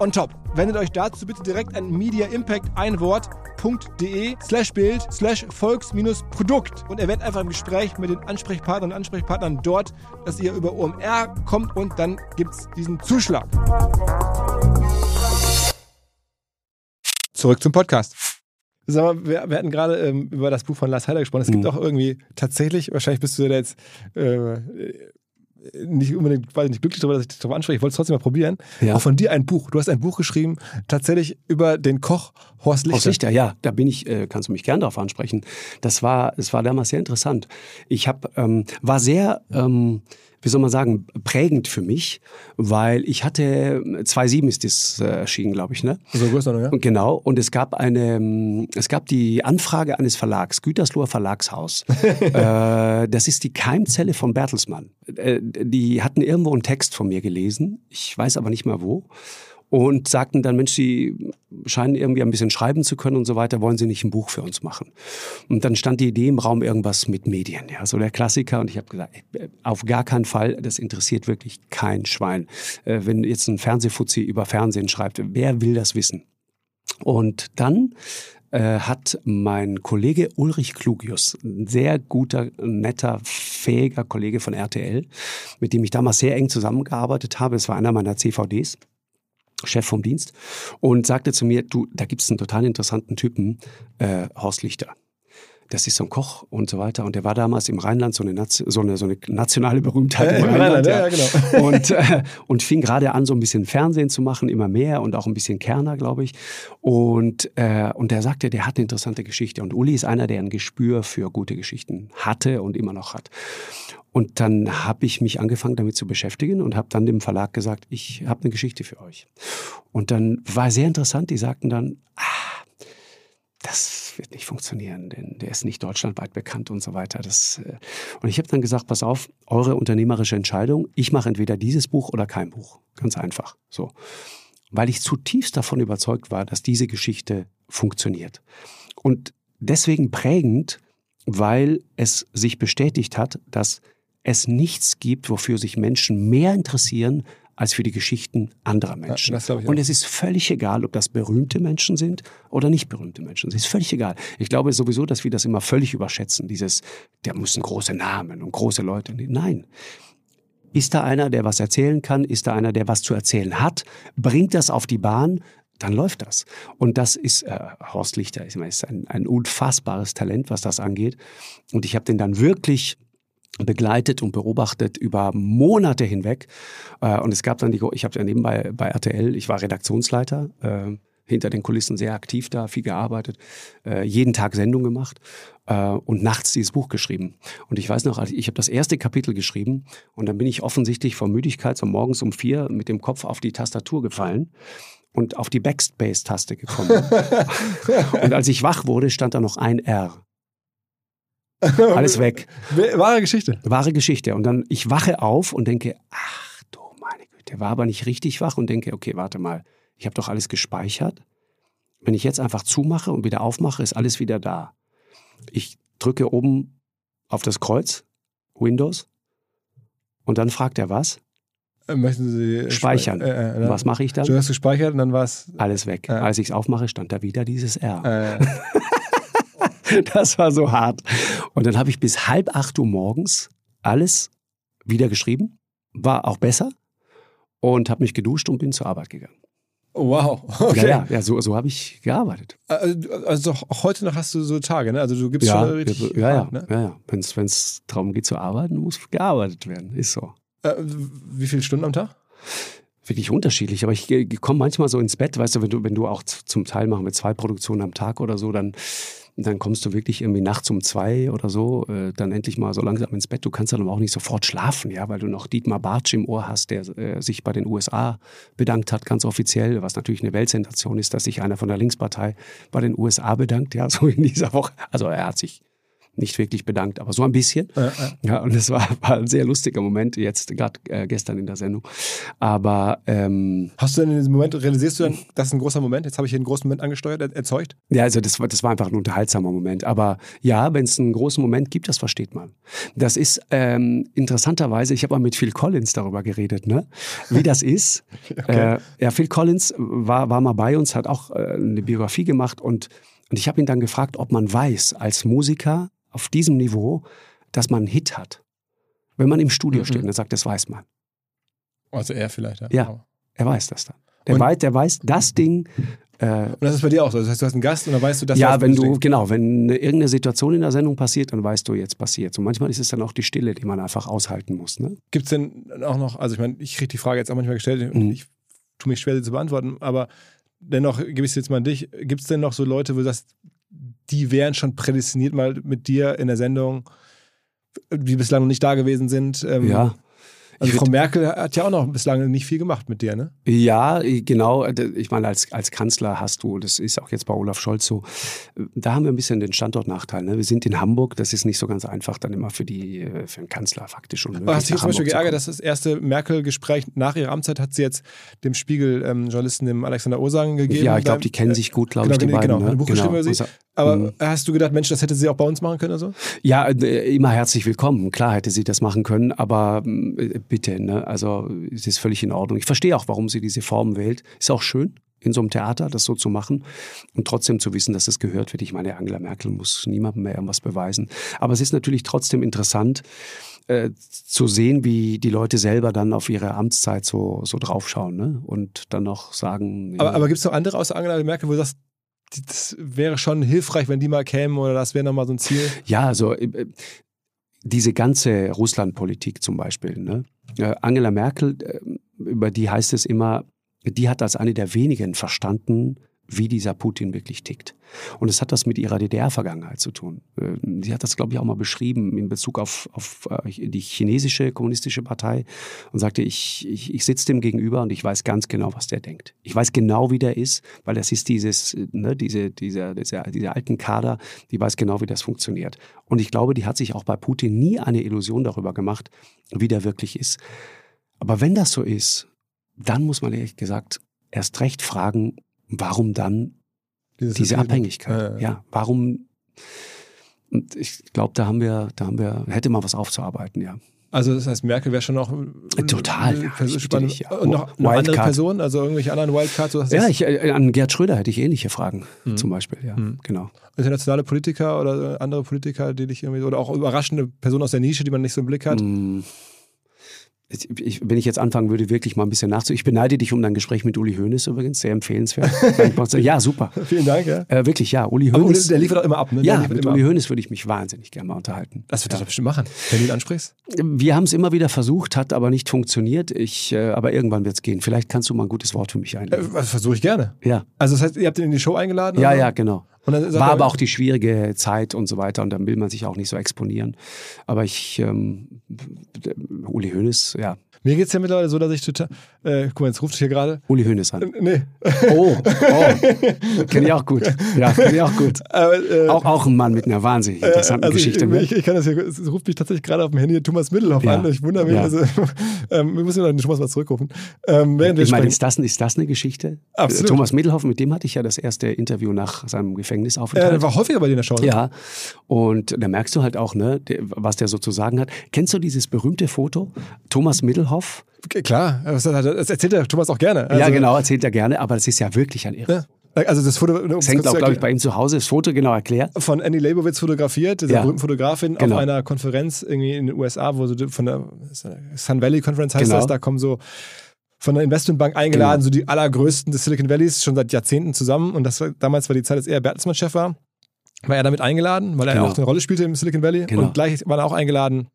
on top. Wendet euch dazu bitte direkt an Media Impact ein Wort.de slash Bild slash Volks-Produkt und erwähnt einfach im Gespräch mit den Ansprechpartnern und Ansprechpartnern dort, dass ihr über OMR kommt und dann gibt es diesen Zuschlag. Zurück zum Podcast. Sag mal, wir, wir hatten gerade ähm, über das Buch von Lars Heider gesprochen. Es gibt mhm. auch irgendwie tatsächlich, wahrscheinlich bist du da jetzt äh, nicht unbedingt, weiß nicht, glücklich darüber, dass ich dich darauf anspreche. Ich wollte es trotzdem mal probieren. Ja. Auch von dir ein Buch. Du hast ein Buch geschrieben, tatsächlich über den Koch Horst Lichter. Horst Lichter, ja, da bin ich, äh, kannst du mich gern darauf ansprechen. Das war, es war damals sehr interessant. Ich hab, ähm, war sehr, ähm, wie soll man sagen, prägend für mich, weil ich hatte, 2007 ist das äh, erschienen, glaube ich, ne? So Größenordnung, ja? Und Genau, und es gab eine, ähm, es gab die Anfrage eines Verlags, Gütersloher Verlagshaus. äh, das ist die Keimzelle von Bertelsmann. Äh, die hatten irgendwo einen Text von mir gelesen, ich weiß aber nicht mehr wo. Und sagten dann, Mensch, Sie scheinen irgendwie ein bisschen schreiben zu können und so weiter, wollen Sie nicht ein Buch für uns machen? Und dann stand die Idee im Raum irgendwas mit Medien, ja, so der Klassiker. Und ich habe gesagt, ey, auf gar keinen Fall, das interessiert wirklich kein Schwein. Äh, wenn jetzt ein Fernsehfuzzi über Fernsehen schreibt, wer will das wissen? Und dann äh, hat mein Kollege Ulrich Klugius, ein sehr guter, netter, fähiger Kollege von RTL, mit dem ich damals sehr eng zusammengearbeitet habe, es war einer meiner CVDs, Chef vom Dienst, und sagte zu mir, du, da gibt's einen total interessanten Typen, äh, Horst Lichter. Das ist so ein Koch und so weiter. Und der war damals im Rheinland so eine, so eine, so eine nationale Berühmtheit im Ja, Rheinland. ja, ja, genau. Und, äh, und fing gerade an, so ein bisschen Fernsehen zu machen, immer mehr und auch ein bisschen Kerner, glaube ich. Und, äh, und der sagte, der hat eine interessante Geschichte. Und Uli ist einer, der ein Gespür für gute Geschichten hatte und immer noch hat. Und dann habe ich mich angefangen damit zu beschäftigen und habe dann dem Verlag gesagt, ich habe eine Geschichte für euch. Und dann war sehr interessant, die sagten dann, ah, das wird nicht funktionieren, denn der ist nicht deutschlandweit bekannt und so weiter. Das, äh und ich habe dann gesagt, pass auf, eure unternehmerische Entscheidung, ich mache entweder dieses Buch oder kein Buch. Ganz einfach. So. Weil ich zutiefst davon überzeugt war, dass diese Geschichte funktioniert. Und deswegen prägend, weil es sich bestätigt hat, dass es nichts gibt, wofür sich Menschen mehr interessieren als für die Geschichten anderer Menschen. ich und es ist völlig egal, ob das berühmte Menschen sind oder nicht berühmte Menschen. Es ist völlig egal. Ich glaube sowieso, dass wir das immer völlig überschätzen. Dieses, der müssen große Namen und große Leute. Nein. Ist da einer, der was erzählen kann? Ist da einer, der was zu erzählen hat? Bringt das auf die Bahn? Dann läuft das. Und das ist, äh, Horst Lichter ist, ist ein, ein unfassbares Talent, was das angeht. Und ich habe den dann wirklich begleitet und beobachtet über Monate hinweg. Äh, Und es gab dann die, ich habe ja nebenbei bei RTL, ich war Redaktionsleiter, äh, hinter den Kulissen sehr aktiv da, viel gearbeitet, äh, jeden Tag Sendung gemacht äh, und nachts dieses Buch geschrieben. Und ich weiß noch, ich habe das erste Kapitel geschrieben und dann bin ich offensichtlich vor Müdigkeit so morgens um vier mit dem Kopf auf die Tastatur gefallen und auf die Backspace-Taste gekommen. und als ich wach wurde, stand da noch ein R. Alles weg. Wahre Geschichte. Wahre Geschichte. Und dann, ich wache auf und denke, ach du meine Güte, war aber nicht richtig wach und denke, okay, warte mal, ich habe doch alles gespeichert. Wenn ich jetzt einfach zumache und wieder aufmache, ist alles wieder da. Ich drücke oben auf das Kreuz, Windows, und dann fragt er was? Äh, Möchten Sie äh, Speichern. Äh, äh, Was mache ich dann? Du hast gespeichert und dann war es. Alles weg. Ja. Als ich es aufmache, stand da wieder dieses R. Äh, Das war so hart. Und dann habe ich bis halb acht Uhr morgens alles wieder geschrieben. War auch besser. Und habe mich geduscht und bin zur Arbeit gegangen. wow. Okay. Ja, ja, ja so, so habe ich gearbeitet. Also, also auch heute noch hast du so Tage, ne? Also du gibst Ja, schon richtig. ja, ja, ne? ja, ja. Wenn es darum geht zu arbeiten, muss gearbeitet werden. Ist so. Äh, wie viele Stunden am Tag? Wirklich unterschiedlich, aber ich, äh, komme manchmal so ins Bett, weißt du, wenn du, wenn du auch zum Teil machen wir zwei Produktionen am Tag oder so, dann, dann kommst du wirklich irgendwie nachts um zwei oder so, äh, dann endlich mal so langsam ins Bett. Du kannst dann aber auch nicht sofort schlafen, ja, weil du noch Dietmar Bartsch im Ohr hast, der äh, sich bei den USA bedankt hat, ganz offiziell, was natürlich eine Weltsensation ist, dass sich einer von der Linkspartei bei den USA bedankt, ja, so in dieser Woche. Also er hat sich nicht wirklich bedankt, aber so ein bisschen. Äh, äh. Ja, und das war, war ein sehr lustiger Moment, jetzt gerade äh, gestern in der Sendung. Aber ähm, Hast du denn in diesem Moment, realisierst du dann, das ist ein großer Moment, jetzt habe ich hier einen großen Moment angesteuert, er- erzeugt? ja, also das war, das war einfach ein unterhaltsamer Moment. Aber ja, wenn es einen großen Moment gibt, das versteht man. Das ist ähm, interessanterweise, ich habe mal mit Phil Collins darüber geredet, ne? wie das ist. äh, ja, Phil Collins war, war mal bei uns, hat auch äh, eine Biografie gemacht und, und ich habe ihn dann gefragt, ob man weiß, als Musiker auf diesem Niveau, dass man einen Hit hat. Wenn man im Studio Mhm. steht und er sagt, das weiß man. Also er vielleicht, ja. Ja. Er weiß das dann. Der, Und- weiß, der weiß, das Ding Äh, Und das ist bei dir auch so. Das heißt, du hast einen Gast und dann weißt du, dass ja, wenn du, genau, wenn irgendeine Situation in der Sendung passiert, dann weißt du, jetzt passiert. Und manchmal ist es dann auch die Stille, die man einfach aushalten muss. Ne? Gibt es denn auch noch, also ich meine, ich kriege die Frage jetzt auch manchmal gestellt und Mhm. ich tue mich schwer, sie zu beantworten, aber dennoch gebe ich es jetzt mal an dich. Gibt es denn noch so Leute, wo du sagst, die wären schon prädestiniert mal mit dir in der Sendung, die bislang noch nicht da gewesen sind? Ähm, Ja. Also Ich Frau Merkel hat ja auch noch bislang nicht viel gemacht mit dir, ne? Ja, genau. Ich meine, als, als Kanzler hast du, das ist auch jetzt bei Olaf Scholz so, da haben wir ein bisschen den Standortnachteil. Ne? Wir sind in Hamburg, das ist nicht so ganz einfach dann immer für, die, äh, für einen Kanzler faktisch unmöglich. Aber hast du dich nach zum Beispiel geärgert, dass das erste Merkel-Gespräch nach ihrer Amtszeit hat sie jetzt dem Spiegel-Journalisten, dem Alexander kommen. gegeben? Ja, ich glaube, die kennen sich gut, glaube genau, ich, die genau, beiden. genau, ne? ein Buch geschrieben über sie. Aber Mhm. hast du gedacht, Mensch, das hätte sie auch bei uns machen können oder so? Ja, äh, immer herzlich willkommen. Klar hätte sie das machen können, aber äh, bitte, ne? Also es ist völlig in Ordnung. Ich verstehe auch, warum sie diese Form wählt. Ist auch schön, in so einem Theater das so zu machen und trotzdem zu wissen, dass es gehört wird. Ich meine, Angela Merkel muss niemandem mehr irgendwas beweisen. Aber es ist natürlich trotzdem interessant, äh, zu sehen, wie die Leute selber dann auf ihre Amtszeit so, so draufschauen ne? und dann noch sagen. Aber, ja, aber gibt es noch andere außer Angela Merkel, wo du sagst, das wäre schon hilfreich, wenn die mal kämen oder das wäre nochmal so ein Ziel? Ja, also äh, diese ganze Russlandpolitik zum Beispiel. Ne? Äh, Angela Merkel, äh, über die heißt es immer, die hat als eine der wenigen verstanden, wie dieser Putin wirklich tickt. Und es hat das mit ihrer DDR-Vergangenheit zu tun. Äh, Sie hat das, glaube ich, auch mal beschrieben in Bezug auf, auf äh, die chinesische kommunistische Partei und sagte, ich, ich, ich sitze dem gegenüber und ich weiß ganz genau, was der denkt. Ich weiß genau, wie der ist, weil das ist dieses, ne, diese, diese, diese, diese alten Kader, die weiß genau, wie das funktioniert. Und ich glaube, die hat sich auch bei Putin nie eine Illusion darüber gemacht, wie der wirklich ist. Aber wenn das so ist, dann muss man ehrlich gesagt erst recht fragen, warum dann Dieses diese Gefühl. Abhängigkeit? Ja, ja. Warum? Und ich glaube, da haben wir, da haben wir, hätte mal was aufzuarbeiten, ja. Also das heißt, Merkel wäre schon noch Äh, Total, eine ja, Person- ich spannend. dich, ja. Und noch, noch andere. Personen, also irgendwelche anderen Wildcards? So, Ja, ich, äh, an Gerd Schröder hätte ich ähnliche Fragen, Mhm. zum Beispiel, ja, Mhm. genau. internationale Politiker oder andere Politiker, die dich irgendwie, oder auch überraschende Personen aus der Nische, die man nicht so im Blick hat? Mm. Ich, ich, wenn ich jetzt anfangen würde, wirklich mal ein bisschen nachzu. Ich beneide dich um dein Gespräch mit Uli Hoeneß übrigens, sehr empfehlenswert. ja, super. Vielen Dank, ja. Äh, wirklich, ja. Uli Hoeneß. der liefert auch immer ab, ne? Ja, mit Uli ab. Hoeneß würde ich mich wahnsinnig gerne mal unterhalten. Das wird er doch bestimmt machen, wenn du ihn ansprichst. Wir haben es immer wieder versucht, hat aber nicht funktioniert. Ich, äh, aber irgendwann wird es gehen. Vielleicht kannst du mal ein gutes Wort für mich Äh, einlegen. das versuche ich gerne. Ja, Also das heißt, ihr habt ihn in die Show eingeladen? ja, oder? ja, genau. Und dann War er- aber auch die schwierige Zeit und so weiter und dann will man sich auch nicht so exponieren. Aber ich, ähm, Uli Hoeneß, ja, Mir geht es ja mittlerweile so, dass ich total. Äh, guck mal, jetzt ruft hier gerade. Uli Hoeneß an. Äh, Nee. Oh, oh, kenne ich auch gut. Ja, kenne ich auch gut. Aber, äh, Auch, auch ein Mann mit einer wahnsinnig interessanten also Geschichte. Ich, ne? ich, ich kann das hier, es ruft mich tatsächlich gerade auf dem Handy Thomas Middelhoff Ja. an. Ich wundere mich. Ja. Also, ähm, wir müssen noch den Thomas mal zurückrufen. Ähm, während wir ich meine, ist das, ist das eine Geschichte? Absolut. Thomas Middelhoff, mit dem hatte ich ja das erste Interview nach seinem Äh, Gefängnisaufenthalt. der war häufiger bei dir in der Show. Ja, und da merkst du halt auch, ne, was der so zu sagen hat. Kennst du dieses berühmte Foto? Thomas Middelhoff? Okay, Klar, das, erzählt der Thomas auch gerne. Also, ja, genau, erzählt er gerne, aber das ist ja wirklich ein Irre. Ja. Also das Foto um Das hängt auch, glaube ich, bei ihm zu Hause. Das Foto genau erklärt. von Annie Leibovitz fotografiert, dieser Ja. berühmten Fotografin, Genau. auf einer Konferenz irgendwie in den USA, wo so von der Sun Valley Conference heißt Genau. das, da kommen so von der Investmentbank eingeladen, Genau. so die allergrößten des Silicon Valleys, schon seit Jahrzehnten zusammen. Und das war, damals war die Zeit, als er Bertelsmann-Chef war, war er damit eingeladen, weil er Genau. auch eine Rolle spielte im Silicon Valley. Genau. Und gleich waren auch eingeladen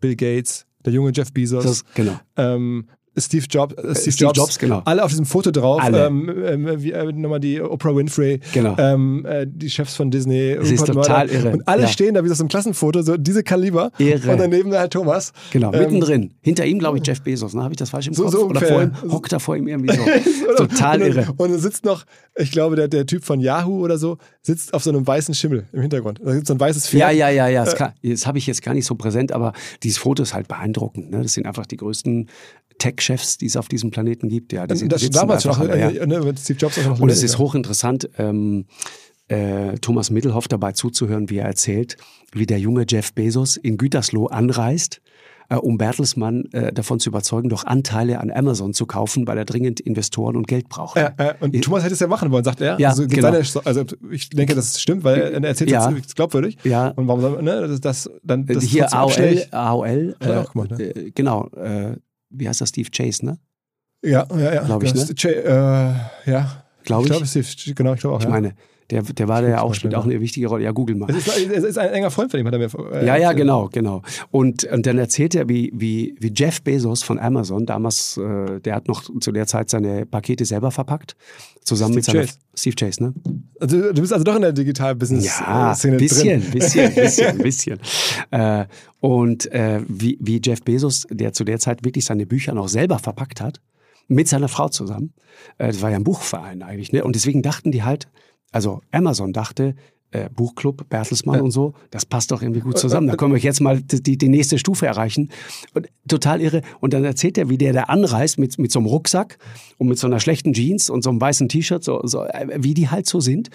Bill Gates, der junge Jeff Bezos, Das, genau. ähm, Steve, Jobs, äh, Steve, Steve Jobs, Jobs, genau. alle auf diesem Foto drauf. Alle. Ähm, ähm, wie, äh, nochmal die Oprah Winfrey, Genau. ähm, äh, die Chefs von Disney, Es ist total Murdoch. irre. Und alle Ja. stehen da wie aus einem Klassenfoto, so diese Kaliber. Irre. Und daneben der Herr Thomas. Genau, Ähm, mittendrin. Hinter ihm, glaube ich, Jeff Bezos. Ne? Habe ich das falsch im So- Kopf? so Oder vor ihm, hockt er vor ihm irgendwie so. Total und, irre. Und dann sitzt noch, ich glaube, der, der Typ von Yahoo oder so, sitzt auf so einem weißen Schimmel im Hintergrund. Da gibt es so ein weißes Pferd. Ja, ja, ja, ja. Äh. Das, das habe ich jetzt gar nicht so präsent, aber dieses Foto ist halt beeindruckend. Ne? Das sind einfach die größten Tech-Chefs, die es auf diesem Planeten gibt. Ja, die sind, das damals auch, alle, ja. äh, ne, mit Steve Jobs auch noch Und es ist war. hochinteressant, ähm, äh, Thomas Middelhoff dabei zuzuhören, wie er erzählt, wie der junge Jeff Bezos in Gütersloh anreist, äh, um Bertelsmann äh, davon zu überzeugen, doch Anteile an Amazon zu kaufen, weil er dringend Investoren und Geld braucht. Ja, äh, und Thomas hätte es ja machen wollen, sagt er. Ja, also, genau. seine, also ich denke, das stimmt, weil er erzählt Ja. das glaubwürdig. Ja. Und warum soll ne, das, das dann das Äh, Hier AOL. AOL äh, gemacht, ne? äh, genau, äh, wie heißt das, Steve Chase, ne? Ja, ja, ja. Glaub ich, ne? Che- äh, ja. glaube Ich ich. glaube, Steve, genau, ich glaube auch. ich ja. meine, der, der war der auch, spielt auch eine wichtige Rolle. Ja, google mal. es, ist, es ist ein enger Freund von ihm, hat er mir äh, Ja, ja, genau, genau. Und, und dann erzählt er, wie, wie, wie Jeff Bezos von Amazon, damals, äh, der hat noch zu der Zeit seine Pakete selber verpackt, zusammen mit Steve seiner Chase. Steve Chase, ne? Also, du bist also doch in der Ja, Digital-Business-Szene bisschen, drin. bisschen, bisschen, bisschen. Äh, und äh, wie, wie Jeff Bezos, der zu der Zeit wirklich seine Bücher noch selber verpackt hat, mit seiner Frau zusammen. Äh, das war ja ein Buchverein eigentlich, ne? Und deswegen dachten die halt, also Amazon dachte, äh, Buchclub, Bertelsmann und so, das passt doch irgendwie gut zusammen. Da können wir jetzt mal die, die nächste Stufe erreichen. Und total irre. Und dann erzählt er, wie der da anreist mit, mit so einem Rucksack und mit so einer schlechten Jeans und so einem weißen T-Shirt, so, so, äh, wie die halt so sind.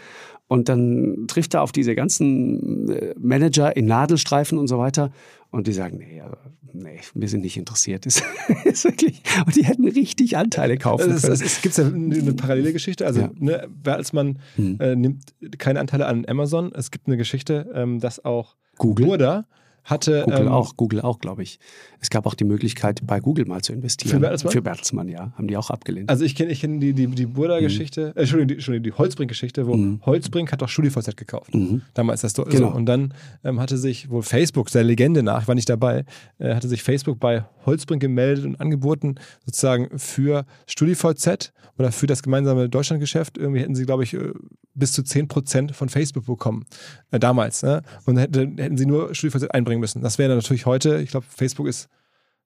Und dann trifft er auf diese ganzen äh, Manager in Nadelstreifen und so weiter. Und die sagen, nee, also, nee, wir sind nicht interessiert. Das ist wirklich, und die hätten richtig Anteile kaufen Es, können. es, gibt ja eine parallele Geschichte. Also, Ja. ne, Bertelsmann Hm. äh, nimmt keine Anteile an Amazon. Es gibt eine Geschichte, ähm, dass auch Google? Burda hatte. Google ähm, auch, Google auch, glaube ich. Es gab auch die Möglichkeit, bei Google mal zu investieren. Für Bertelsmann? Für Bertelsmann, ja. Haben die auch abgelehnt. Also ich kenne ich kenn die, die, die Burda-Geschichte, äh, Entschuldigung, die, Entschuldigung, die Holzbrink-Geschichte, wo Mhm. Holzbrink hat doch StudiVZ gekauft. Mhm. Damals das doch Genau. so. Und dann ähm, hatte sich wohl Facebook, der Legende nach, ich war nicht dabei, äh, hatte sich Facebook bei Holzbrink gemeldet und angeboten, sozusagen für StudiVZ oder für das gemeinsame Deutschlandgeschäft, irgendwie hätten sie, glaube ich, äh, bis zu 10% von Facebook bekommen. Äh, damals. Ne? Und dann hätte, hätten sie nur StudiVZ einbringen müssen. Das wäre natürlich heute, ich glaube, Facebook ist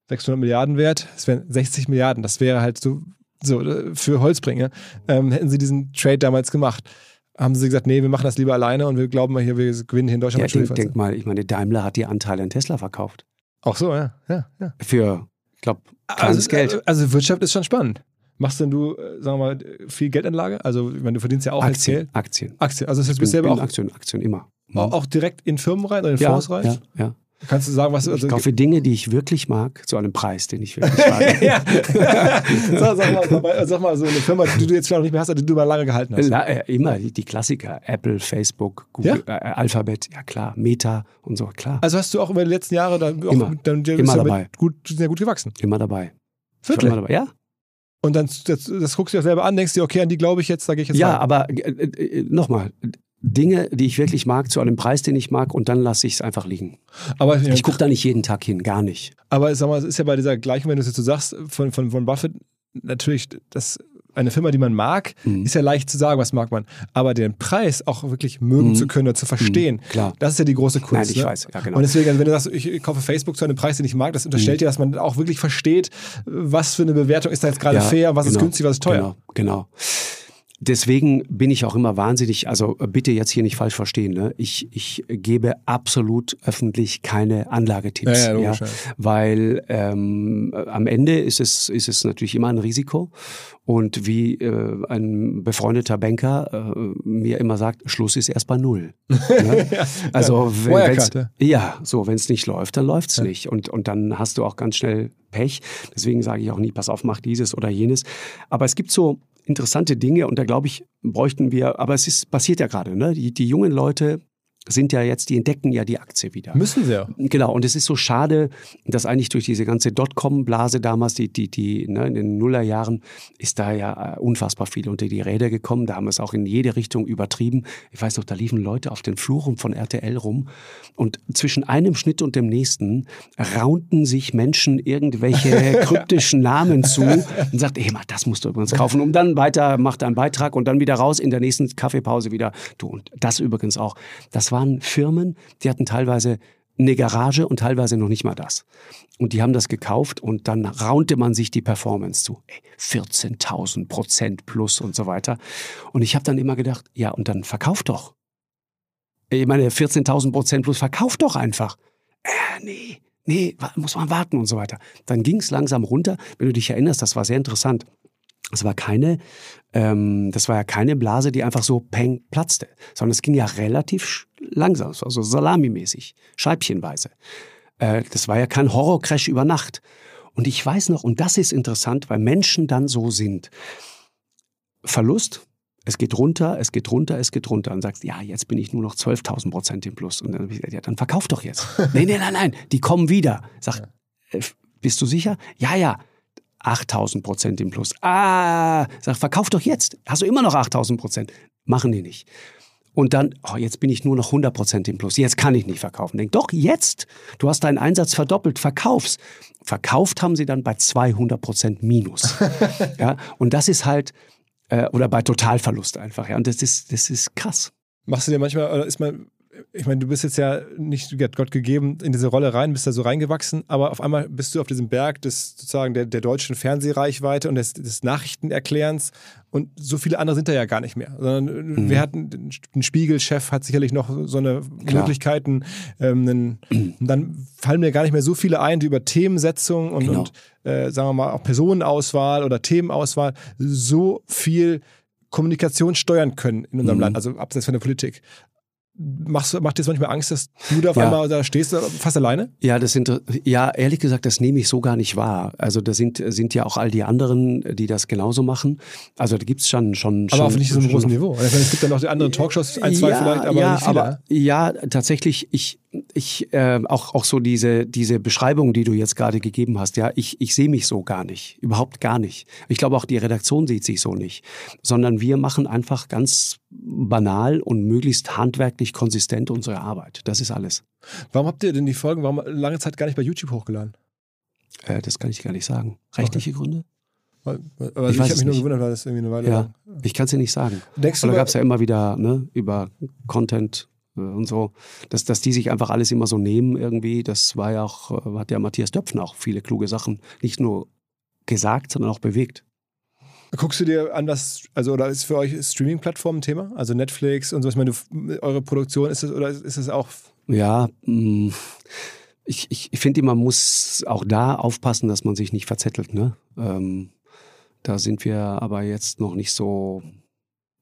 600 Milliarden wert, es wären 60 Milliarden. Das wäre halt so, so äh, für Holzbringer. Ähm, hätten sie diesen Trade damals gemacht, haben sie gesagt, nee, wir machen das lieber alleine und wir glauben mal hier, wir gewinnen hier in Deutschland ja, mit denk, StudiVZ. denk mal, ich meine, Daimler hat die Anteile an Tesla verkauft. Auch so, ja. ja, ja. Für, ich glaube, kleines Also, Geld. äh, also Wirtschaft ist schon spannend. Machst denn du, äh, sagen wir mal, viel Geldanlage? Also, ich meine, du verdienst ja auch jetzt Aktien, Geld. Aktien. Aktien. Also, das heißt, du bist selber auch, Aktien, Aktien immer. auch, auch direkt in Firmen rein oder in ja, Fonds rein? ja, ja. Kannst du sagen, was Ich also, kaufe Dinge, die ich wirklich mag, zu einem Preis, den ich wirklich mag. ja. sag, sag, mal, sag mal, so eine Firma, die du jetzt vielleicht nicht mehr hast, die du mal lange gehalten hast. La, äh, immer die, Klassiker. Apple, Facebook, Google, äh, Alphabet, ja klar, Meta und so, klar. Also hast du auch über die letzten Jahre dann auch Immer. dann, Immer ja dabei. gut, sind ja gut gewachsen. immer dabei. Wirklich? Immer dabei. Ja, Und dann das, das guckst du dir selber an, denkst dir, okay, an die glaube ich jetzt, da gehe ich jetzt ja rein. aber äh, äh, nochmal. Dinge, die ich wirklich mag, zu einem Preis, den ich mag, und dann lasse ich es einfach liegen. Aber, Ich gucke da nicht jeden Tag hin, gar nicht. aber sag mal, es ist ja bei dieser Gleichung, wenn du es jetzt so sagst, von, von, von Buffett, natürlich, das, eine Firma, die man mag, Mhm. ist ja leicht zu sagen, was mag man. Aber den Preis auch wirklich mögen Mhm. zu können oder zu verstehen, Mhm, klar. das ist ja die große Kunst. Nein, ich ne? weiß, ja, genau. Und deswegen, also wenn du sagst, ich kaufe Facebook zu einem Preis, den ich mag, das unterstellt dir, dass man auch wirklich versteht, was für eine Bewertung ist da jetzt gerade Ja, fair, was ist genau, günstig, was ist teuer. Genau, genau. Deswegen bin ich auch immer wahnsinnig, also bitte jetzt hier nicht falsch verstehen, ne? ich, ich gebe absolut öffentlich keine Anlagetipps. Ja, ja, logisch, ja. Weil ähm, am Ende ist es, ist es natürlich immer ein Risiko. Und wie äh, ein befreundeter Banker äh, mir immer sagt, Schluss ist erst bei Null. ne? Also wenn, wenn's, ja, so, wenn es nicht läuft, dann läuft's nicht. Und, und dann hast du auch ganz schnell Pech. Deswegen sage ich auch nie, pass auf, mach dieses oder jenes. Aber es gibt so interessante Dinge und da glaube ich, bräuchten wir, aber es ist, passiert ja gerade, ne? Die, die jungen Leute sind ja jetzt, die entdecken ja die Aktie wieder. Müssen sie ja. Genau, und es ist so schade, dass eigentlich durch diese ganze Dotcom-Blase damals, die, die, die ne, in den Nullerjahren, ist da ja äh, unfassbar viel unter die Räder gekommen. Da haben wir es auch in jede Richtung übertrieben. Ich weiß noch, da liefen Leute auf den Fluren von RTL rum und zwischen einem Schnitt und dem nächsten raunten sich Menschen irgendwelche kryptischen Namen zu und sagt, ey, mal, das musst du übrigens kaufen. Und dann weiter macht er einen Beitrag und dann wieder raus in der nächsten Kaffeepause wieder. Du, und das übrigens auch. Das waren Firmen, die hatten teilweise eine Garage und teilweise noch nicht mal das. Und die haben das gekauft und dann raunte man sich die Performance zu. Ey, 14.000 Prozent plus und so weiter. Und ich habe dann immer gedacht, ja, und dann verkauf doch. Ich meine, 14.000 Prozent plus, verkauf doch einfach. Äh, nee, nee, muss man warten und so weiter. Dann ging es langsam runter. Wenn du dich erinnerst, das war sehr interessant. Es war keine, ähm, das war ja keine Blase, die einfach so peng platzte, sondern es ging ja relativ langsam, es war so salamimäßig, scheibchenweise. Äh, das war ja kein Horrorcrash über Nacht. Und ich weiß noch, und das ist interessant, weil Menschen dann so sind. Verlust, es geht runter, es geht runter, es geht runter. Und sagst, ja, jetzt bin ich nur noch 12.000 Prozent im Plus. Und dann, hab ich gesagt, ja, dann verkauf doch jetzt. nee, nee, nein, nein, die kommen wieder. Sag, äh, bist du sicher? Ja, ja. 8000 Prozent im Plus. Ah, sag, verkauf doch jetzt. Hast du immer noch 8000 Prozent? Machen die nicht. Und dann, oh, jetzt bin ich nur noch 100 Prozent im Plus. Jetzt kann ich nicht verkaufen. Denk, doch, jetzt. Du hast deinen Einsatz verdoppelt. Verkauf's. Verkauft haben sie dann bei 200 Prozent Minus. ja, und das ist halt, äh, oder bei Totalverlust einfach. Ja, und das ist, das ist krass. Machst du dir manchmal, oder ist man, ich meine, du bist jetzt ja nicht Gott gegeben in diese Rolle rein, bist da so reingewachsen, aber auf einmal bist du auf diesem Berg des sozusagen der, der deutschen Fernsehreichweite und des, des Nachrichtenerklärens und so viele andere sind da ja gar nicht mehr. Sondern mhm. wir hatten, ein Spiegelchef hat sicherlich noch so eine Klar. Möglichkeiten. Ähm, einen, und dann fallen mir gar nicht mehr so viele ein, die über Themensetzung und, genau. und äh, sagen wir mal auch Personenauswahl oder Themenauswahl so viel Kommunikation steuern können in unserem mhm. Land, also abseits von der Politik. Machst, macht dir das manchmal Angst, dass du da auf ja. einmal da stehst, fast alleine? Ja, das sind, ja, ehrlich gesagt, das nehme ich so gar nicht wahr. Also da sind, sind ja auch all die anderen, die das genauso machen. Also da gibt es schon, schon. Aber auch nicht so einem großen Niveau. es gibt ja noch die anderen Talkshows, ein, zwei ja, vielleicht, aber ja, nicht viele. Aber, ja, tatsächlich, ich, ich äh, auch auch so diese diese Beschreibung, die du jetzt gerade gegeben hast, ja, ich ich sehe mich so gar nicht, überhaupt gar nicht. Ich glaube auch die Redaktion sieht sich so nicht, sondern wir machen einfach ganz banal und möglichst handwerklich konsistent unsere Arbeit. Das ist alles. Warum habt ihr denn die Folgen warum lange Zeit gar nicht bei YouTube hochgeladen? Äh, das kann ich gar nicht sagen. Rechtliche okay. Gründe? Aber ich, ich habe mich nur gewundert, weil das irgendwie eine Weile ja, lang. Ich kann es dir nicht sagen. Denkst Aber da gab es ja immer wieder ne, über Content und so, dass, dass die sich einfach alles immer so nehmen irgendwie. Das war ja auch, äh, hat ja Matthias Döpfen auch viele kluge Sachen nicht nur gesagt, sondern auch bewegt. Guckst du dir an, was, also oder ist für euch Streaming-Plattformen ein Thema? Also Netflix und so, ich meine, du, eure Produktion ist es oder ist es auch? Ja, mm, ich, ich, ich finde, man muss auch da aufpassen, dass man sich nicht verzettelt. Ne? Ähm, da sind wir aber jetzt noch nicht so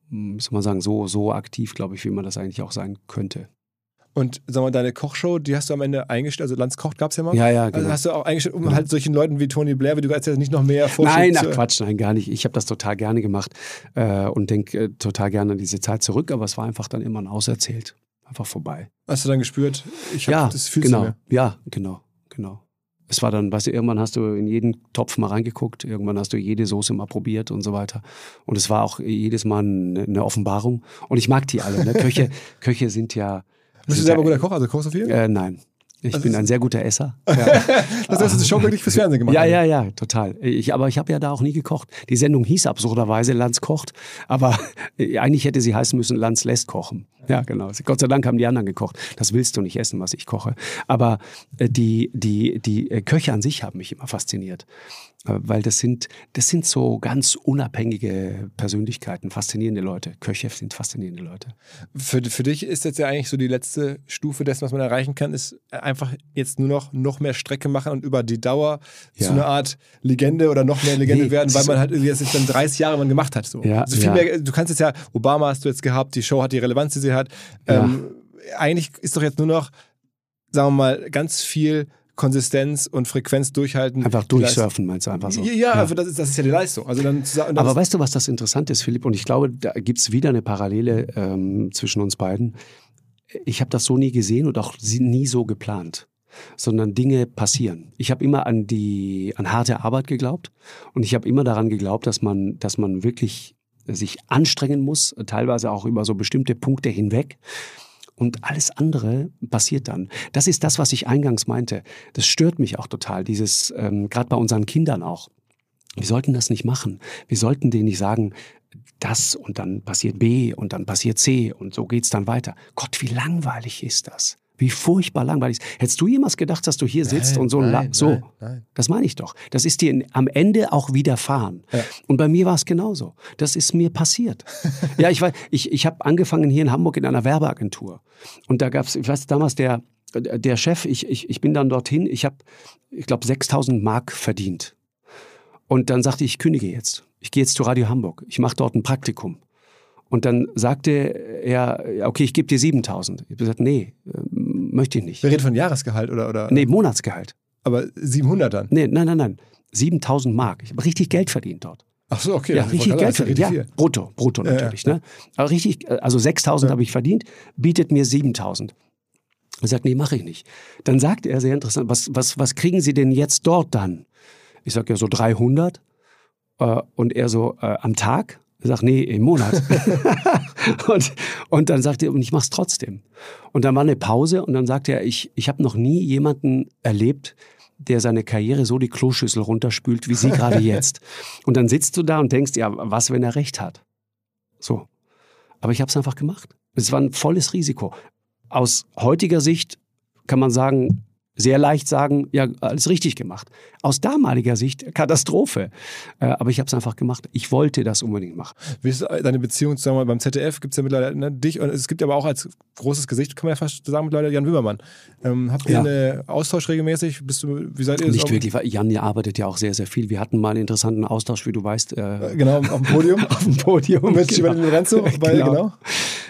wie soll man sagen, so, so aktiv, glaube ich, wie man das eigentlich auch sein könnte. Und sag mal, deine Kochshow, die hast du am Ende eingestellt, also Lanz kocht gab es ja mal. Ja, ja, genau. Also hast du auch eingestellt, um ja. halt solchen Leuten wie Tony Blair, wie du jetzt nicht noch mehr Nein, ach Quatsch, nein, gar nicht. Ich habe das total gerne gemacht äh, und denke äh, total gerne an diese Zeit zurück, aber es war einfach dann immer ein Auserzählt. Einfach vorbei. Hast du dann gespürt, ich habe ja, das Gefühl genau. Ja, genau, genau es war dann, weißt du, irgendwann hast du in jeden Topf mal reingeguckt, irgendwann hast du jede Soße mal probiert und so weiter. Und es war auch jedes Mal eine Offenbarung. Und ich mag die alle. Ne? Köche, Köche sind ja. Bist du selber ja, guter Koch? Also kochst du viel? Äh, nein. Ich also bin ein sehr guter Esser. Ja. das hast du schon wirklich fürs Fernsehen gemacht. Ja, ja, ja, total. Ich, aber ich habe ja da auch nie gekocht. Die Sendung hieß absurderweise Lanz kocht, aber eigentlich hätte sie heißen müssen Lanz lässt kochen. Ja, genau. Gott sei Dank haben die anderen gekocht. Das willst du nicht essen, was ich koche. Aber äh, die, die, die äh, Köche an sich haben mich immer fasziniert. Äh, weil das sind, das sind so ganz unabhängige Persönlichkeiten, faszinierende Leute. Köche sind faszinierende Leute. Für, für dich ist jetzt ja eigentlich so die letzte Stufe dessen, was man erreichen kann, ist einfach jetzt nur noch, noch mehr Strecke machen und über die Dauer ja. zu einer Art Legende oder noch mehr Legende nee, werden, weil man halt jetzt dann 30 Jahre man gemacht hat. So. Ja, also viel ja. mehr, du kannst jetzt ja, Obama hast du jetzt gehabt, die Show hat die Relevanz, die sie hat. Ähm, eigentlich ist doch jetzt nur noch, sagen wir mal, ganz viel Konsistenz und Frequenz durchhalten. Einfach durchsurfen, meinst du einfach so? Ja, ja. Also das, ist, das ist ja die Leistung. Also dann Aber weißt du, was das Interessante ist, Philipp? Und ich glaube, da gibt es wieder eine Parallele ähm, zwischen uns beiden. Ich habe das so nie gesehen und auch nie so geplant sondern Dinge passieren. Ich habe immer an die an harte Arbeit geglaubt und ich habe immer daran geglaubt, dass man dass man wirklich sich anstrengen muss, teilweise auch über so bestimmte Punkte hinweg und alles andere passiert dann. Das ist das, was ich eingangs meinte. Das stört mich auch total, dieses, ähm, gerade bei unseren Kindern auch. Wir sollten das nicht machen. Wir sollten denen nicht sagen, das und dann passiert B und dann passiert C und so geht's dann weiter. Gott, wie langweilig ist das? Wie furchtbar langweilig. Hättest du jemals gedacht, dass du hier sitzt nein, und so nein, so? Nein, nein. Das meine ich doch. Das ist dir am Ende auch widerfahren. Ja. Und bei mir war es genauso. Das ist mir passiert. ja, ich weiß, ich, ich habe angefangen hier in Hamburg in einer Werbeagentur. Und da gab es, ich weiß damals der der Chef, ich, ich, ich bin dann dorthin, ich habe, ich glaube, 6000 Mark verdient. Und dann sagte ich, ich kündige jetzt. Ich gehe jetzt zu Radio Hamburg. Ich mache dort ein Praktikum. Und dann sagte er, okay, ich gebe dir 7000. Ich habe gesagt, nee, möchte ich nicht. Wir reden von Jahresgehalt oder? oder? Nee, Monatsgehalt. Aber 700 dann? Nee, nein, nein, nein. 7000 Mark. Ich habe richtig Geld verdient dort. Ach so, okay. Ja, richtig Geld verdient. Ja, brutto, brutto natürlich. Ja, ja. Ne? Aber richtig, also 6000 ja. habe ich verdient, bietet mir 7000. Er sagt, nee, mache ich nicht. Dann sagt er, sehr interessant, was, was, was kriegen Sie denn jetzt dort dann? Ich sage ja so 300 äh, und er so äh, am Tag. Sage, nee, im Monat. und, und dann sagt er, und ich mach's trotzdem. Und dann war eine Pause und dann sagt er, ich, ich habe noch nie jemanden erlebt, der seine Karriere so die Kloschüssel runterspült, wie Sie gerade jetzt. Und dann sitzt du da und denkst, ja, was, wenn er recht hat? So. Aber ich habe es einfach gemacht. Es war ein volles Risiko. Aus heutiger Sicht kann man sagen, sehr leicht sagen, ja, alles richtig gemacht. Aus damaliger Sicht Katastrophe. Äh, aber ich habe es einfach gemacht. Ich wollte das unbedingt machen. Wie ist deine Beziehung wir, beim ZDF? Gibt es ja mittlerweile ne, dich und es gibt aber auch als großes Gesicht, kann man ja fast sagen, mittlerweile Jan Wimmermann. Ähm, habt ihr ja. einen Austausch regelmäßig? Bist du, wie seid ihr Nicht wirklich, Jan arbeitet ja auch sehr, sehr viel. Wir hatten mal einen interessanten Austausch, wie du weißt. Äh, genau, auf dem Podium. auf dem Podium. Mit genau. Lorenzo, weil, genau. genau.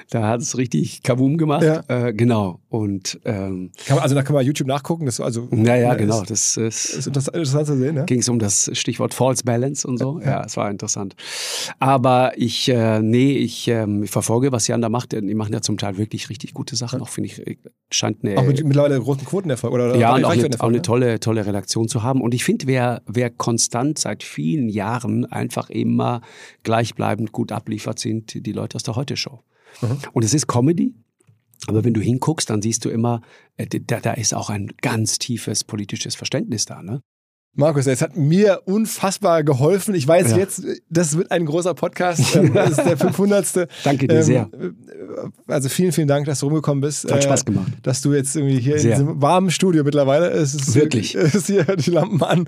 Da hat es richtig Kabum gemacht. Ja. Äh, genau. Und ähm, man, also da kann man YouTube nachgucken. Das also ja, ja, genau. Das ist, ist interessant zu sehen. Ja? Ging es um das Stichwort False Balance und so. Ja, es war interessant. Aber ich, äh, nee, ich, ähm, ich verfolge, was Jan da macht. Die machen ja zum Teil wirklich richtig gute Sachen. Auch finde ich, äh, scheint eine. Auch mit, mittlerweile großen Quotenerfolg oder? Ja, und auch eine, auch eine tolle, tolle Redaktion zu haben. Und ich finde, wer, wer konstant seit vielen Jahren einfach immer gleichbleibend gut abliefert, sind die Leute aus der Heute-Show. Mhm. Und es ist Comedy, aber wenn du hinguckst, dann siehst du immer, äh, da, da ist auch ein ganz tiefes politisches Verständnis da. Ne? Markus, es hat mir unfassbar geholfen. Ich weiß ja. jetzt, das wird ein großer Podcast. Ähm, das ist der 500. Danke dir ähm, sehr. Also vielen, vielen Dank, dass du rumgekommen bist. Hat Spaß gemacht. Äh, dass du jetzt irgendwie hier sehr. in diesem warmen Studio mittlerweile, es ist wirklich, es ist hier die Lampen an,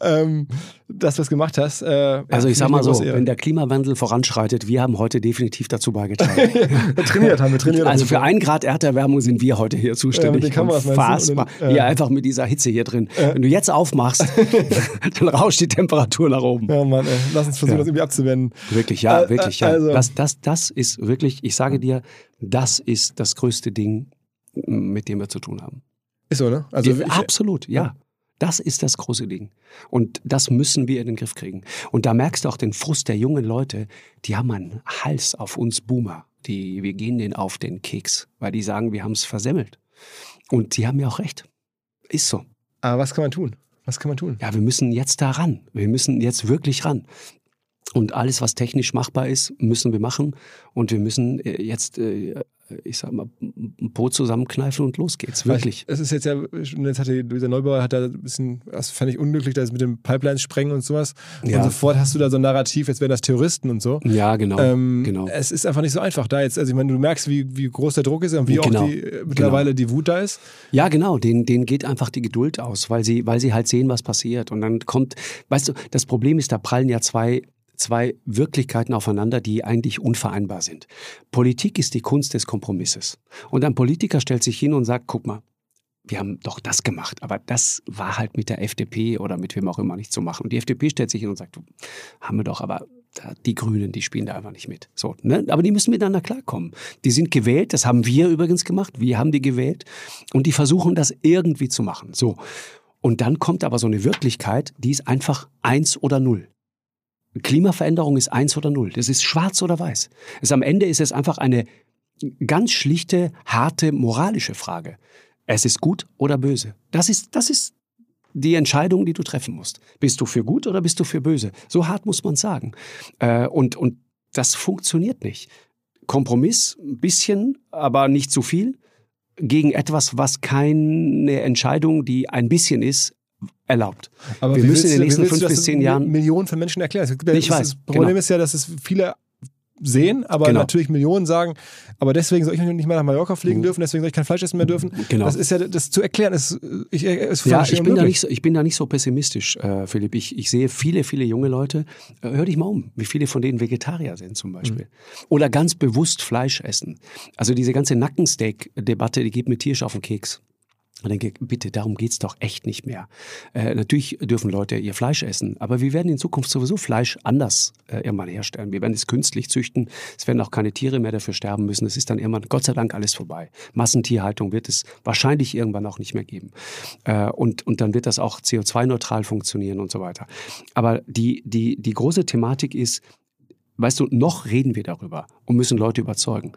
ähm, dass du es gemacht hast. Äh, also ich sag mal so, wenn der Klimawandel voranschreitet, wir haben heute definitiv dazu beigetragen. ja, trainiert haben wir trainiert. Also für ein Grad Erderwärmung sind wir heute hier zuständig. Ja, mit den. Dann, äh, hier einfach mit dieser Hitze hier drin. Wenn du jetzt aufmachst, dann rauscht die Temperatur nach oben. Ja, Mann, ey. lass uns versuchen, ja. das irgendwie abzuwenden. Wirklich, ja, äh, wirklich, ja. Also. Das, das, das ist wirklich, ich sage dir, das ist das größte Ding, mit dem wir zu tun haben. Ist so, ne? Also ich, absolut, ja. Das ist das große Ding. Und das müssen wir in den Griff kriegen. Und da merkst du auch den Frust der jungen Leute, die haben einen Hals auf uns Boomer. Die, wir gehen denen auf den Keks, weil die sagen, wir haben es versemmelt. Und die haben ja auch recht. Ist so. Aber was kann man tun? Was kann man tun? Ja, wir müssen jetzt da ran. Wir müssen jetzt wirklich ran. Und alles, was technisch machbar ist, müssen wir machen. Und wir müssen äh, jetzt äh, ich sag mal, ein Po zusammenkneifen und los geht's, wirklich. Es ist jetzt ja, jetzt hatte dieser Neubauer hat da ein bisschen, das fand ich unglücklich, das mit dem Pipelines sprengen und sowas. Ja. Und sofort hast du da so ein Narrativ, jetzt wären das Terroristen und so. Ja, genau. Ähm, genau. Es ist einfach nicht so einfach da jetzt. Also ich meine, du merkst, wie, wie groß der Druck ist und wie genau. auch die, äh, mittlerweile genau. die Wut da ist. Ja, genau. Denen, denen geht einfach die Geduld aus, weil sie, weil sie halt sehen, was passiert. Und dann kommt, weißt du, das Problem ist, da prallen ja zwei zwei Wirklichkeiten aufeinander, die eigentlich unvereinbar sind. Politik ist die Kunst des Kompromisses. Und ein Politiker stellt sich hin und sagt, guck mal, wir haben doch das gemacht, aber das war halt mit der FDP oder mit wem auch immer nicht zu machen. Und die FDP stellt sich hin und sagt, haben wir doch, aber die Grünen, die spielen da einfach nicht mit. So, ne? Aber die müssen miteinander klarkommen. Die sind gewählt, das haben wir übrigens gemacht, wir haben die gewählt und die versuchen das irgendwie zu machen. So. Und dann kommt aber so eine Wirklichkeit, die ist einfach eins oder null. Klimaveränderung ist eins oder null. Das ist schwarz oder weiß. Es, am Ende ist es einfach eine ganz schlichte, harte moralische Frage. Es ist gut oder böse. Das ist, das ist die Entscheidung, die du treffen musst. Bist du für gut oder bist du für böse? So hart muss man sagen. Äh, und, und das funktioniert nicht. Kompromiss, ein bisschen, aber nicht zu viel, gegen etwas, was keine Entscheidung, die ein bisschen ist, erlaubt. Aber wir müssen in den nächsten fünf bis zehn Jahren Millionen von Menschen erklären. Ich weiß. Das Problem genau. ist ja, dass es viele sehen, aber genau. natürlich Millionen sagen, aber deswegen soll ich nicht mehr nach Mallorca fliegen mhm. dürfen, deswegen soll ich kein Fleisch essen mehr dürfen. Genau. Das ist ja, das zu erklären, ist, ich, ist ja, ich bin, da nicht so, ich bin da nicht so pessimistisch, äh, Philipp. Ich, ich sehe viele, viele junge Leute, äh, hör dich mal um, wie viele von denen Vegetarier sind zum Beispiel. Mhm. Oder ganz bewusst Fleisch essen. Also diese ganze Nackensteak-Debatte, die geht mit Tierisch auf den Keks. Ich denke, bitte, darum geht's doch echt nicht mehr. Äh, natürlich dürfen Leute ihr Fleisch essen, aber wir werden in Zukunft sowieso Fleisch anders äh, irgendwann herstellen. Wir werden es künstlich züchten. Es werden auch keine Tiere mehr dafür sterben müssen. Es ist dann irgendwann, Gott sei Dank, alles vorbei. Massentierhaltung wird es wahrscheinlich irgendwann auch nicht mehr geben. Äh, und, und dann wird das auch CO2-neutral funktionieren und so weiter. Aber die, die, die große Thematik ist, weißt du, noch reden wir darüber und müssen Leute überzeugen.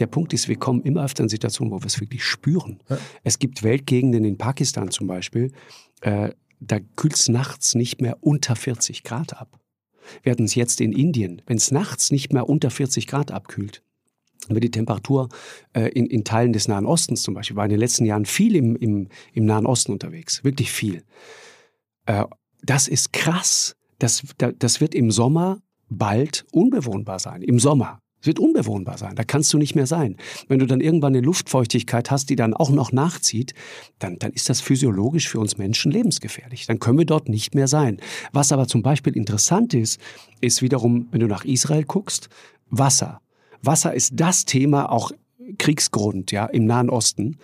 Der Punkt ist, wir kommen immer öfter in Situationen, wo wir es wirklich spüren. Ja. Es gibt Weltgegenden in Pakistan zum Beispiel, äh, da kühlt es nachts nicht mehr unter 40 Grad ab. Wir hatten es jetzt in Indien, wenn es nachts nicht mehr unter 40 Grad abkühlt, wird die Temperatur äh, in, in Teilen des Nahen Ostens zum Beispiel, war in den letzten Jahren viel im, im, im Nahen Osten unterwegs, wirklich viel. Äh, das ist krass. Das, das wird im Sommer bald unbewohnbar sein. Im Sommer. Es wird unbewohnbar sein. Da kannst du nicht mehr sein. Wenn du dann irgendwann eine Luftfeuchtigkeit hast, die dann auch noch nachzieht, dann, dann ist das physiologisch für uns Menschen lebensgefährlich. Dann können wir dort nicht mehr sein. Was aber zum Beispiel interessant ist, ist wiederum, wenn du nach Israel guckst, Wasser. Wasser ist das Thema, auch Kriegsgrund, ja, im Nahen Osten.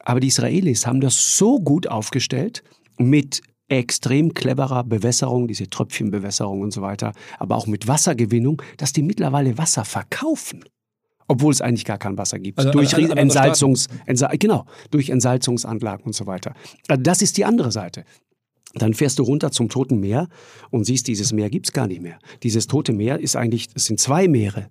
Aber die Israelis haben das so gut aufgestellt mit extrem cleverer Bewässerung, diese Tröpfchenbewässerung und so weiter, aber auch mit Wassergewinnung, dass die mittlerweile Wasser verkaufen. Obwohl es eigentlich gar kein Wasser gibt. Also durch an Entsalzungs, Entsal genau, durch Entsalzungsanlagen und so weiter. Also das ist die andere Seite. Dann fährst du runter zum Toten Meer und siehst, dieses Meer gibt's gar nicht mehr. Dieses Tote Meer ist eigentlich, es sind zwei Meere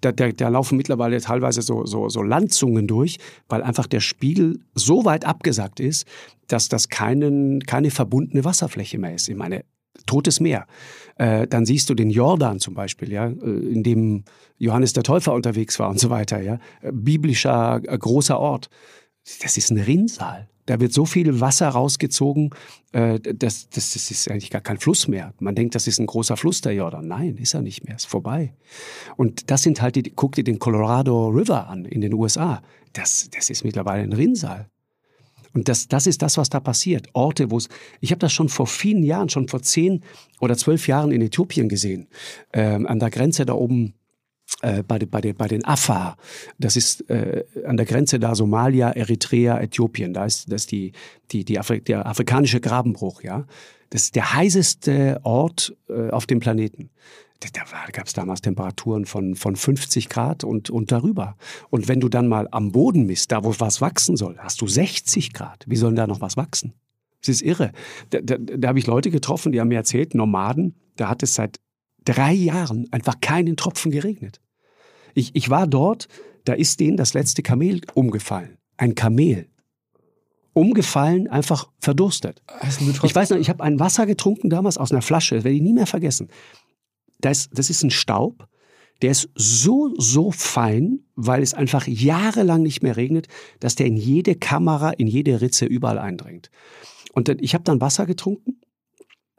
da, da, da laufen mittlerweile teilweise so, so, so Landzungen durch, weil einfach der Spiegel so weit abgesackt ist, dass das keinen, keine verbundene Wasserfläche mehr ist. Ich meine, Totes Meer. Äh, dann siehst du den Jordan zum Beispiel, ja, äh, in dem Johannes der Täufer unterwegs war und so weiter, ja. Äh, biblischer äh, großer Ort. Das ist ein Rinnsal. Da wird so viel Wasser rausgezogen, äh, das, das, das ist eigentlich gar kein Fluss mehr. Man denkt, das ist ein großer Fluss, der Jordan. Nein, ist er nicht mehr, ist vorbei. Und das sind halt, die, guck dir den Colorado River an in den USA. Das, das ist mittlerweile ein Rinnsal. Und das, das ist das, was da passiert. Orte, wo es, ich habe das schon vor vielen Jahren, schon vor zehn oder zwölf Jahren in Äthiopien gesehen, ähm, an der Grenze da oben äh, bei, bei, den, bei den Afar. Das ist äh, an der Grenze da Somalia, Eritrea, Äthiopien. Da ist das ist die, die, die Afri der afrikanische Grabenbruch. Ja, das ist der heißeste Ort äh, auf dem Planeten. Da, gab es damals Temperaturen von, von 50 Grad und, und darüber. Und wenn du dann mal am Boden misst, da wo was wachsen soll, hast du 60 Grad. Wie soll da noch was wachsen? Das ist irre. Da, da, da habe ich Leute getroffen, die haben mir erzählt, Nomaden, da hat es seit drei Jahren einfach keinen Tropfen geregnet. Ich, ich war dort, da ist denen das letzte Kamel umgefallen. Ein Kamel. Umgefallen, einfach verdurstet. Ich weiß noch, ich habe ein Wasser getrunken damals aus einer Flasche, das werde ich nie mehr vergessen. Das, das ist ein Staub, der ist so, so fein, weil es einfach jahrelang nicht mehr regnet, dass der in jede Kamera, in jede Ritze überall eindringt. Und ich habe dann Wasser getrunken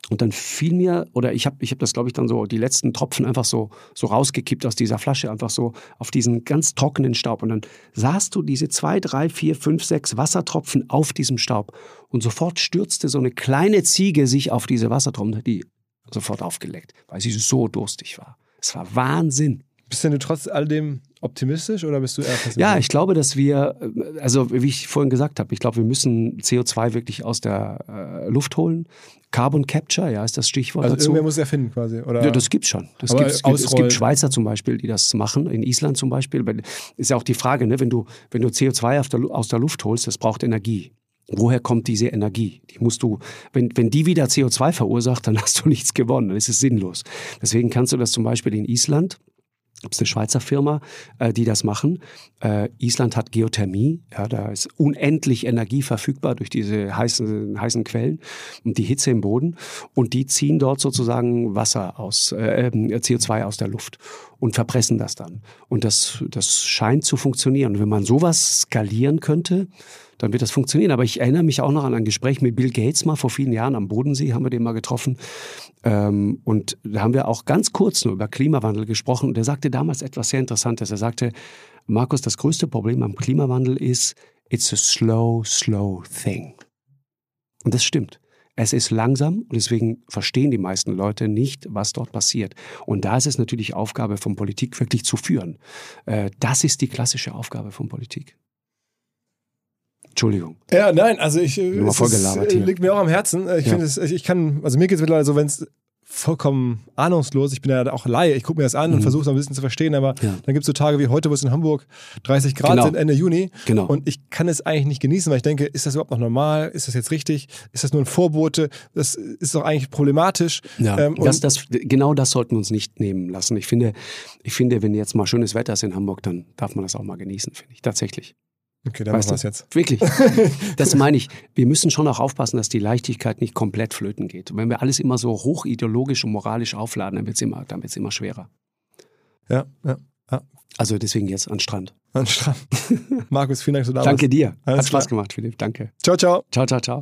und dann fiel mir, oder ich habe ich hab das, glaube ich, dann so, die letzten Tropfen einfach so, so rausgekippt aus dieser Flasche, einfach so auf diesen ganz trockenen Staub. Und dann sahst du diese zwei, drei, vier, fünf, sechs Wassertropfen auf diesem Staub. Und sofort stürzte so eine kleine Ziege sich auf diese Wassertropfen, die sofort aufgeleckt, weil sie so durstig war. Es war Wahnsinn. Bist denn du trotz all dem optimistisch oder bist du eher pessimistisch? Ja, ich glaube, dass wir, also wie ich vorhin gesagt habe, ich glaube, wir müssen CO2 wirklich aus der äh, Luft holen. Carbon Capture, ja, ist das Stichwort also dazu. Irgendwer muss erfinden quasi, oder? Ja, das gibt's schon. Das gibt's, es gibt Schweizer zum Beispiel, die das machen, in Island zum Beispiel. Ist ja auch die Frage, ne, wenn du, wenn du CO2 der, aus der Luft holst, das braucht Energie. Woher kommt diese Energie? Die musst du, wenn, wenn die wieder CO2 verursacht, dann hast du nichts gewonnen, dann ist es sinnlos. Deswegen kannst du das zum Beispiel in Island gibt es eine Schweizer Firma, äh, die das machen. Äh, Island hat Geothermie, ja, da ist unendlich Energie verfügbar durch diese heißen, heißen Quellen und die Hitze im Boden. Und die ziehen dort sozusagen Wasser aus, äh, CO2 aus der Luft und verpressen das dann. Und das, das scheint zu funktionieren. Wenn man sowas skalieren könnte, dann wird das funktionieren. Aber ich erinnere mich auch noch an ein Gespräch mit Bill Gates mal vor vielen Jahren am Bodensee, haben wir den mal getroffen. Ähm, und da haben wir auch ganz kurz nur über Klimawandel gesprochen. Und er sagte damals etwas sehr Interessantes. Er sagte, Markus, das größte Problem am Klimawandel ist, it's a slow, slow thing. Und das stimmt. Es ist langsam und deswegen verstehen die meisten Leute nicht, was dort passiert. Und da ist es natürlich Aufgabe von Politik, wirklich zu führen. Äh, das ist die klassische Aufgabe von Politik. Entschuldigung. Ja, nein, also ich Nur mal voll gelabert hier. liegt mir auch am Herzen. Ich ja. finde es, ich kann, also mir geht es mittlerweile so, wenn es vollkommen ahnungslos. Ich bin ja auch Laie. Ich gucke mir das an und mhm. versuche es ein bisschen zu verstehen. Aber ja. dann gibt es so Tage wie heute, wo es in Hamburg 30 Grad genau. sind, Ende Juni. Genau. Und ich kann es eigentlich nicht genießen, weil ich denke, ist das überhaupt noch normal? Ist das jetzt richtig? Ist das nur ein Vorbote? Das ist doch eigentlich problematisch. Ja, ähm, das, das, genau das sollten wir uns nicht nehmen lassen. Ich finde, ich finde, wenn jetzt mal schönes Wetter ist in Hamburg, dann darf man das auch mal genießen, finde ich. Tatsächlich. Okay, dann weißt es jetzt. Wirklich. Das meine ich. Wir müssen schon auch aufpassen, dass die Leichtigkeit nicht komplett flöten geht. Und wenn wir alles immer so hochideologisch und moralisch aufladen, dann wird es immer, immer schwerer. Ja, ja, ja. Also deswegen jetzt an Strand. An Strand. Markus, vielen Dank, dass du da Danke dir. Alles Hat Spaß gemacht, Philipp. Danke. Ciao, ciao. Ciao, ciao, ciao.